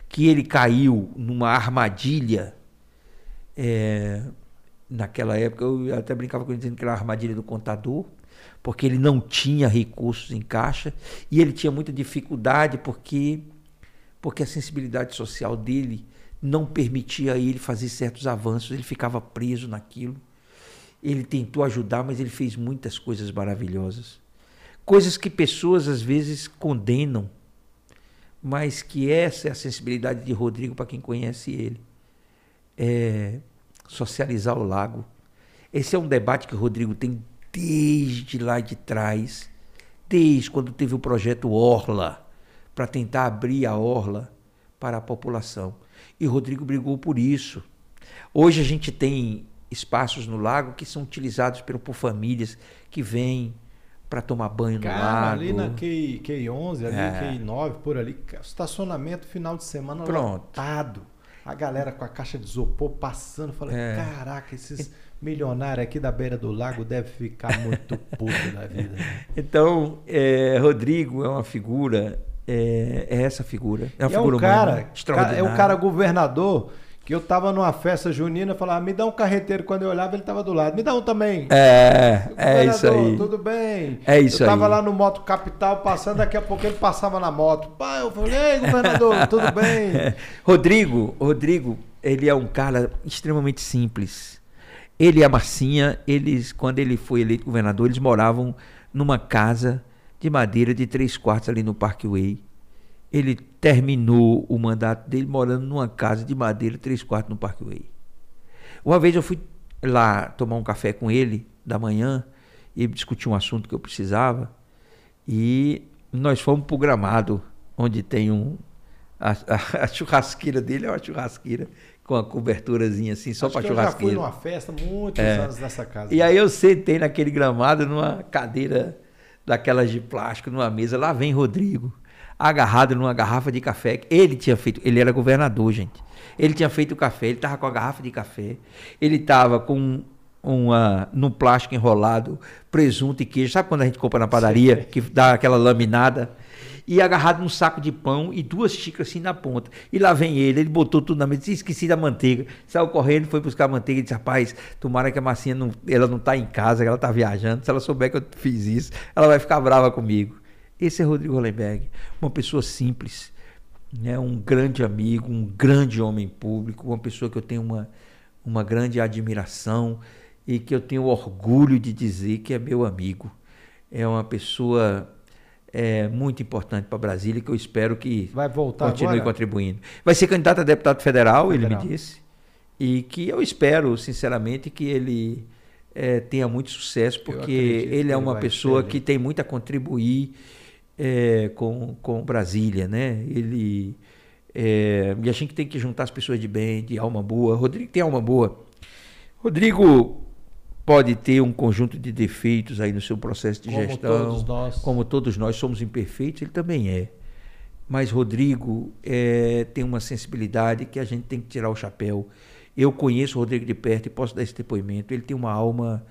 que ele caiu numa armadilha. é, naquela época, eu até brincava com ele dizendo que era a armadilha do contador, porque ele não tinha recursos em caixa e ele tinha muita dificuldade porque porque a sensibilidade social dele não permitia a ele fazer certos avanços, ele ficava preso naquilo. Ele tentou ajudar, mas ele fez muitas coisas maravilhosas. Coisas que pessoas às vezes condenam, mas que essa é a sensibilidade de Rodrigo para quem conhece ele. É socializar o lago. Esse é um debate que o Rodrigo tem desde lá de trás, desde quando teve o projeto Orla, para tentar abrir a Orla para a população. E Rodrigo brigou por isso. Hoje a gente tem espaços no lago que são utilizados por, por famílias que vêm para tomar banho Cara, no lago. ali na Q, Q11, ali é. Q9, por ali, estacionamento final de semana Pronto. lotado. A galera com a caixa de isopor passando, falando, é. caraca, esses milionários aqui da beira do lago devem ficar muito puto da vida. Então, é, Rodrigo é uma figura, é, é essa figura. É uma e figura é um cara, é o cara governador que eu tava numa festa junina, falava, me dá um carreteiro. Quando eu olhava, ele tava do lado. Me dá um também. É, é isso aí. Tudo bem. É isso aí. Eu tava aí. lá no Moto Capital passando, daqui a pouco ele passava na moto. Pai, eu falei, ei, governador, tudo bem? Rodrigo, Rodrigo, ele é um cara extremamente simples. Ele e a Marcinha, eles, quando ele foi eleito governador, eles moravam numa casa de madeira de três quartos ali no Parkway ele terminou o mandato dele morando numa casa de madeira, três quartos no Parkway. Uma vez eu fui lá tomar um café com ele da manhã e discutir um assunto que eu precisava e nós fomos para o gramado, onde tem um. A, a, a, churrasqueira dele é uma churrasqueira com uma coberturazinha assim, só para churrasqueira. Eu já fui numa festa muitos é. anos nessa casa. E aí eu sentei naquele gramado numa cadeira daquelas de plástico, numa mesa. Lá vem Rodrigo agarrado numa garrafa de café. Ele tinha feito, ele era governador, gente. Ele tinha feito o café, ele estava com a garrafa de café, ele estava com uma no plástico enrolado, presunto e queijo. Sabe quando a gente compra na padaria, Sim. que dá aquela laminada? E agarrado num saco de pão e duas xícaras assim na ponta. E lá vem ele, ele botou tudo na mesa, disse, esqueci da manteiga. Saiu correndo, foi buscar a manteiga e disse, rapaz, tomara que a massinha não, ela não está em casa, ela está viajando. Se ela souber que eu fiz isso, ela vai ficar brava comigo. Esse é Rodrigo Hollenberg, uma pessoa simples, né, um grande amigo, um grande homem público, uma pessoa que eu tenho uma, uma grande admiração e que eu tenho orgulho de dizer que é meu amigo. É uma pessoa é, muito importante para Brasília que eu espero que Vai voltar continue agora? contribuindo. Vai ser candidato a deputado federal, federal, ele me disse, e que eu espero, sinceramente, que ele é, tenha muito sucesso, porque ele é uma pessoa que tem muito a contribuir é, com, com Brasília, né? Ele é, e a gente tem que juntar as pessoas de bem, de alma boa. Rodrigo tem alma boa. Rodrigo pode ter um conjunto de defeitos aí no seu processo de como gestão, todos nós. como todos nós somos imperfeitos, ele também é. Mas Rodrigo é, tem uma sensibilidade que a gente tem que tirar o chapéu. Eu conheço o Rodrigo de perto e posso dar esse depoimento. Ele tem uma alma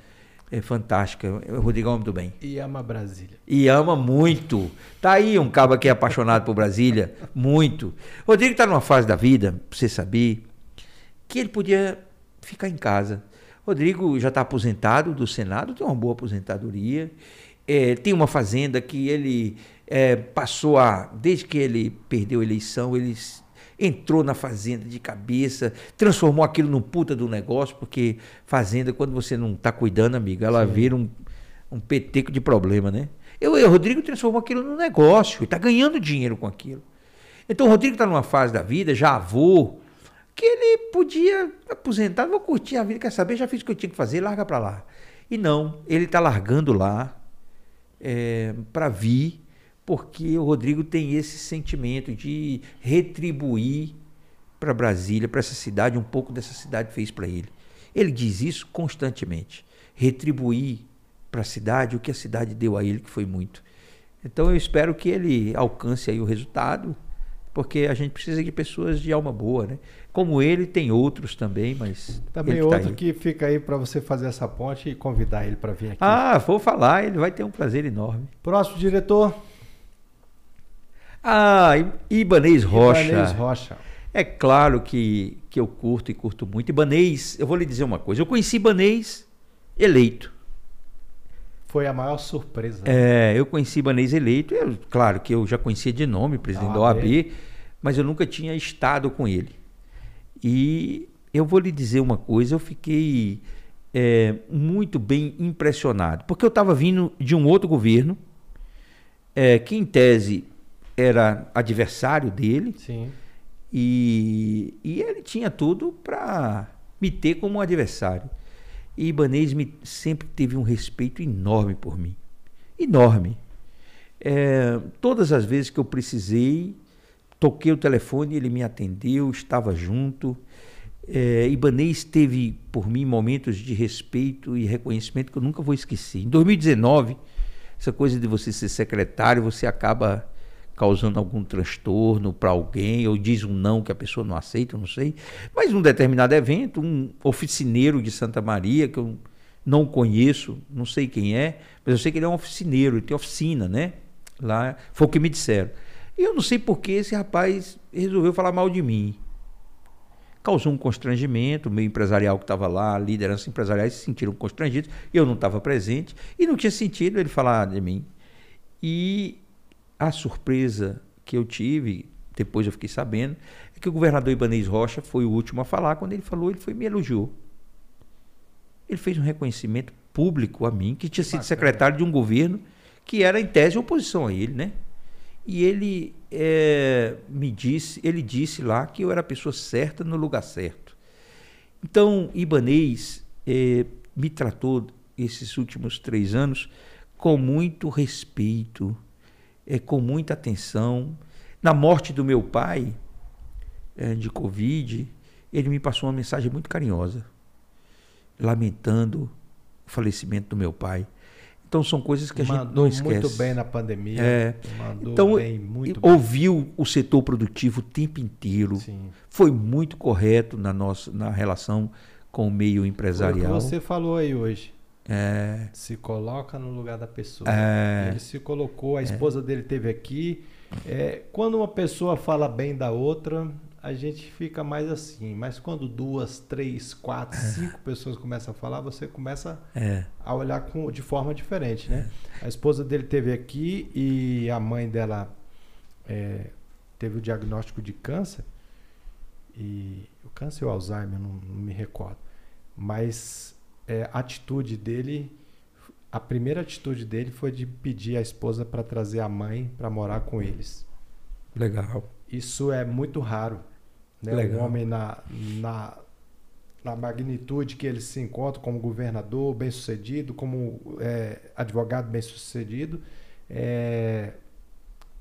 é fantástica. O Rodrigão é muito bem. E ama Brasília. E ama muito. Tá aí um cabo que é apaixonado por Brasília, muito. Rodrigo está numa fase da vida, pra você saber, que ele podia ficar em casa. Rodrigo já está aposentado do Senado, tem uma boa aposentadoria. É, tem uma fazenda que ele é, passou a. Desde que ele perdeu a eleição, ele entrou na fazenda de cabeça, transformou aquilo num puta do negócio, porque fazenda, quando você não está cuidando, amigo, ela Sim. vira um, um peteco de problema, né? Eu, o Rodrigo transformou aquilo num negócio e está ganhando dinheiro com aquilo. Então o Rodrigo está numa fase da vida, já avô, que ele podia aposentar, vou curtir a vida, quer saber, já fiz o que eu tinha que fazer, larga para lá. E não, ele está largando lá é, para vir porque o Rodrigo tem esse sentimento de retribuir para Brasília, para essa cidade, um pouco dessa cidade fez para ele. Ele diz isso constantemente. Retribuir para a cidade o que a cidade deu a ele, que foi muito. Então eu espero que ele alcance aí o resultado, porque a gente precisa de pessoas de alma boa, né? Como ele, tem outros também, mas. Também outro tá que fica aí para você fazer essa ponte e convidar ele para vir aqui. Ah, vou falar, ele vai ter um prazer enorme. Próximo diretor. Ah, Ibanês Rocha. Ibanês Rocha. É claro que, que eu curto e curto muito. Ibanês, eu vou lhe dizer uma coisa. Eu conheci Ibanês eleito. Foi a maior surpresa. É, eu conheci Ibanês eleito. Eu, claro que eu já conhecia de nome, presidente da OAB, mas eu nunca tinha estado com ele. E eu vou lhe dizer uma coisa, eu fiquei é, muito bem impressionado, porque eu estava vindo de um outro governo, é, que em tese era adversário dele, Sim. e, e ele tinha tudo para me ter como adversário. E Ibanez me, sempre teve um respeito enorme por mim. Enorme. É, todas as vezes que eu precisei, toquei o telefone, ele me atendeu, estava junto. É, Ibanez teve por mim momentos de respeito e reconhecimento que eu nunca vou esquecer. Em 2019, essa coisa de você ser secretário, você acaba causando algum transtorno para alguém, ou diz um não que a pessoa não aceita, não sei. Mas num determinado evento, um oficineiro de Santa Maria, que eu não conheço, não sei quem é, mas eu sei que ele é um oficineiro, ele tem oficina, né? Lá, foi o que me disseram. E eu não sei por que esse rapaz resolveu falar mal de mim. Causou um constrangimento, o meio empresarial que estava lá, lideranças empresariais se sentiram constrangidos, eu não estava presente, e não tinha sentido ele falar de mim. E a surpresa que eu tive, depois eu fiquei sabendo, é que o governador Ibanez Rocha foi o último a falar. Quando ele falou, ele foi me elogiou. Ele fez um reconhecimento público a mim, que tinha sido secretário de um governo que era em tese oposição a ele, né? E ele é, me disse, ele disse lá que eu era a pessoa certa no lugar certo. Então, Ibanez é, me tratou esses últimos três anos com muito respeito, é, com muita atenção. Na morte do meu pai, é, de Covid, ele me passou uma mensagem muito carinhosa, lamentando o falecimento do meu pai. Então são coisas que a Mandou gente não esquece. muito bem na pandemia. É. Mandou Então, bem, muito bem. ouviu o setor produtivo o tempo inteiro. Sim. Foi muito correto na nossa na relação com o meio Foi o que empresarial. você falou aí hoje. É, Se coloca no lugar da pessoa. É. Ele se colocou, a esposa dele teve aqui. É, quando uma pessoa fala bem da outra, a gente fica mais assim. Mas quando duas, três, quatro, cinco pessoas começam a falar, você começa é, a olhar com, de forma diferente, né? A esposa dele teve aqui e a mãe dela é, teve o diagnóstico de câncer e o câncer ou Alzheimer, não, não me recordo. Mas é, a atitude dele, a primeira atitude dele foi de pedir a esposa para trazer a mãe para morar com eles. legal. Isso é muito raro. Né? Legal. Um homem na, na, na magnitude que ele se encontra como governador bem sucedido, como é, advogado bem sucedido, é,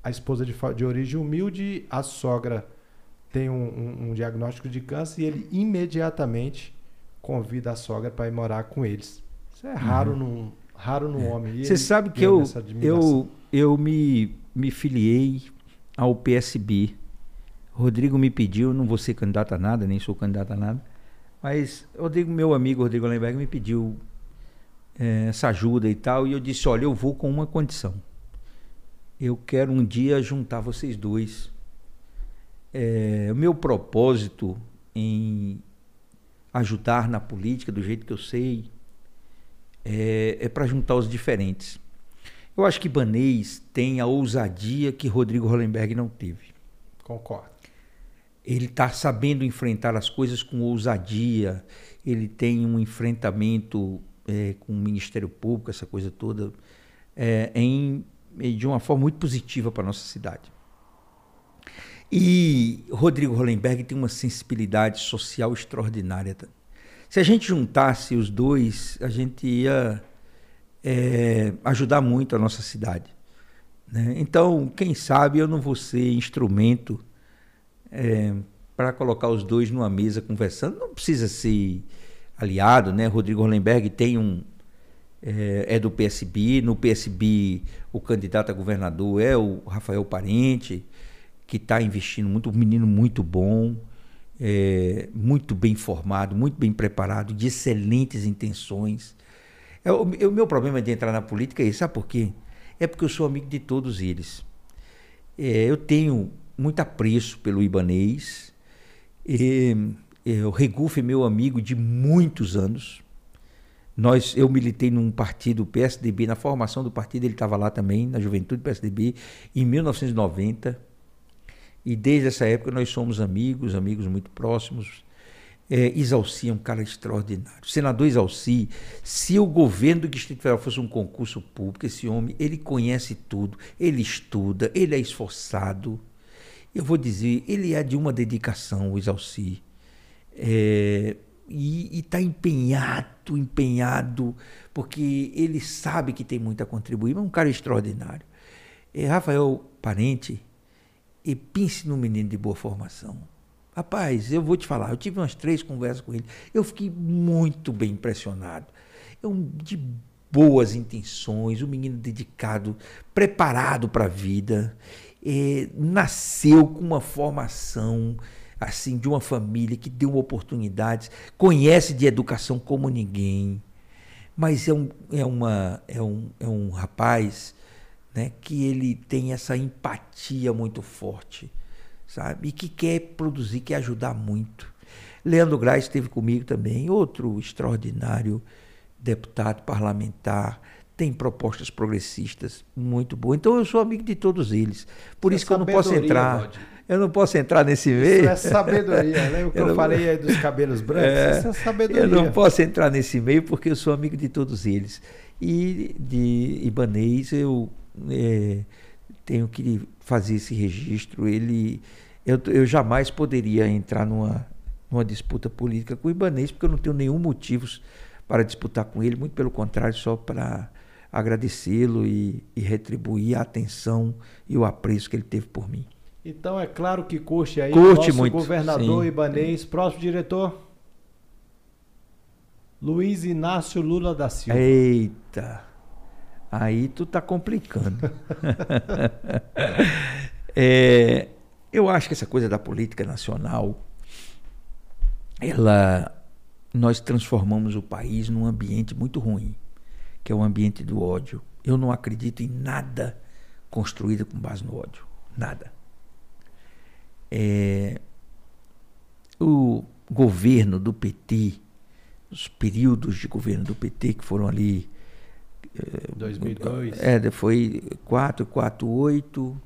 a esposa de, de origem humilde, a sogra tem um, um- um diagnóstico de câncer e ele imediatamente convida a sogra para ir morar com eles. Isso é raro num, raro no homem. E Uhum. Você sabe que eu, eu, eu me, me filiei ao PSB. Rodrigo me pediu, não vou ser candidato a nada, nem sou candidato a nada, mas Rodrigo, meu amigo Rodrigo Lemberg me pediu eh, essa ajuda e tal, e eu disse, olha, eu vou com uma condição. Eu quero um dia juntar vocês dois. Eh, o meu propósito em ajudar na política do jeito que eu sei é, é para juntar os diferentes. Eu acho que Banês tem a ousadia que Rodrigo Hollenberg não teve. Concordo. Ele está sabendo enfrentar as coisas com ousadia, ele tem um enfrentamento é, com o Ministério Público, essa coisa toda, é, em, de uma forma muito positiva para a nossa cidade. E Rodrigo Hollenberg tem uma sensibilidade social extraordinária. Se a gente juntasse os dois, a gente ia é, ajudar muito a nossa cidade. né? Então, quem sabe eu não vou ser instrumento é, para colocar os dois numa mesa conversando. Não precisa ser aliado, né? Rodrigo Hollenberg tem um é, é do PSB, no PSB o candidato a governador é o Rafael Parente, que está investindo muito, um menino muito bom, é, muito bem formado, muito bem preparado, de excelentes intenções. É, o, meu problema de entrar na política é esse, sabe por quê? É porque eu sou amigo de todos eles. É, eu tenho muito apreço pelo Ibanês. E, é, o Regufe é meu amigo de muitos anos. Nós, eu militei num partido PSDB, na formação do partido ele estava lá também, na juventude PSDB, em 1990. E desde essa época nós somos amigos, amigos muito próximos. É, Isalci é um cara extraordinário. Senador Isalci, se o governo do Distrito Federal fosse um concurso público, esse homem, ele conhece tudo, ele estuda, ele é esforçado. Eu vou dizer, ele é de uma dedicação, o Isalci. É, e está empenhado, empenhado, porque ele sabe que tem muito a contribuir, mas é um cara extraordinário. É, Rafael Parente, e pense num menino de boa formação Rapaz, eu vou te falar, eu tive umas três conversas com ele, eu fiquei muito bem impressionado. É um de boas intenções, um menino dedicado, preparado para a vida, é, nasceu com uma formação assim de uma família que deu oportunidades, conhece de educação como ninguém, mas é um, é uma, é um, é um rapaz né, que ele tem essa empatia muito forte sabe? E que quer produzir, quer ajudar muito. Leandro Graz esteve comigo também, outro extraordinário deputado parlamentar, tem propostas progressistas muito boas. Então eu sou amigo de todos eles. Por isso, isso que eu não posso entrar. Eu não posso entrar nesse meio. Isso é sabedoria, né? O que eu, eu não... falei aí dos cabelos brancos, é, isso é sabedoria. Eu não posso entrar nesse meio porque eu sou amigo de todos eles. E de Ibanês eu é, tenho que fazer esse registro. Ele, eu, eu jamais poderia entrar numa, numa disputa política com o Ibanês, porque eu não tenho nenhum motivo para disputar com ele, muito pelo contrário, só para agradecê-lo e, e, retribuir a atenção e o apreço que ele teve por mim. Então é claro que curte aí curte nosso muito, governador sim. Ibanês. Próximo diretor. Luiz Inácio Lula da Silva. Eita! Aí tu tá complicando. é, eu acho que essa coisa da política nacional, ela, nós transformamos o país num ambiente muito ruim, que é o ambiente do ódio. Eu não acredito em nada construído com base no ódio, nada. É, o governo do PT, os períodos de governo do PT que foram ali 2002. É, foi 4, 4, 8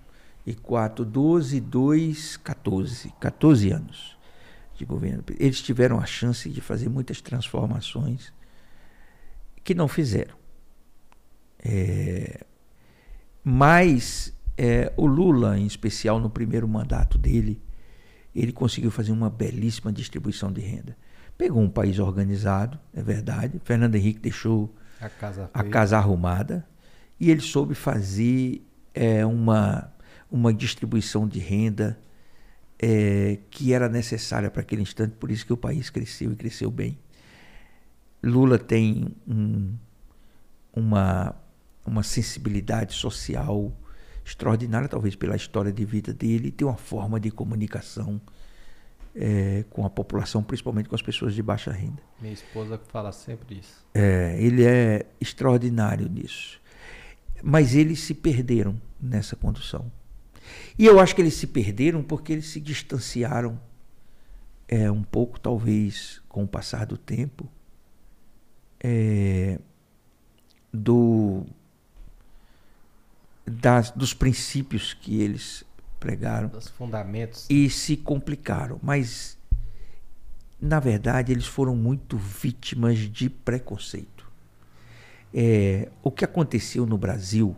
e 4, 12, 2, 14. 14 anos de governo. Eles tiveram a chance de fazer muitas transformações que não fizeram. É, mas é, o Lula, em especial no primeiro mandato dele, ele conseguiu fazer uma belíssima distribuição de renda. Pegou um país organizado, é verdade. Fernando Henrique deixou a casa, a casa arrumada e ele soube fazer é, uma, uma distribuição de renda é, que era necessária para aquele instante, por isso que o país cresceu e cresceu bem. Lula tem um, uma, uma sensibilidade social extraordinária, talvez pela história de vida dele, tem uma forma de comunicação é, com a população, principalmente com as pessoas de baixa renda. Minha esposa fala sempre isso. É, ele é extraordinário nisso. Mas eles se perderam nessa condução. E eu acho que eles se perderam porque eles se distanciaram é, um pouco, talvez, com o passar do tempo, é, do, das, dos princípios que eles pregaram. Dos fundamentos. E se complicaram. Mas, na verdade, eles foram muito vítimas de preconceito. É, o que aconteceu no Brasil,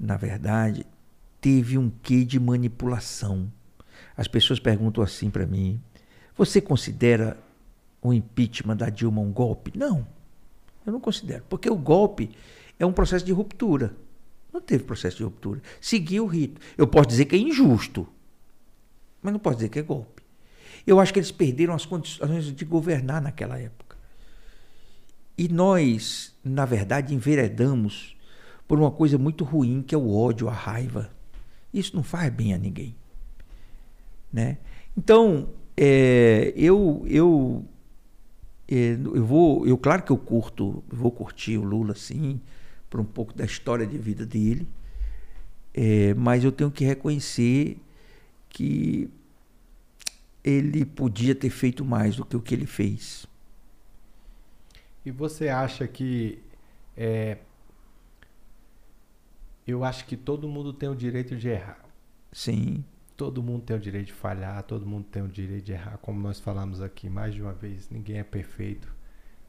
na verdade, teve um quê de manipulação. As pessoas perguntam assim para mim: você considera o impeachment da Dilma um golpe? Não, eu não considero, porque o golpe é um processo de ruptura. Não teve processo de ruptura. Seguiu o rito. Eu posso dizer que é injusto, mas não posso dizer que é golpe. Eu acho que eles perderam as condições de governar naquela época. E nós, na verdade, enveredamos por uma coisa muito ruim, que é o ódio, a raiva. Isso não faz bem a ninguém. Né? Então, é, eu, eu, é, eu vou, eu claro que eu curto, vou curtir o Lula, sim, por um pouco da história de vida dele, é, mas eu tenho que reconhecer que ele podia ter feito mais do que o que ele fez. E você acha que é, eu acho que todo mundo tem o direito de errar. Sim. todo mundo tem o direito de falhar, todo mundo tem o direito de errar, como nós falamos aqui mais de uma vez, ninguém é perfeito.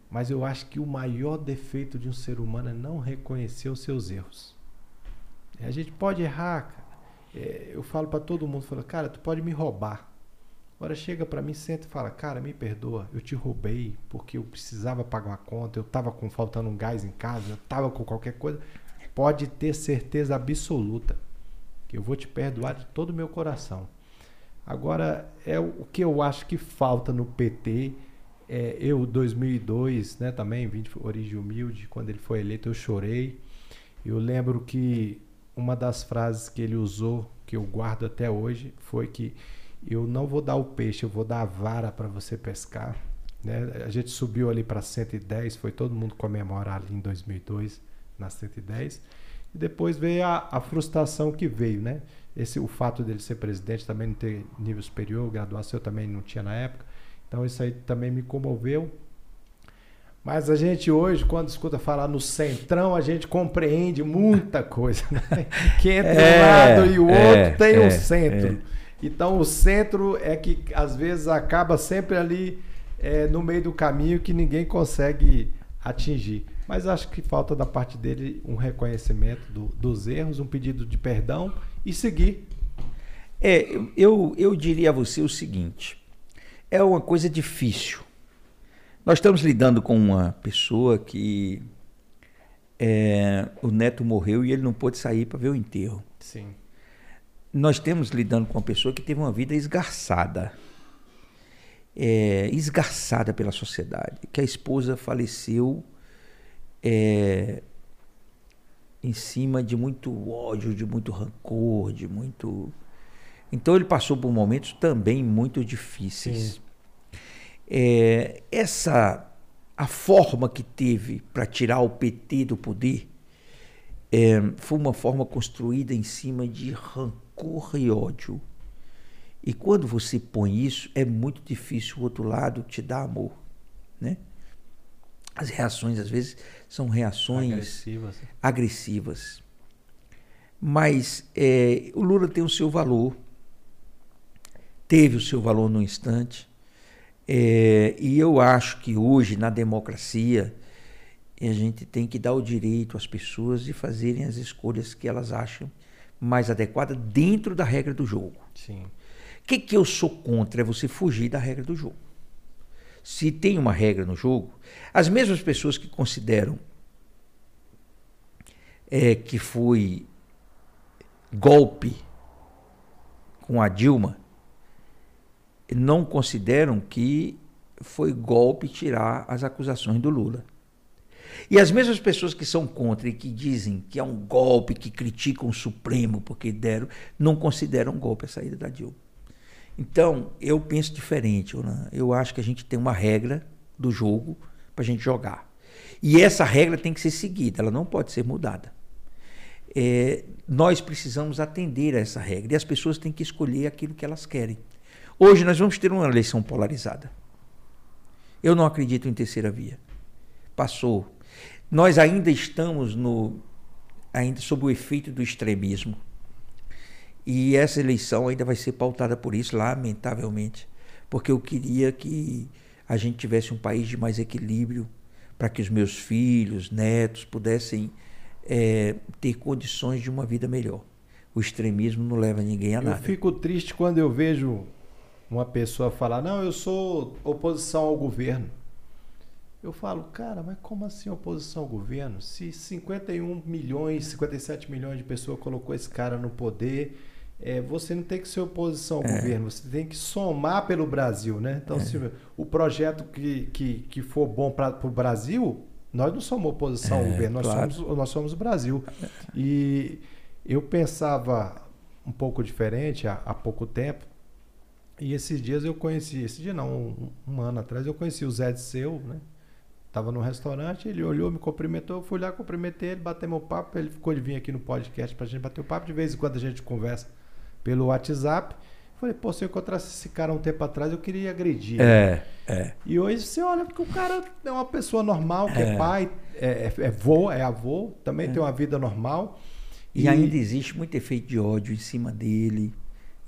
Mas eu acho que o maior defeito de um ser humano é não reconhecer os seus erros. A gente pode errar, cara. É, eu falo para todo mundo, falo, cara, tu pode me roubar. Agora chega para mim, senta e fala, cara, me perdoa, eu te roubei porque eu precisava pagar uma conta, eu tava com faltando um gás em casa, eu tava com qualquer coisa. Pode ter certeza absoluta que eu vou te perdoar de todo o meu coração. Agora, é o que eu acho que falta no PT. É, eu, 2002, né, também vim de origem humilde, quando ele foi eleito eu chorei. Eu lembro que uma das frases que ele usou, que eu guardo até hoje, foi que eu não vou dar o peixe, eu vou dar a vara para você pescar. Né? A gente subiu ali para 110, foi todo mundo comemorar ali em 2002, na 110. E depois veio a, a frustração que veio, né? Esse, o fato dele ser presidente também não ter nível superior, graduação eu também não tinha na época. Então isso aí também me comoveu. Mas a gente hoje, quando escuta falar no centrão, a gente compreende muita coisa. Né? Que entre é, um lado e o é, outro tem é, um centro. É. Então o centro é que às vezes acaba sempre ali é, no meio do caminho que ninguém consegue atingir. Mas acho que falta da parte dele um reconhecimento do, dos erros, um pedido de perdão e seguir. É, eu, eu diria a você o seguinte: é uma coisa difícil. Nós estamos lidando com uma pessoa que é, o neto morreu e ele não pôde sair para ver o enterro. Sim. Nós temos lidando com uma pessoa que teve uma vida esgarçada. É, esgarçada pela sociedade, que a esposa faleceu é, em cima de muito ódio, de muito rancor, de muito. Então ele passou por momentos também muito difíceis. É, essa a forma que teve para tirar o PT do poder é, foi uma forma construída em cima de rancor e ódio. E quando você põe isso, é muito difícil o outro lado te dar amor, né? As reações, às vezes, são reações agressivas. agressivas. Mas é, o Lula tem o seu valor, teve o seu valor no instante. É, e eu acho que hoje, na democracia, a gente tem que dar o direito às pessoas de fazerem as escolhas que elas acham mais adequadas dentro da regra do jogo. Sim. O que, que eu sou contra é você fugir da regra do jogo se tem uma regra no jogo, as mesmas pessoas que consideram é, que foi golpe com a Dilma, não consideram que foi golpe tirar as acusações do Lula. E as mesmas pessoas que são contra e que dizem que é um golpe, que criticam o Supremo porque deram, não consideram golpe a saída da Dilma. Então, eu penso diferente. Eu acho que a gente tem uma regra do jogo para a gente jogar. E essa regra tem que ser seguida, ela não pode ser mudada. É, nós precisamos atender a essa regra e as pessoas têm que escolher aquilo que elas querem. Hoje nós vamos ter uma eleição polarizada. Eu não acredito em terceira via. Passou. Nós ainda estamos no ainda sob o efeito do extremismo. E essa eleição ainda vai ser pautada por isso, lamentavelmente, porque eu queria que a gente tivesse um país de mais equilíbrio para que os meus filhos, netos pudessem é, ter condições de uma vida melhor. O extremismo não leva ninguém a nada. Eu fico triste quando eu vejo uma pessoa falar: não, eu sou oposição ao governo. Eu falo, cara, mas como assim oposição ao governo? Se 51 milhões, 57 milhões de pessoas colocou esse cara no poder é, você não tem que ser oposição ao é. governo, você tem que somar pelo Brasil, né? Então, é. se o projeto que, que, que for bom para o Brasil, nós não somos oposição ao é, governo, nós, claro. somos, nós somos o Brasil. E eu pensava um pouco diferente há, há pouco tempo, e esses dias eu conheci, esse dia não, um, um ano atrás, eu conheci o Zé de Seu, né? Tava no restaurante, ele olhou, me cumprimentou, eu fui lá, cumprimentei ele, batemos papo, ele ficou de vir aqui no podcast pra gente bater o papo, de vez em quando a gente conversa pelo WhatsApp. Falei, pô, se eu encontrasse esse cara um tempo atrás, eu queria agredir. É, é. E hoje você olha que o cara é uma pessoa normal, que é, é pai, é, é, é vô, é avô, também é. tem uma vida normal. E, e, ainda existe muito efeito de ódio em cima dele.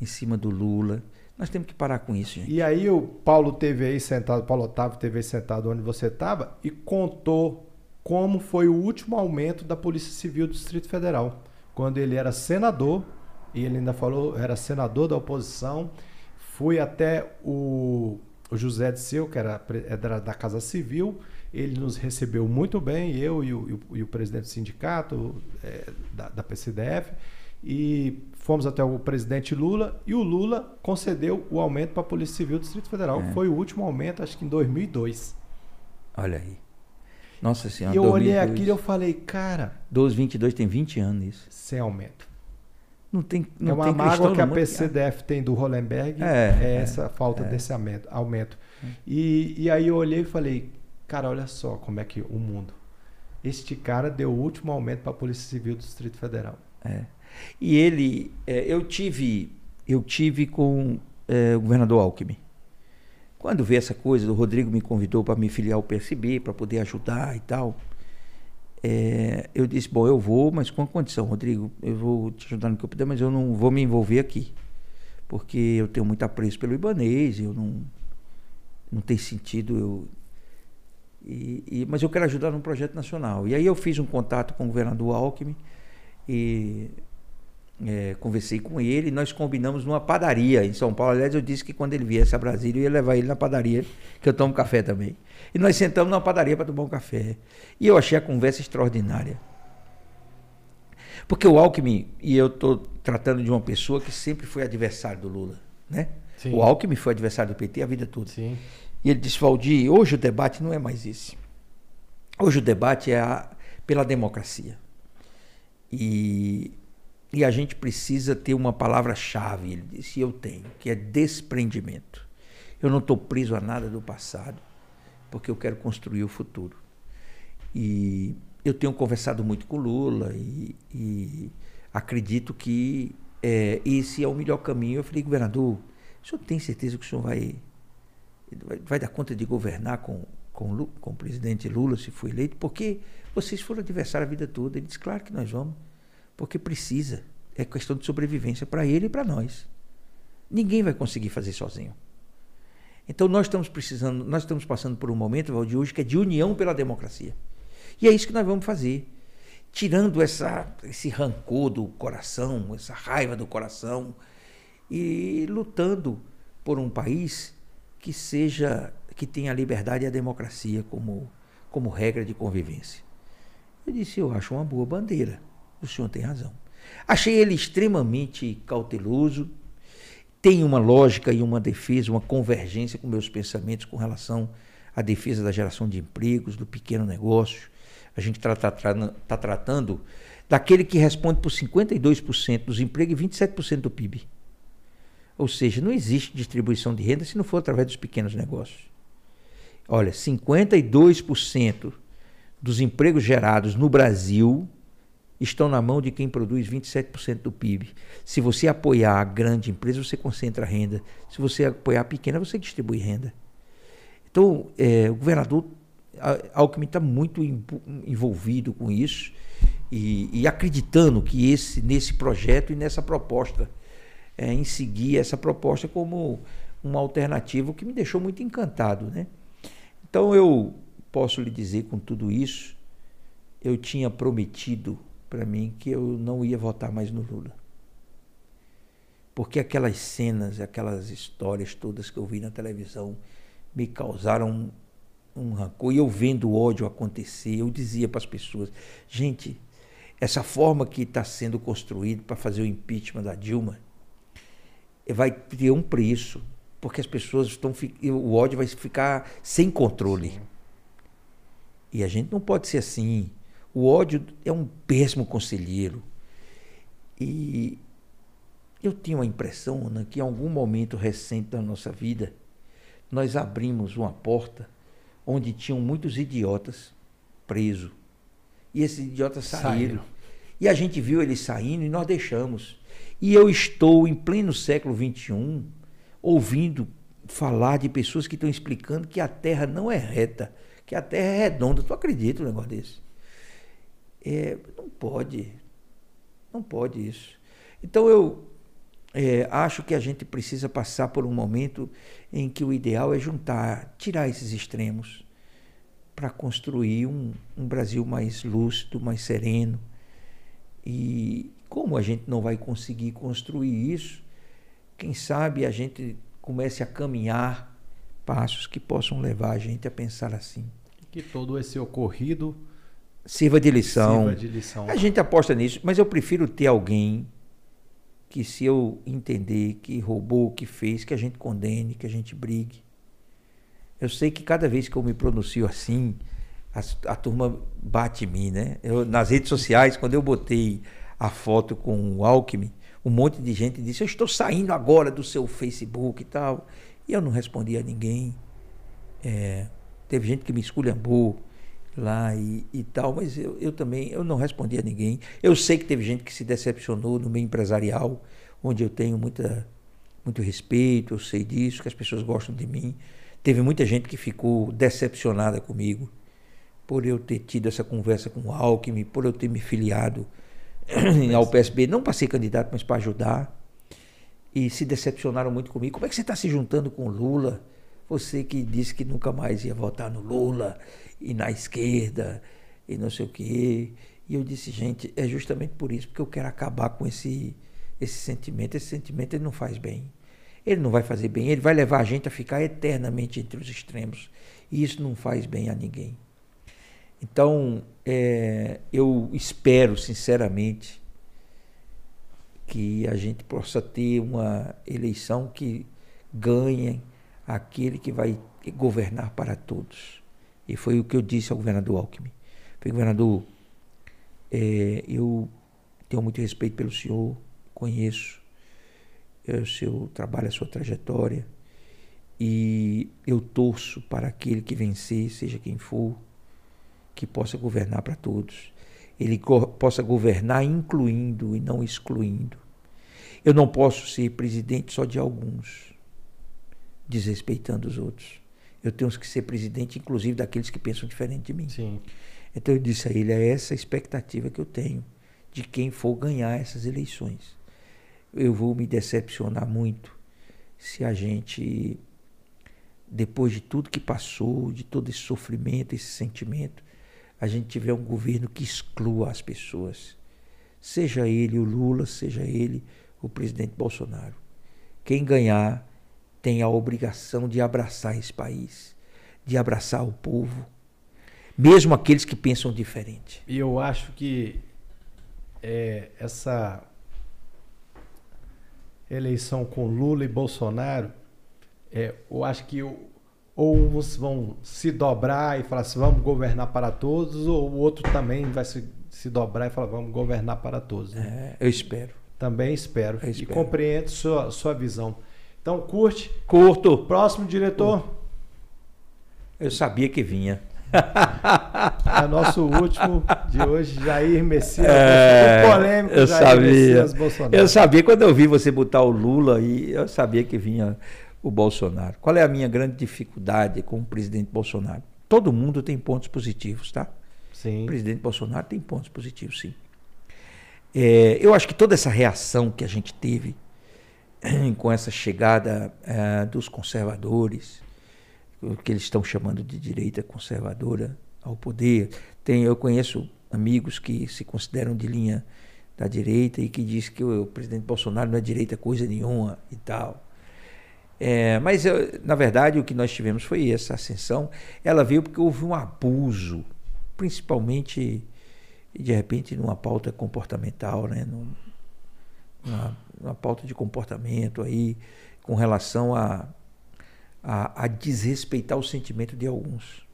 em cima do Lula. Nós temos que parar com isso, gente. E aí o Paulo teve aí sentado, Paulo Otávio teve aí sentado onde você estava e contou como foi o último aumento da Polícia Civil do Distrito Federal, quando ele era senador, e ele ainda falou, era senador da oposição, fui até o, o José de Seu, que era, era da Casa Civil, ele nos recebeu muito bem, eu e o, e o, e o presidente do sindicato é, da, da PCDF, e fomos até o presidente Lula e o Lula concedeu o aumento para a Polícia Civil do Distrito Federal. É. Foi o último aumento, acho que em 2002. Olha aí. Nossa Senhora. E eu 2002. olhei aquilo e eu falei, cara. 1222 tem 20 anos isso. Sem aumento. Não tem não É uma tem mágoa que a PCDF tem do Hollenberg, é, é essa é, falta é. desse aumento. aumento. E, e aí eu olhei e falei, cara, olha só como é que o mundo. Este cara deu o último aumento para a Polícia Civil do Distrito Federal. É. E ele, é, eu tive, eu tive com é, o governador Alckmin. Quando veio essa coisa, o Rodrigo me convidou para me filiar ao PSB, para poder ajudar e tal. É, eu disse, bom, eu vou, mas com a condição, Rodrigo, eu vou te ajudar no que eu puder, mas eu não vou me envolver aqui. Porque eu tenho muito apreço pelo Ibanês, eu não, não tem sentido eu... E, e, mas eu quero ajudar num projeto nacional. E aí eu fiz um contato com o governador Alckmin e é, conversei com ele, nós combinamos numa padaria em São Paulo. Aliás, eu disse que quando ele viesse a Brasília, eu ia levar ele na padaria, que eu tomo café também. E nós sentamos numa padaria para tomar um café. E eu achei a conversa extraordinária. Porque o Alckmin, e eu estou tratando de uma pessoa que sempre foi adversário do Lula. Né? Sim. O Alckmin foi adversário do PT a vida toda. Sim. E ele disse, Valdir, hoje o debate não é mais esse. Hoje o debate é a, pela democracia. E e a gente precisa ter uma palavra-chave, ele disse, eu tenho, que é desprendimento. Eu não estou preso a nada do passado, porque eu quero construir o futuro. E eu tenho conversado muito com Lula e, e acredito que é, esse é o melhor caminho. Eu falei, governador, o senhor tem certeza que o senhor vai, vai, vai dar conta de governar com, com, com o presidente Lula, se for eleito? Porque vocês foram adversários a vida toda. Ele disse, claro que nós vamos. Porque precisa. É questão de sobrevivência para ele e para nós. Ninguém vai conseguir fazer sozinho. Então nós estamos precisando, nós estamos passando por um momento, Valdir, hoje que é de união pela democracia. E é isso que nós vamos fazer. Tirando essa, esse rancor do coração, essa raiva do coração, e lutando por um país que seja, que tenha a liberdade e a democracia como, como regra de convivência. Eu disse, eu acho uma boa bandeira. O senhor tem razão. Achei ele extremamente cauteloso, tem uma lógica e uma defesa, uma convergência com meus pensamentos com relação à defesa da geração de empregos, do pequeno negócio. A gente está tá, tá tratando daquele que responde por 52% dos empregos e 27% do PIB. Ou seja, não existe distribuição de renda se não for através dos pequenos negócios. Olha, 52% dos empregos gerados no Brasil estão na mão de quem produz 27% do PIB. Se você apoiar a grande empresa, você concentra renda. Se você apoiar a pequena, você distribui renda. Então, é, o governador Alckmin está muito envolvido com isso e, e, acreditando que esse, nesse projeto e nessa proposta, é, em seguir essa proposta como uma alternativa, que me deixou muito encantado. Né? Então, eu posso lhe dizer com tudo isso, eu tinha prometido para mim que eu não ia votar mais no Lula. Porque aquelas cenas, aquelas histórias todas que eu vi na televisão me causaram um, um rancor. E eu vendo o ódio acontecer, eu dizia para as pessoas: gente, essa forma que está sendo construída para fazer o impeachment da Dilma vai ter um preço, porque as pessoas estão. O ódio vai ficar sem controle. Sim. E a gente não pode ser assim. O ódio é um péssimo conselheiro. E eu tenho a impressão, Ana, que em algum momento recente da nossa vida, nós abrimos uma porta onde tinham muitos idiotas presos. E esses idiotas saíram. saíram. E a gente viu eles saindo e nós deixamos. E eu estou, em pleno século XXI, ouvindo falar de pessoas que estão explicando que a Terra não é reta, que a Terra é redonda. Tu acredita no negócio desse? É, não pode. Não pode isso. Então eu, é, acho que a gente precisa passar por um momento em que o ideal é juntar, tirar esses extremos para construir um, um Brasil mais lúcido, mais sereno. E como a gente não vai conseguir construir isso, quem sabe a gente comece a caminhar passos que possam levar a gente a pensar assim. Que todo esse ocorrido sirva de lição. Sirva de lição. A gente aposta nisso, mas eu prefiro ter alguém que se eu entender que roubou, que fez, que a gente condene, que a gente brigue. Eu sei que cada vez que eu me pronuncio assim, a, a turma bate em mim, né? Eu, nas redes sociais, quando eu botei a foto com o Alckmin, um monte de gente disse: Eu estou saindo agora do seu Facebook e tal. E eu não respondi a ninguém. É, teve gente que me esculhambou lá e, e tal, mas eu, eu também eu não respondi a ninguém. Eu sei que teve gente que se decepcionou no meio empresarial, onde eu tenho muita, muito respeito, eu sei disso, que as pessoas gostam de mim. Teve muita gente que ficou decepcionada comigo por eu ter tido essa conversa com o Alckmin, por eu ter me filiado ao PSB, não para ser candidato, mas para ajudar. E se decepcionaram muito comigo. Como é que você está se juntando com o Lula? Você que disse que nunca mais ia votar no Lula e na esquerda e não sei o quê. E eu disse, gente, é justamente por isso, porque eu quero acabar com esse, esse sentimento. Esse sentimento ele não faz bem. Ele não vai fazer bem, ele vai levar a gente a ficar eternamente entre os extremos. E isso não faz bem a ninguém. Então, é, eu espero, sinceramente, que a gente possa ter uma eleição que ganhe aquele que vai governar para todos. E foi o que eu disse ao governador Alckmin. Falei, governador, é, eu tenho muito respeito pelo senhor, conheço é, o seu trabalho, a sua trajetória, e eu torço para aquele que vencer, seja quem for, que possa governar para todos. Ele go possa governar incluindo e não excluindo. Eu não posso ser presidente só de alguns, desrespeitando os outros. Eu tenho que ser presidente, inclusive, daqueles que pensam diferente de mim. Sim. Então eu disse a ele: é essa a expectativa que eu tenho de quem for ganhar essas eleições. Eu vou me decepcionar muito se a gente, depois de tudo que passou, de todo esse sofrimento, esse sentimento, a gente tiver um governo que exclua as pessoas. Seja ele o Lula, seja ele o presidente Bolsonaro. Quem ganhar tem a obrigação de abraçar esse país, de abraçar o povo, mesmo aqueles que pensam diferente. E eu acho que é, essa eleição com Lula e Bolsonaro, é, eu acho que ou uns vão se dobrar e falar assim, vamos governar para todos, ou o outro também vai se, se dobrar e falar, vamos governar para todos. Né? É, eu espero. Também espero. Eu espero. E compreendo sua, sua visão. Então, curte. Curto. Próximo diretor. Eu sabia que vinha. É nosso último de hoje, Jair Messias. É, polêmico, eu Jair sabia. Messias Bolsonaro. Eu sabia, quando eu vi você botar o Lula aí, eu sabia que vinha o Bolsonaro. Qual é a minha grande dificuldade com o presidente Bolsonaro? Todo mundo tem pontos positivos, tá? Sim. O presidente Bolsonaro tem pontos positivos, sim. É, eu acho que toda essa reação que a gente teve com essa chegada é, dos conservadores, o que eles estão chamando de direita conservadora ao poder, tem, eu conheço amigos que se consideram de linha da direita e que diz que o, o presidente Bolsonaro não é direita coisa nenhuma e tal. É, mas, eu, na verdade, o que nós tivemos foi essa ascensão. Ela veio porque houve um abuso, principalmente, de repente, numa pauta comportamental, né? numa, numa pauta de comportamento aí, com relação a, a, a desrespeitar o sentimento de alguns.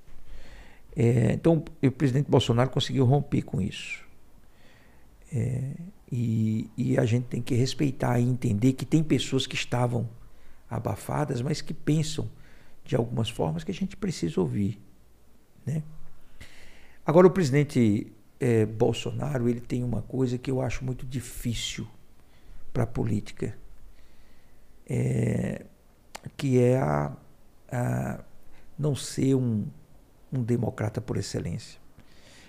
É, então, o presidente Bolsonaro conseguiu romper com isso. É, e, e a gente tem que respeitar e entender que tem pessoas que estavam abafadas, mas que pensam de algumas formas que a gente precisa ouvir. Né? Agora, o presidente é, Bolsonaro ele tem uma coisa que eu acho muito difícil para a política, é, que é a, a não ser um, um democrata por excelência.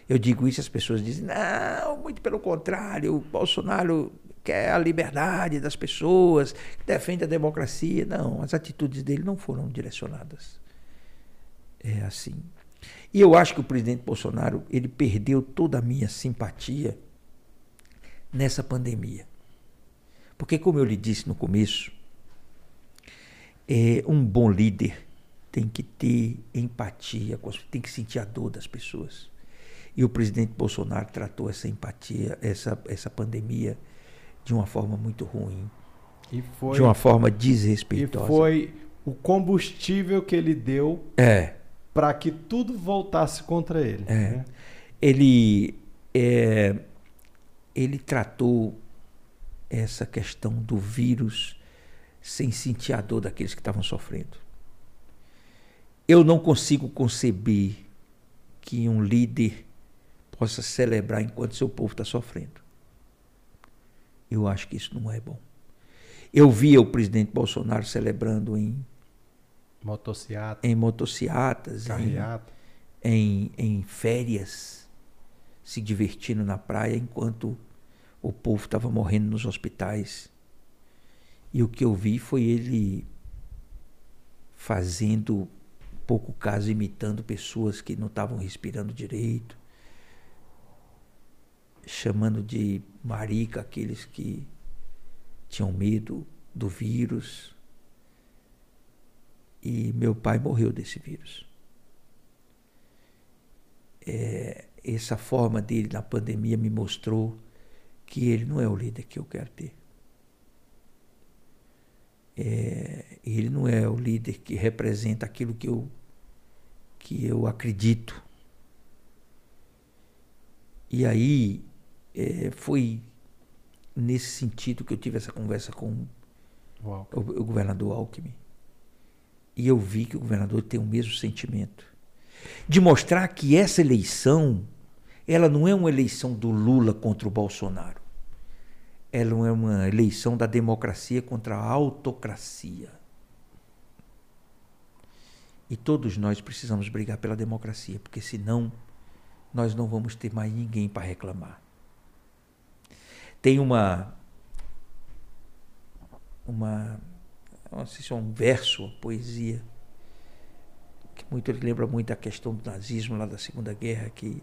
Eu digo isso e as pessoas dizem, não, muito pelo contrário, o Bolsonaro quer a liberdade das pessoas, defende a democracia. Não, as atitudes dele não foram direcionadas. É assim. E eu acho que o presidente Bolsonaro ele perdeu toda a minha simpatia nessa pandemia. Porque, como eu lhe disse no começo, é, um bom líder tem que ter empatia, tem que sentir a dor das pessoas. E o presidente Bolsonaro tratou essa empatia, essa, essa pandemia, de uma forma muito ruim. Foi, de uma forma desrespeitosa. E foi o combustível que ele deu é. para que tudo voltasse contra ele. É. Né? Ele, é, ele tratou essa questão do vírus sem sentir a dor daqueles que estavam sofrendo. Eu não consigo conceber que um líder possa celebrar enquanto seu povo está sofrendo. Eu acho que isso não é bom. Eu via o presidente Bolsonaro celebrando em motociata, em motociatas, em, em, em férias, se divertindo na praia enquanto o povo estava morrendo nos hospitais. E o que eu vi foi ele fazendo pouco caso, imitando pessoas que não estavam respirando direito, chamando de marica aqueles que tinham medo do vírus. E meu pai morreu desse vírus. É, essa forma dele na pandemia me mostrou que ele não é o líder que eu quero ter. É, ele não é o líder que representa aquilo que eu, que eu acredito. E aí é, foi nesse sentido que eu tive essa conversa com o, o, governador Alckmin. E eu vi que o governador tem o mesmo sentimento. De mostrar que essa eleição, ela não é uma eleição do Lula contra o Bolsonaro. Ela é uma eleição da democracia contra a autocracia. E todos nós precisamos brigar pela democracia, porque senão nós não vamos ter mais ninguém para reclamar. Tem uma. Uma. Não sei se é um verso, uma poesia, que muito lembra muito a questão do nazismo lá da Segunda Guerra, que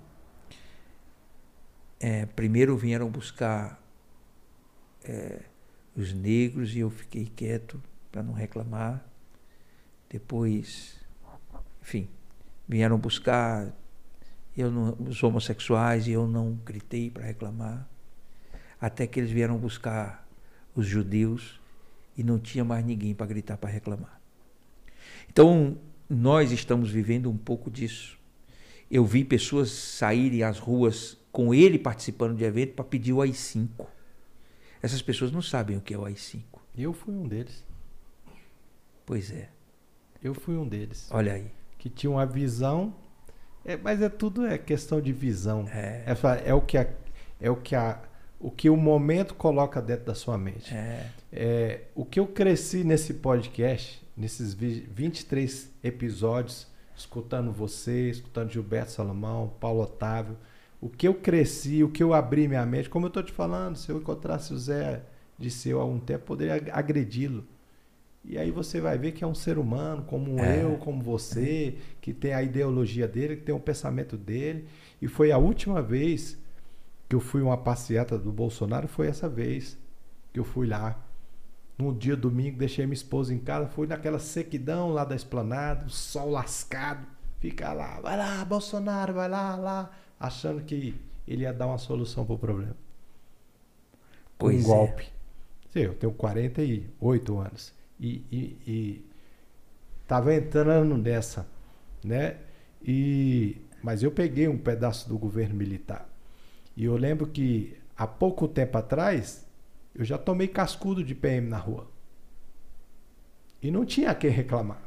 é, primeiro vieram buscar é, os negros e eu fiquei quieto para não reclamar. Depois, enfim, vieram buscar eu não, os homossexuais e eu não gritei para reclamar até que eles vieram buscar os judeus e não tinha mais ninguém para gritar, para reclamar. Então, nós estamos vivendo um pouco disso. Eu vi pessoas saírem às ruas com ele participando de evento para pedir o AI-5. Essas pessoas não sabem o que é o AI-5. Eu fui um deles. Pois é. Eu fui um deles. Olha aí. Que tinha uma visão. É, mas é tudo é questão de visão. É, é, é o que a, é o que a o que o momento coloca dentro da sua mente. É. É, o que eu cresci nesse podcast, nesses 23 episódios, escutando você, escutando Gilberto Salomão, Paulo Otávio, o que eu cresci, o que eu abri minha mente, como eu estou te falando, se eu encontrasse o Zé de seu há um tempo, poderia agredi-lo. E aí você vai ver que é um ser humano, como é. eu, como você, que tem a ideologia dele, que tem o pensamento dele. E foi a última vez que eu fui uma passeata do Bolsonaro foi essa vez que eu fui lá. Num dia domingo, deixei minha esposa em casa, fui naquela sequidão lá da esplanada, o sol lascado. Fica lá, vai lá, Bolsonaro, vai lá, lá, achando que ele ia dar uma solução para o problema. Pois um é. golpe. Sim, eu tenho 48 anos. E, e, e tava entrando nessa, né? E, mas eu peguei um pedaço do governo militar. E eu lembro que há pouco tempo atrás eu já tomei cascudo de PM na rua. E não tinha quem reclamar.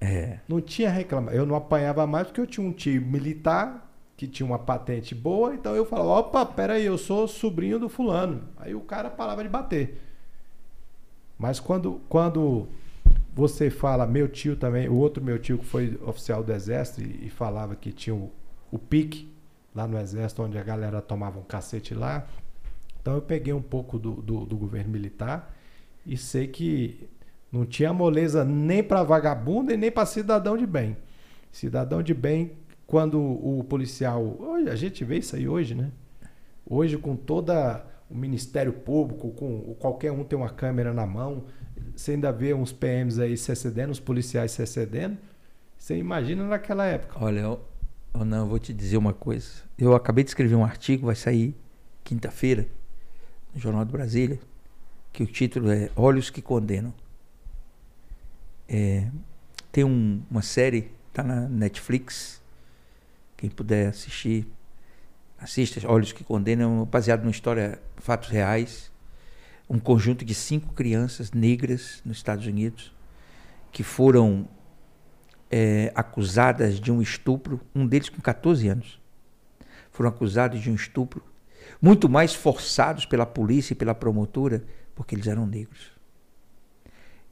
É. Não tinha reclamar. Eu não apanhava mais porque eu tinha um tio militar que tinha uma patente boa, então eu falava, opa, peraí, eu sou sobrinho do fulano. Aí o cara parava de bater. Mas quando, quando você fala, meu tio também, o outro meu tio que foi oficial do exército e, e falava que tinha o, o pique, lá no exército, onde a galera tomava um cacete lá. Então eu peguei um pouco do, do, do governo militar e sei que não tinha moleza nem para vagabundo e nem para cidadão de bem. Cidadão de bem, quando o policial. A gente vê isso aí hoje, né? Hoje, com toda o Ministério Público, com qualquer um tem uma câmera na mão, você ainda vê uns PMs aí se excedendo, os policiais se excedendo. Você imagina naquela época. Olha, eu, eu não, eu vou te dizer uma coisa. Eu acabei de escrever um artigo, vai sair quinta-feira, no Jornal de Brasília, que o título é Olhos que Condenam. É, tem um, uma série, tá na Netflix, quem puder assistir, assista Olhos que Condenam, baseado numa história, fatos reais. Um conjunto de cinco crianças negras nos Estados Unidos que foram é, acusadas de um estupro, um deles com 14 anos. Foram acusados de um estupro, muito mais forçados pela polícia e pela promotora, porque eles eram negros.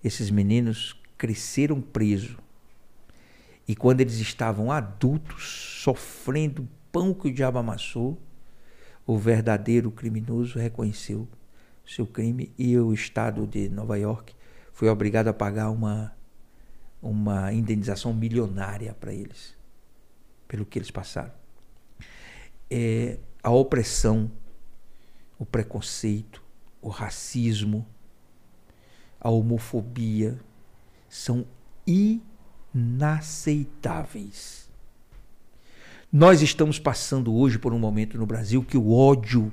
Esses meninos cresceram presos. E quando eles estavam adultos, sofrendo pão que o diabo amassou, o verdadeiro criminoso reconheceu seu crime e o estado de Nova York foi obrigado a pagar uma uma indenização milionária para eles pelo que eles passaram. É, a opressão, o preconceito, o racismo, a homofobia são inaceitáveis. Nós estamos passando hoje por um momento no Brasil que o ódio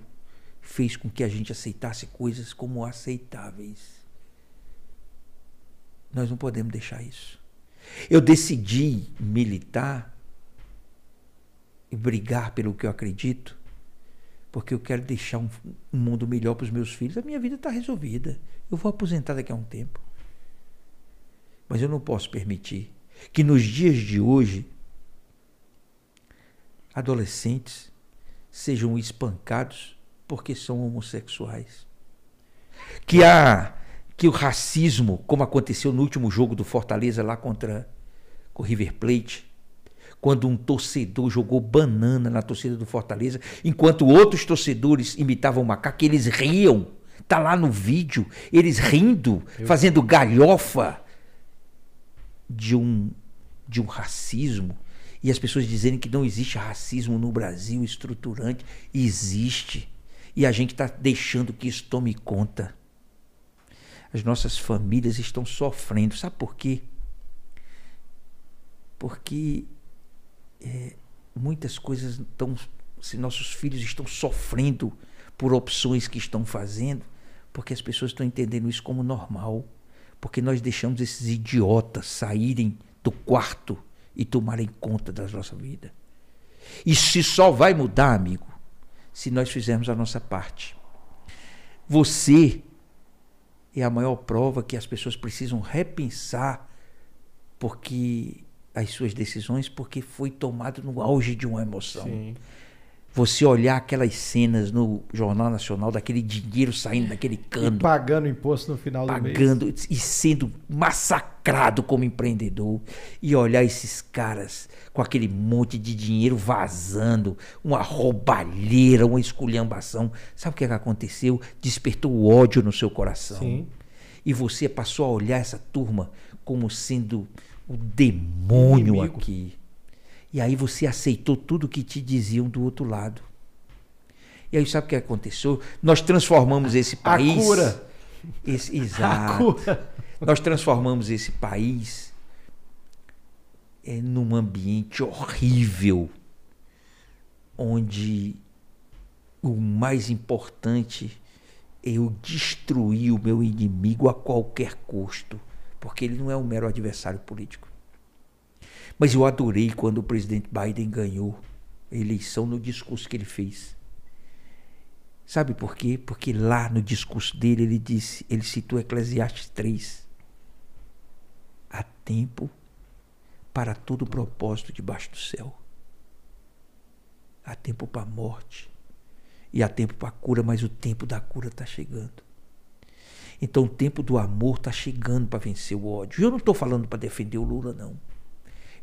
fez com que a gente aceitasse coisas como aceitáveis. Nós não podemos deixar isso. Eu decidi militar e brigar pelo que eu acredito, porque eu quero deixar um, um mundo melhor para os meus filhos. A minha vida está resolvida. Eu vou aposentar daqui a um tempo. Mas eu não posso permitir que nos dias de hoje adolescentes sejam espancados porque são homossexuais. Que há que o racismo, como aconteceu no último jogo do Fortaleza lá contra o River Plate, quando um torcedor jogou banana na torcida do Fortaleza, enquanto outros torcedores imitavam o macaco, eles riam. Tá lá no vídeo, eles rindo, fazendo galhofa de um de um racismo e as pessoas dizerem que não existe racismo no Brasil estruturante. Existe. E a gente está deixando que isso tome conta. As nossas famílias estão sofrendo. Sabe por quê? Porque é, muitas coisas estão. Se nossos filhos estão sofrendo por opções que estão fazendo, porque as pessoas estão entendendo isso como normal. Porque nós deixamos esses idiotas saírem do quarto e tomarem conta da nossa vida. E se só vai mudar, amigo, se nós fizermos a nossa parte. Você é a maior prova que as pessoas precisam repensar porque as suas decisões porque foi tomado no auge de uma emoção. Sim você olhar aquelas cenas no Jornal Nacional, daquele dinheiro saindo daquele cano. E pagando imposto no final do mês. Pagando e sendo massacrado como empreendedor. E olhar esses caras com aquele monte de dinheiro vazando, uma roubalheira, uma esculhambação. Sabe o que, é que aconteceu? Despertou o ódio no seu coração. Sim. E você passou a olhar essa turma como sendo o demônio Inimigo. aqui. E aí você aceitou tudo que te diziam do outro lado. E aí sabe o que aconteceu? Nós transformamos esse país. A cura. Esse, exato. A cura. Nós transformamos esse país é, num ambiente horrível, onde o mais importante é eu destruir o meu inimigo a qualquer custo, porque ele não é um mero adversário político. Mas eu adorei quando o presidente Biden ganhou a eleição no discurso que ele fez. Sabe por quê? Porque lá no discurso dele ele disse, ele citou Eclesiastes 3. Há tempo para todo propósito debaixo do céu. Há tempo para a morte. E há tempo para a cura, mas o tempo da cura está chegando. Então o tempo do amor está chegando para vencer o ódio. Eu não estou falando para defender o Lula, não.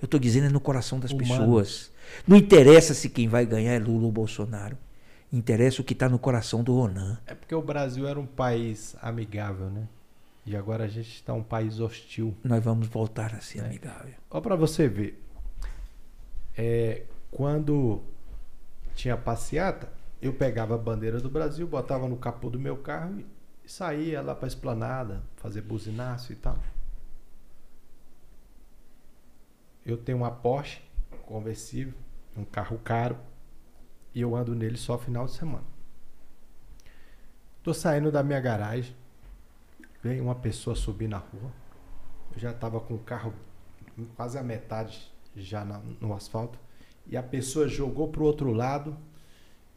Eu estou dizendo é no coração das Humano. pessoas. Não interessa se quem vai ganhar é Lula ou Bolsonaro. Interessa o que está no coração do Ronan. É porque o Brasil era um país amigável, né? E agora a gente está um país hostil. Nós vamos voltar a ser É. amigável. Ó, para você ver, é, quando tinha passeata, eu pegava a bandeira do Brasil, botava no capô do meu carro e saía lá para esplanada, fazer buzinaço e tal. Eu tenho uma Porsche conversível, um carro caro, e eu ando nele só final de semana. Tô saindo da minha garagem, veio uma pessoa subir na rua. Eu já estava com o carro quase a metade já na- no asfalto. E a pessoa jogou pro outro lado,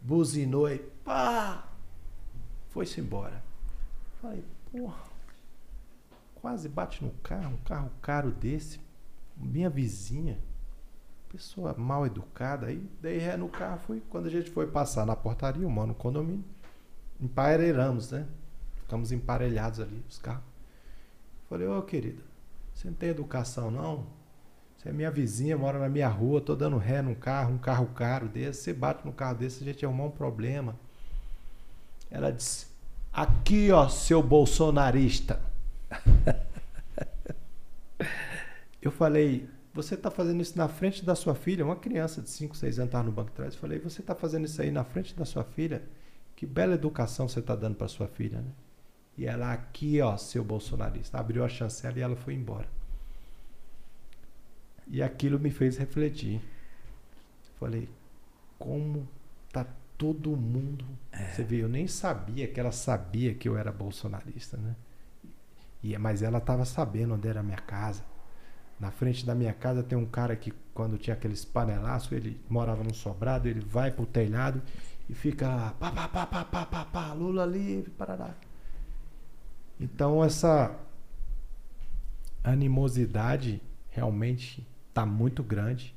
buzinou e pá! Foi-se embora. Falei, porra, quase bate no carro, um carro caro desse, minha vizinha, pessoa mal educada. Aí dei ré no carro, fui. Quando a gente foi passar na portaria, eu moro no condomínio, emparelhamos, né? Ficamos emparelhados ali, os carros. Falei, ô querida, você não tem educação não? Você é minha vizinha, mora na minha rua, tô dando ré num carro, um carro caro desse, você bate no carro desse, a gente arrumar um problema. Ela disse, aqui ó, seu bolsonarista. Eu falei, você tá fazendo isso na frente da sua filha? Uma criança de 5, 6 anos estava no banco de trás. Eu falei, você tá fazendo isso aí na frente da sua filha? Que bela educação você tá dando para sua filha, né? E ela aqui, ó, seu bolsonarista. Abriu a chancela e ela foi embora. E aquilo me fez refletir. Falei, como tá todo mundo. Você vê, eu nem sabia que ela sabia que eu era bolsonarista, né? E, mas ela estava sabendo onde era a minha casa. Na frente da minha casa tem um cara que, quando tinha aqueles panelaços, ele morava num sobrado, ele vai pro telhado e fica lá, pá, pá, pá, pá, pá, pá, pá, Lula livre, parará. Então essa animosidade realmente está muito grande.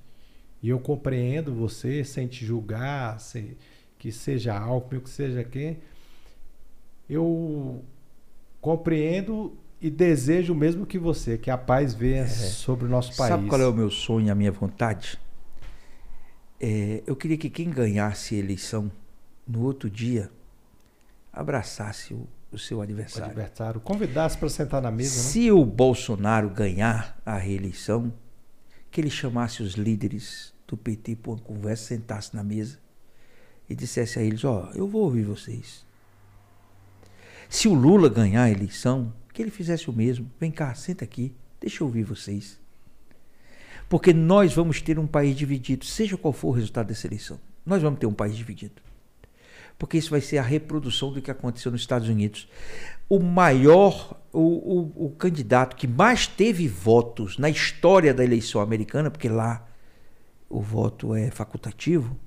E eu compreendo você sem te julgar, sem, que seja Alckmin, que seja quem. Eu compreendo e desejo o mesmo que você, que a paz venha sobre o nosso país. Sabe qual é o meu sonho e a minha vontade? É, eu queria que quem ganhasse a eleição no outro dia abraçasse o, o seu O adversário. adversário convidasse para sentar na mesa, né? Se o Bolsonaro ganhar a reeleição, que ele chamasse os líderes do PT para uma conversa, sentasse na mesa e dissesse a eles: Ó, eu vou ouvir vocês. Se o Lula ganhar a eleição, que ele fizesse o mesmo. Vem cá, senta aqui, deixa eu ouvir vocês. Porque nós vamos ter um país dividido, seja qual for o resultado dessa eleição. Nós vamos ter um país dividido. Porque isso vai ser a reprodução do que aconteceu nos Estados Unidos. O maior, o, o, o candidato que mais teve votos na história da eleição americana, porque lá o voto é facultativo,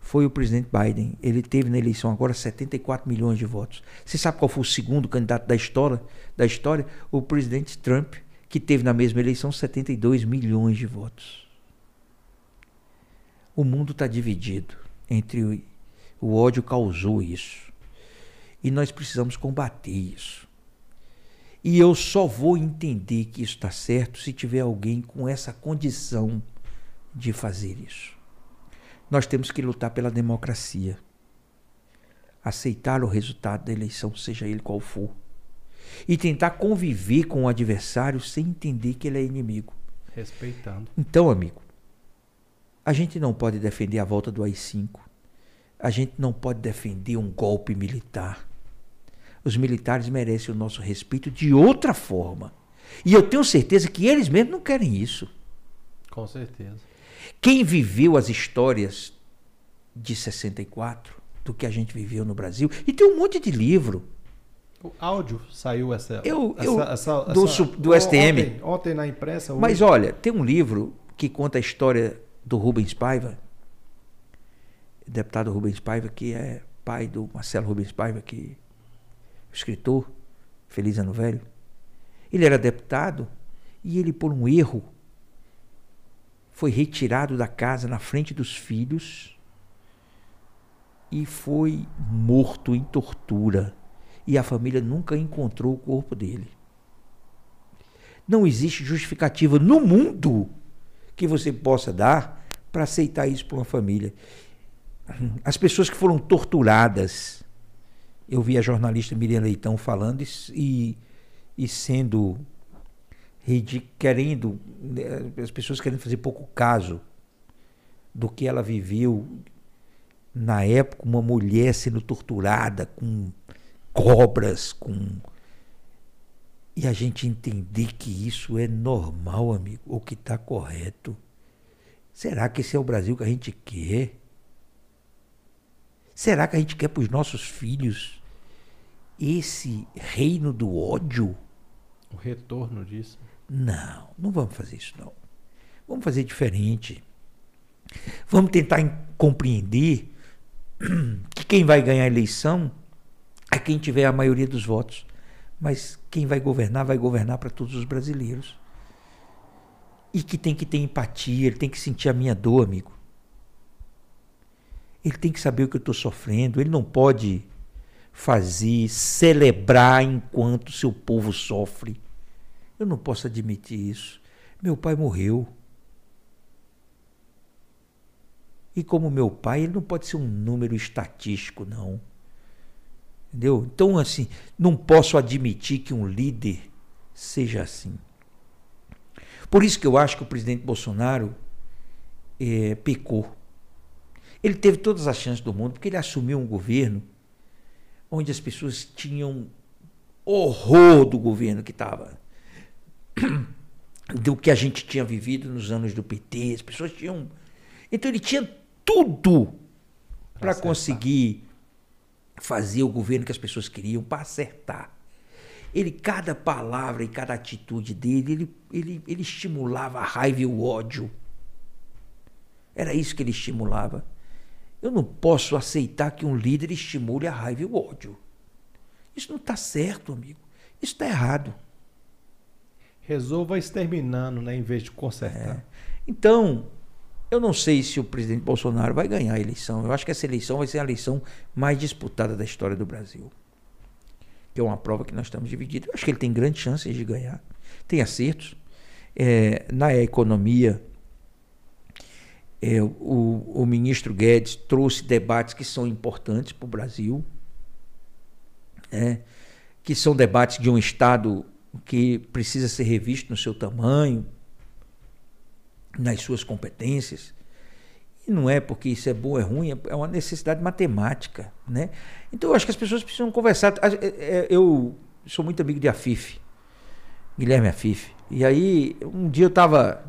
foi o presidente Biden. Ele teve na eleição agora 74 milhões de votos. Você sabe qual foi o segundo candidato da história? Da história? O presidente Trump, que teve na mesma eleição 72 milhões de votos. O mundo está dividido entre o, o ódio causou isso. E nós precisamos combater isso. E eu só vou entender que isso está certo se tiver alguém com essa condição de fazer isso. Nós temos que lutar pela democracia. Aceitar o resultado da eleição, seja ele qual for. E tentar conviver com o adversário sem entender que ele é inimigo. Respeitando. Então, amigo, a gente não pode defender a volta do AI-5. A gente não pode defender um golpe militar. Os militares merecem o nosso respeito de outra forma. E eu tenho certeza que eles mesmos não querem isso. Com certeza. Quem viveu as histórias de 64, do que a gente viveu no Brasil, e tem um monte de livro. O áudio saiu essa. Eu- essa, eu- essa- do essa- do STM. Ontem, ontem na imprensa. hoje- Mas olha, tem um livro que conta a história do Rubens Paiva, deputado Rubens Paiva, que é pai do Marcelo Rubens Paiva, que escritor, feliz ano velho. Ele era deputado e ele, por um erro, foi retirado da casa na frente dos filhos e foi morto em tortura. E a família nunca encontrou o corpo dele. Não existe justificativa no mundo que você possa dar para aceitar isso para uma família. as pessoas que foram torturadas. Eu vi a jornalista Miriam Leitão falando e, e sendo querendo né, as pessoas querendo fazer pouco caso do que ela viveu na época uma mulher sendo torturada com cobras com e a gente entender que isso é normal amigo ou que está correto. Será que esse é o Brasil que a gente quer? Será que a gente quer para os nossos filhos esse reino do ódio? O retorno disso não, não vamos fazer isso não. Vamos fazer diferente. Vamos tentar compreender que quem vai ganhar a eleição é quem tiver a maioria dos votos. Mas quem vai governar, vai governar para todos os brasileiros. E que tem que ter empatia, ele tem que sentir a minha dor, amigo. Ele tem que saber o que eu estou sofrendo. Ele não pode fazer, celebrar enquanto seu povo sofre. Eu não posso admitir isso. Meu pai morreu. E como meu pai, ele não pode ser um número estatístico, não. Entendeu? Então, assim, não posso admitir que um líder seja assim. Por isso que eu acho que o presidente Bolsonaro é, pecou. Ele teve todas as chances do mundo, porque ele assumiu um governo onde as pessoas tinham horror do governo que estava do que a gente tinha vivido nos anos do PT. As pessoas tinham. Então ele tinha tudo para conseguir fazer o governo que as pessoas queriam, para acertar. Ele, cada palavra e cada atitude dele, ele, ele, ele estimulava a raiva e o ódio. Era isso que ele estimulava. Eu não posso aceitar que um líder estimule a raiva e o ódio. Isso não está certo, amigo. Isso está errado resolva exterminando, né, em vez de consertar. É. Então, eu não sei se o presidente Bolsonaro vai ganhar a eleição. Eu acho que essa eleição vai ser a eleição mais disputada da história do Brasil. Que é uma prova que nós estamos divididos. Eu acho que ele tem grandes chances de ganhar. Tem acertos. É, na economia, é, o, o ministro Guedes trouxe debates que são importantes para o Brasil, né? que são debates de um Estado que precisa ser revisto no seu tamanho, nas suas competências. E não é porque isso é bom ou é ruim, é uma necessidade matemática. Né? Então eu acho que as pessoas precisam conversar. É, é, eu sou muito amigo de Afif, Guilherme Afif. E aí, um dia eu estava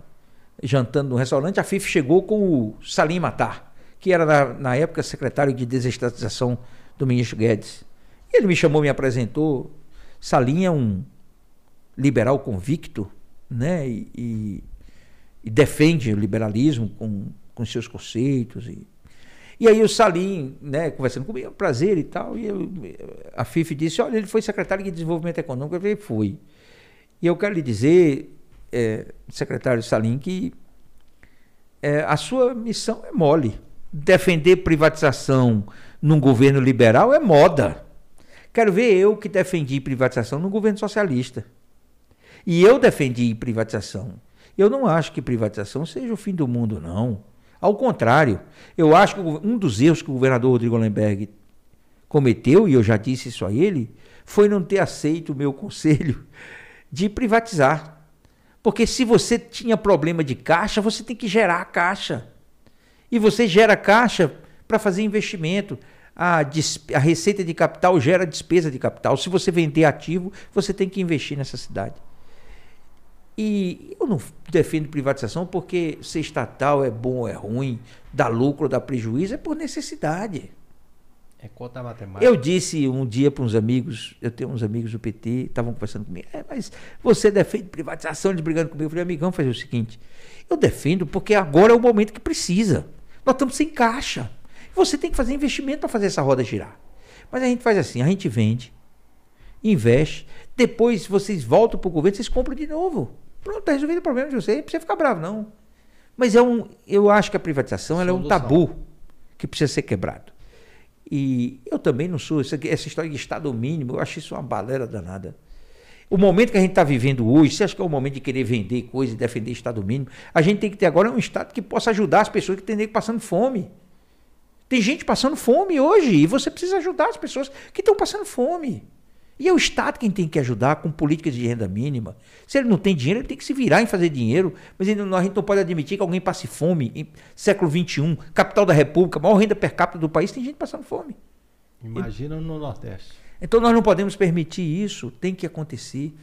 jantando num restaurante, a Afif chegou com o Salim Matar, que era na, na época secretário de desestatização do ministro Guedes. E ele me chamou, me apresentou. Salim é um liberal convicto, né? E, e, e defende o liberalismo com, com seus conceitos. E, e aí o Salim, né, conversando comigo, é um prazer e tal, e eu, a FIF disse, olha, ele foi secretário de Desenvolvimento Econômico, eu falei, foi. E eu quero lhe dizer, é, secretário Salim, que é, a sua missão é mole. Defender privatização num governo liberal é moda. Quero ver eu que defendi privatização num governo socialista. E eu defendi privatização. Eu não acho que privatização seja o fim do mundo, não. Ao contrário, eu acho que um dos erros que o governador Rodrigo Lemberg cometeu, e eu já disse isso a ele, foi não ter aceito o meu conselho de privatizar. Porque se você tinha problema de caixa, você tem que gerar caixa. E você gera caixa para fazer investimento. A, a, receita de capital gera despesa de capital. Se você vender ativo, você tem que investir nessa cidade. E eu não defendo privatização porque ser estatal é bom ou é ruim, dá lucro ou dá prejuízo, é por necessidade. É conta matemática. Eu disse um dia para uns amigos, eu tenho uns amigos do PT, estavam conversando comigo, é, mas você defende privatização, eles brigando comigo. Eu falei, amigão, fazer o seguinte, eu defendo porque agora é o momento que precisa. Nós estamos sem caixa. Você tem que fazer investimento para fazer essa roda girar. Mas a gente faz assim, a gente vende, investe, depois vocês voltam para o governo, vocês compram de novo. Pronto, está resolvido o problema de vocês. Não precisa ficar bravo, não. Mas é um, eu acho que a privatização é um tabu que precisa ser quebrado. E eu também não sou. Essa, essa história de Estado mínimo, eu acho isso uma balela danada. O momento que a gente está vivendo hoje, você acha que é o momento de querer vender coisa e defender Estado mínimo? A gente tem que ter agora um Estado que possa ajudar as pessoas que estão passando fome. Tem gente passando fome hoje e você precisa ajudar as pessoas que estão passando fome. E é o Estado quem tem que ajudar com políticas de renda mínima. Se ele não tem dinheiro, ele tem que se virar em fazer dinheiro. Mas a gente não pode admitir que alguém passe fome em século XXI, capital da República, maior renda per capita do país, tem gente passando fome. Imagina no Nordeste. Então nós não podemos permitir isso, tem que acontecer.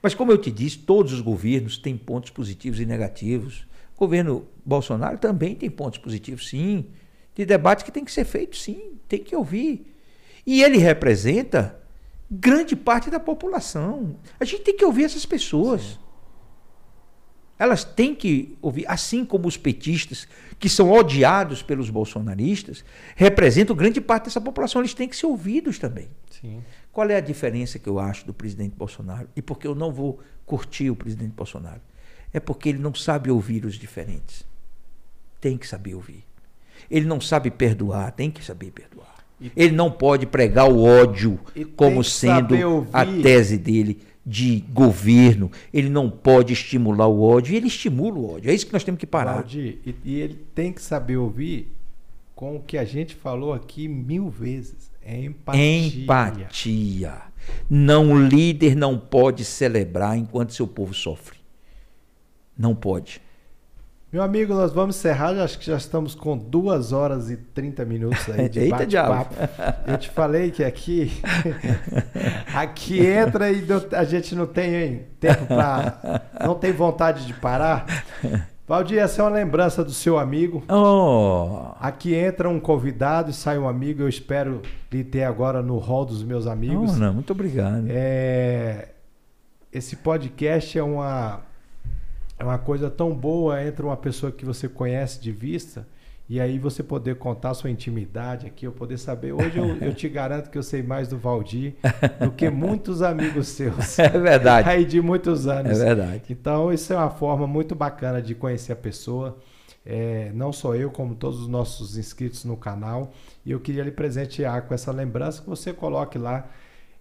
Mas como eu te disse, todos os governos têm pontos positivos e negativos. O governo Bolsonaro também tem pontos positivos, sim. De debate que tem que ser feito, sim, tem que ouvir. E ele representa grande parte da população. A gente tem que ouvir essas pessoas. Sim. Elas têm que ouvir, assim como os petistas, que são odiados pelos bolsonaristas, representam grande parte dessa população, eles têm que ser ouvidos também. Sim. Qual é a diferença que eu acho do presidente Bolsonaro? E por que eu não vou curtir o presidente Bolsonaro? É porque ele não sabe ouvir os diferentes. Tem que saber ouvir. Ele não sabe perdoar, tem que saber perdoar. Ele não pode pregar o ódio como sendo a tese dele de governo. Ele não pode estimular o ódio. E ele estimula o ódio. É isso que nós temos que parar. Valdir, e, e ele tem que saber ouvir com o que a gente falou aqui mil vezes. É empatia. Empatia. Não, o líder não pode celebrar enquanto seu povo sofre. Não pode. Meu amigo, nós vamos encerrar. Acho que já estamos com duas horas e 30 minutos aí de Eita, bate-papo. Eu te falei que aqui aqui entra e a gente não tem tempo para não tem vontade de parar. Valdir, essa é uma lembrança do seu amigo. Oh. Aqui entra um convidado e sai um amigo. Eu espero lhe ter agora no hall dos meus amigos. Oh, não, muito obrigado. É... Esse podcast é uma é uma coisa tão boa entre uma pessoa que você conhece de vista e aí você poder contar sua intimidade aqui, eu poder saber. Hoje eu, eu te garanto que eu sei mais do Valdir do que muitos amigos seus. É verdade. Aí de muitos anos. É verdade. Então isso é uma forma muito bacana de conhecer a pessoa. É, não só eu, como todos os nossos inscritos no canal. E eu queria lhe presentear com essa lembrança que você coloque lá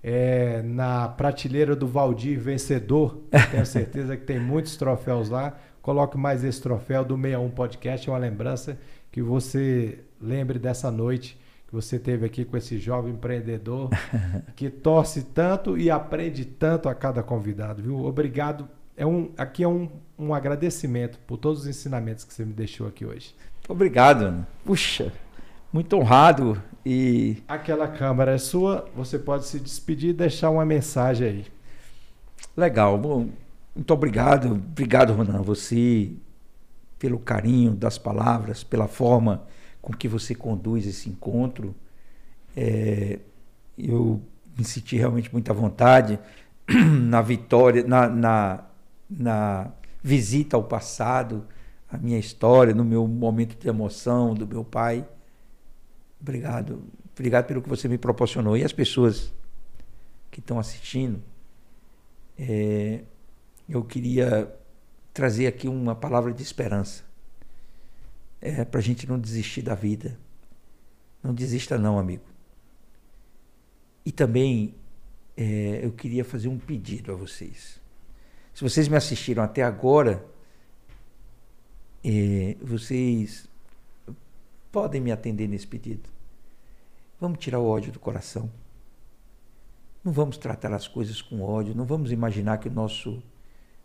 é, na prateleira do Valdir vencedor. Tenho certeza que tem muitos troféus lá. Coloque mais esse troféu do 61 Podcast, é uma lembrança que você lembre dessa noite que você teve aqui com esse jovem empreendedor que torce tanto e aprende tanto a cada convidado, viu? Obrigado. É um, aqui é um, um agradecimento por todos os ensinamentos que você me deixou aqui hoje. Obrigado. Puxa, muito honrado e aquela câmera é sua, você pode se despedir e deixar uma mensagem aí. Legal. Bom, muito obrigado. Obrigado, Ronan, você pelo carinho das palavras, pela forma com que você conduz esse encontro. É, eu me senti realmente muita vontade na vitória, na, na, na visita ao passado, a minha história, no meu momento de emoção do meu pai. Obrigado. Obrigado pelo que você me proporcionou. E as pessoas que estão assistindo, é, eu queria trazer aqui uma palavra de esperança. É, para a gente não desistir da vida. Não desista, não, amigo. E também é, eu queria fazer um pedido a vocês. Se vocês me assistiram até agora, é, vocês podem me atender nesse pedido. Vamos tirar o ódio do coração. Não vamos tratar as coisas com ódio, não vamos imaginar que o nosso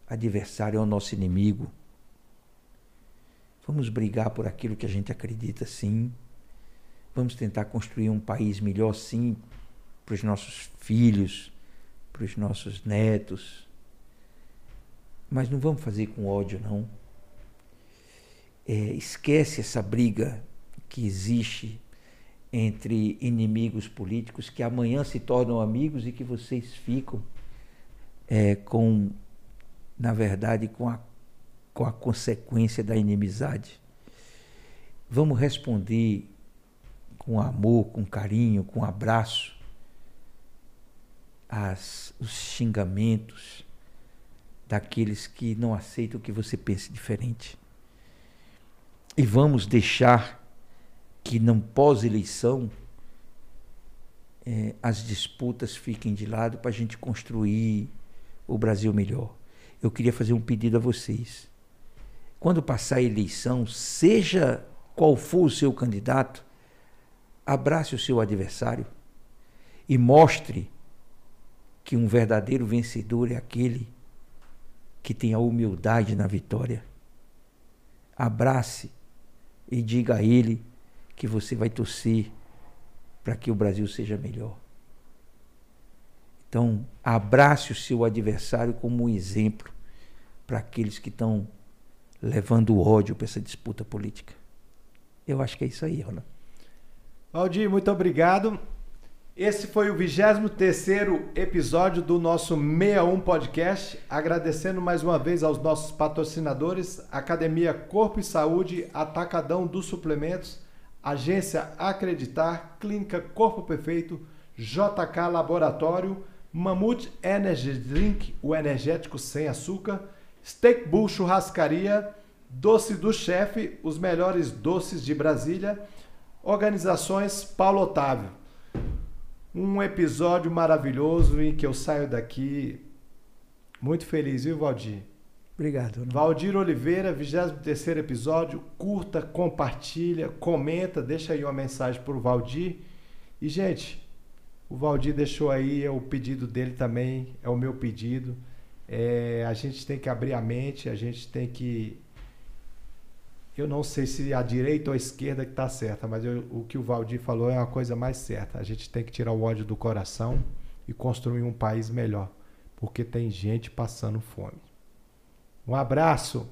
adversário é o nosso inimigo. Vamos brigar por aquilo que a gente acredita sim. Vamos tentar construir um país melhor sim para os nossos filhos, para os nossos netos. Mas não vamos fazer com ódio, não. É, esquece essa briga que existe entre inimigos políticos que amanhã se tornam amigos e que vocês ficam é, com, na verdade, com a, com a consequência da inimizade. Vamos responder com amor, com carinho, com abraço as, os xingamentos daqueles que não aceitam que você pense diferente. E vamos deixar que não pós-eleição é, as disputas fiquem de lado para a gente construir o Brasil melhor. Eu queria fazer um pedido a vocês. Quando passar a eleição, seja qual for o seu candidato, abrace o seu adversário e mostre que um verdadeiro vencedor é aquele que tem a humildade na vitória. Abrace e diga a ele que você vai torcer para que o Brasil seja melhor. Então, abrace o seu adversário como um exemplo para aqueles que estão levando ódio para essa disputa política. Eu acho que é isso aí, Ronaldo. Valdir, muito obrigado. Esse foi o 23 episódio do nosso 61 Podcast. Agradecendo mais uma vez aos nossos patrocinadores, Academia Corpo e Saúde, Atacadão dos Suplementos, Agência Acreditar, Clínica Corpo Perfeito, JK Laboratório, Mamute Energy Drink, o energético sem açúcar, Steak Bull Churrascaria, Doce do Chefe, os melhores doces de Brasília, Organizações Paulo Otávio. Um episódio maravilhoso em que eu saio daqui muito feliz, viu, Valdir? Obrigado. Valdir Oliveira, 23 episódio. Curta, compartilha, comenta, deixa aí uma mensagem para o Valdir. E, gente, o Valdir deixou aí é o pedido dele também, é o meu pedido. É, a gente tem que abrir a mente, a gente tem que. Eu não sei se a direita ou a esquerda que está certa, mas eu, o que o Valdir falou é uma coisa mais certa. A gente tem que tirar o ódio do coração e construir um país melhor, porque tem gente passando fome. Um abraço!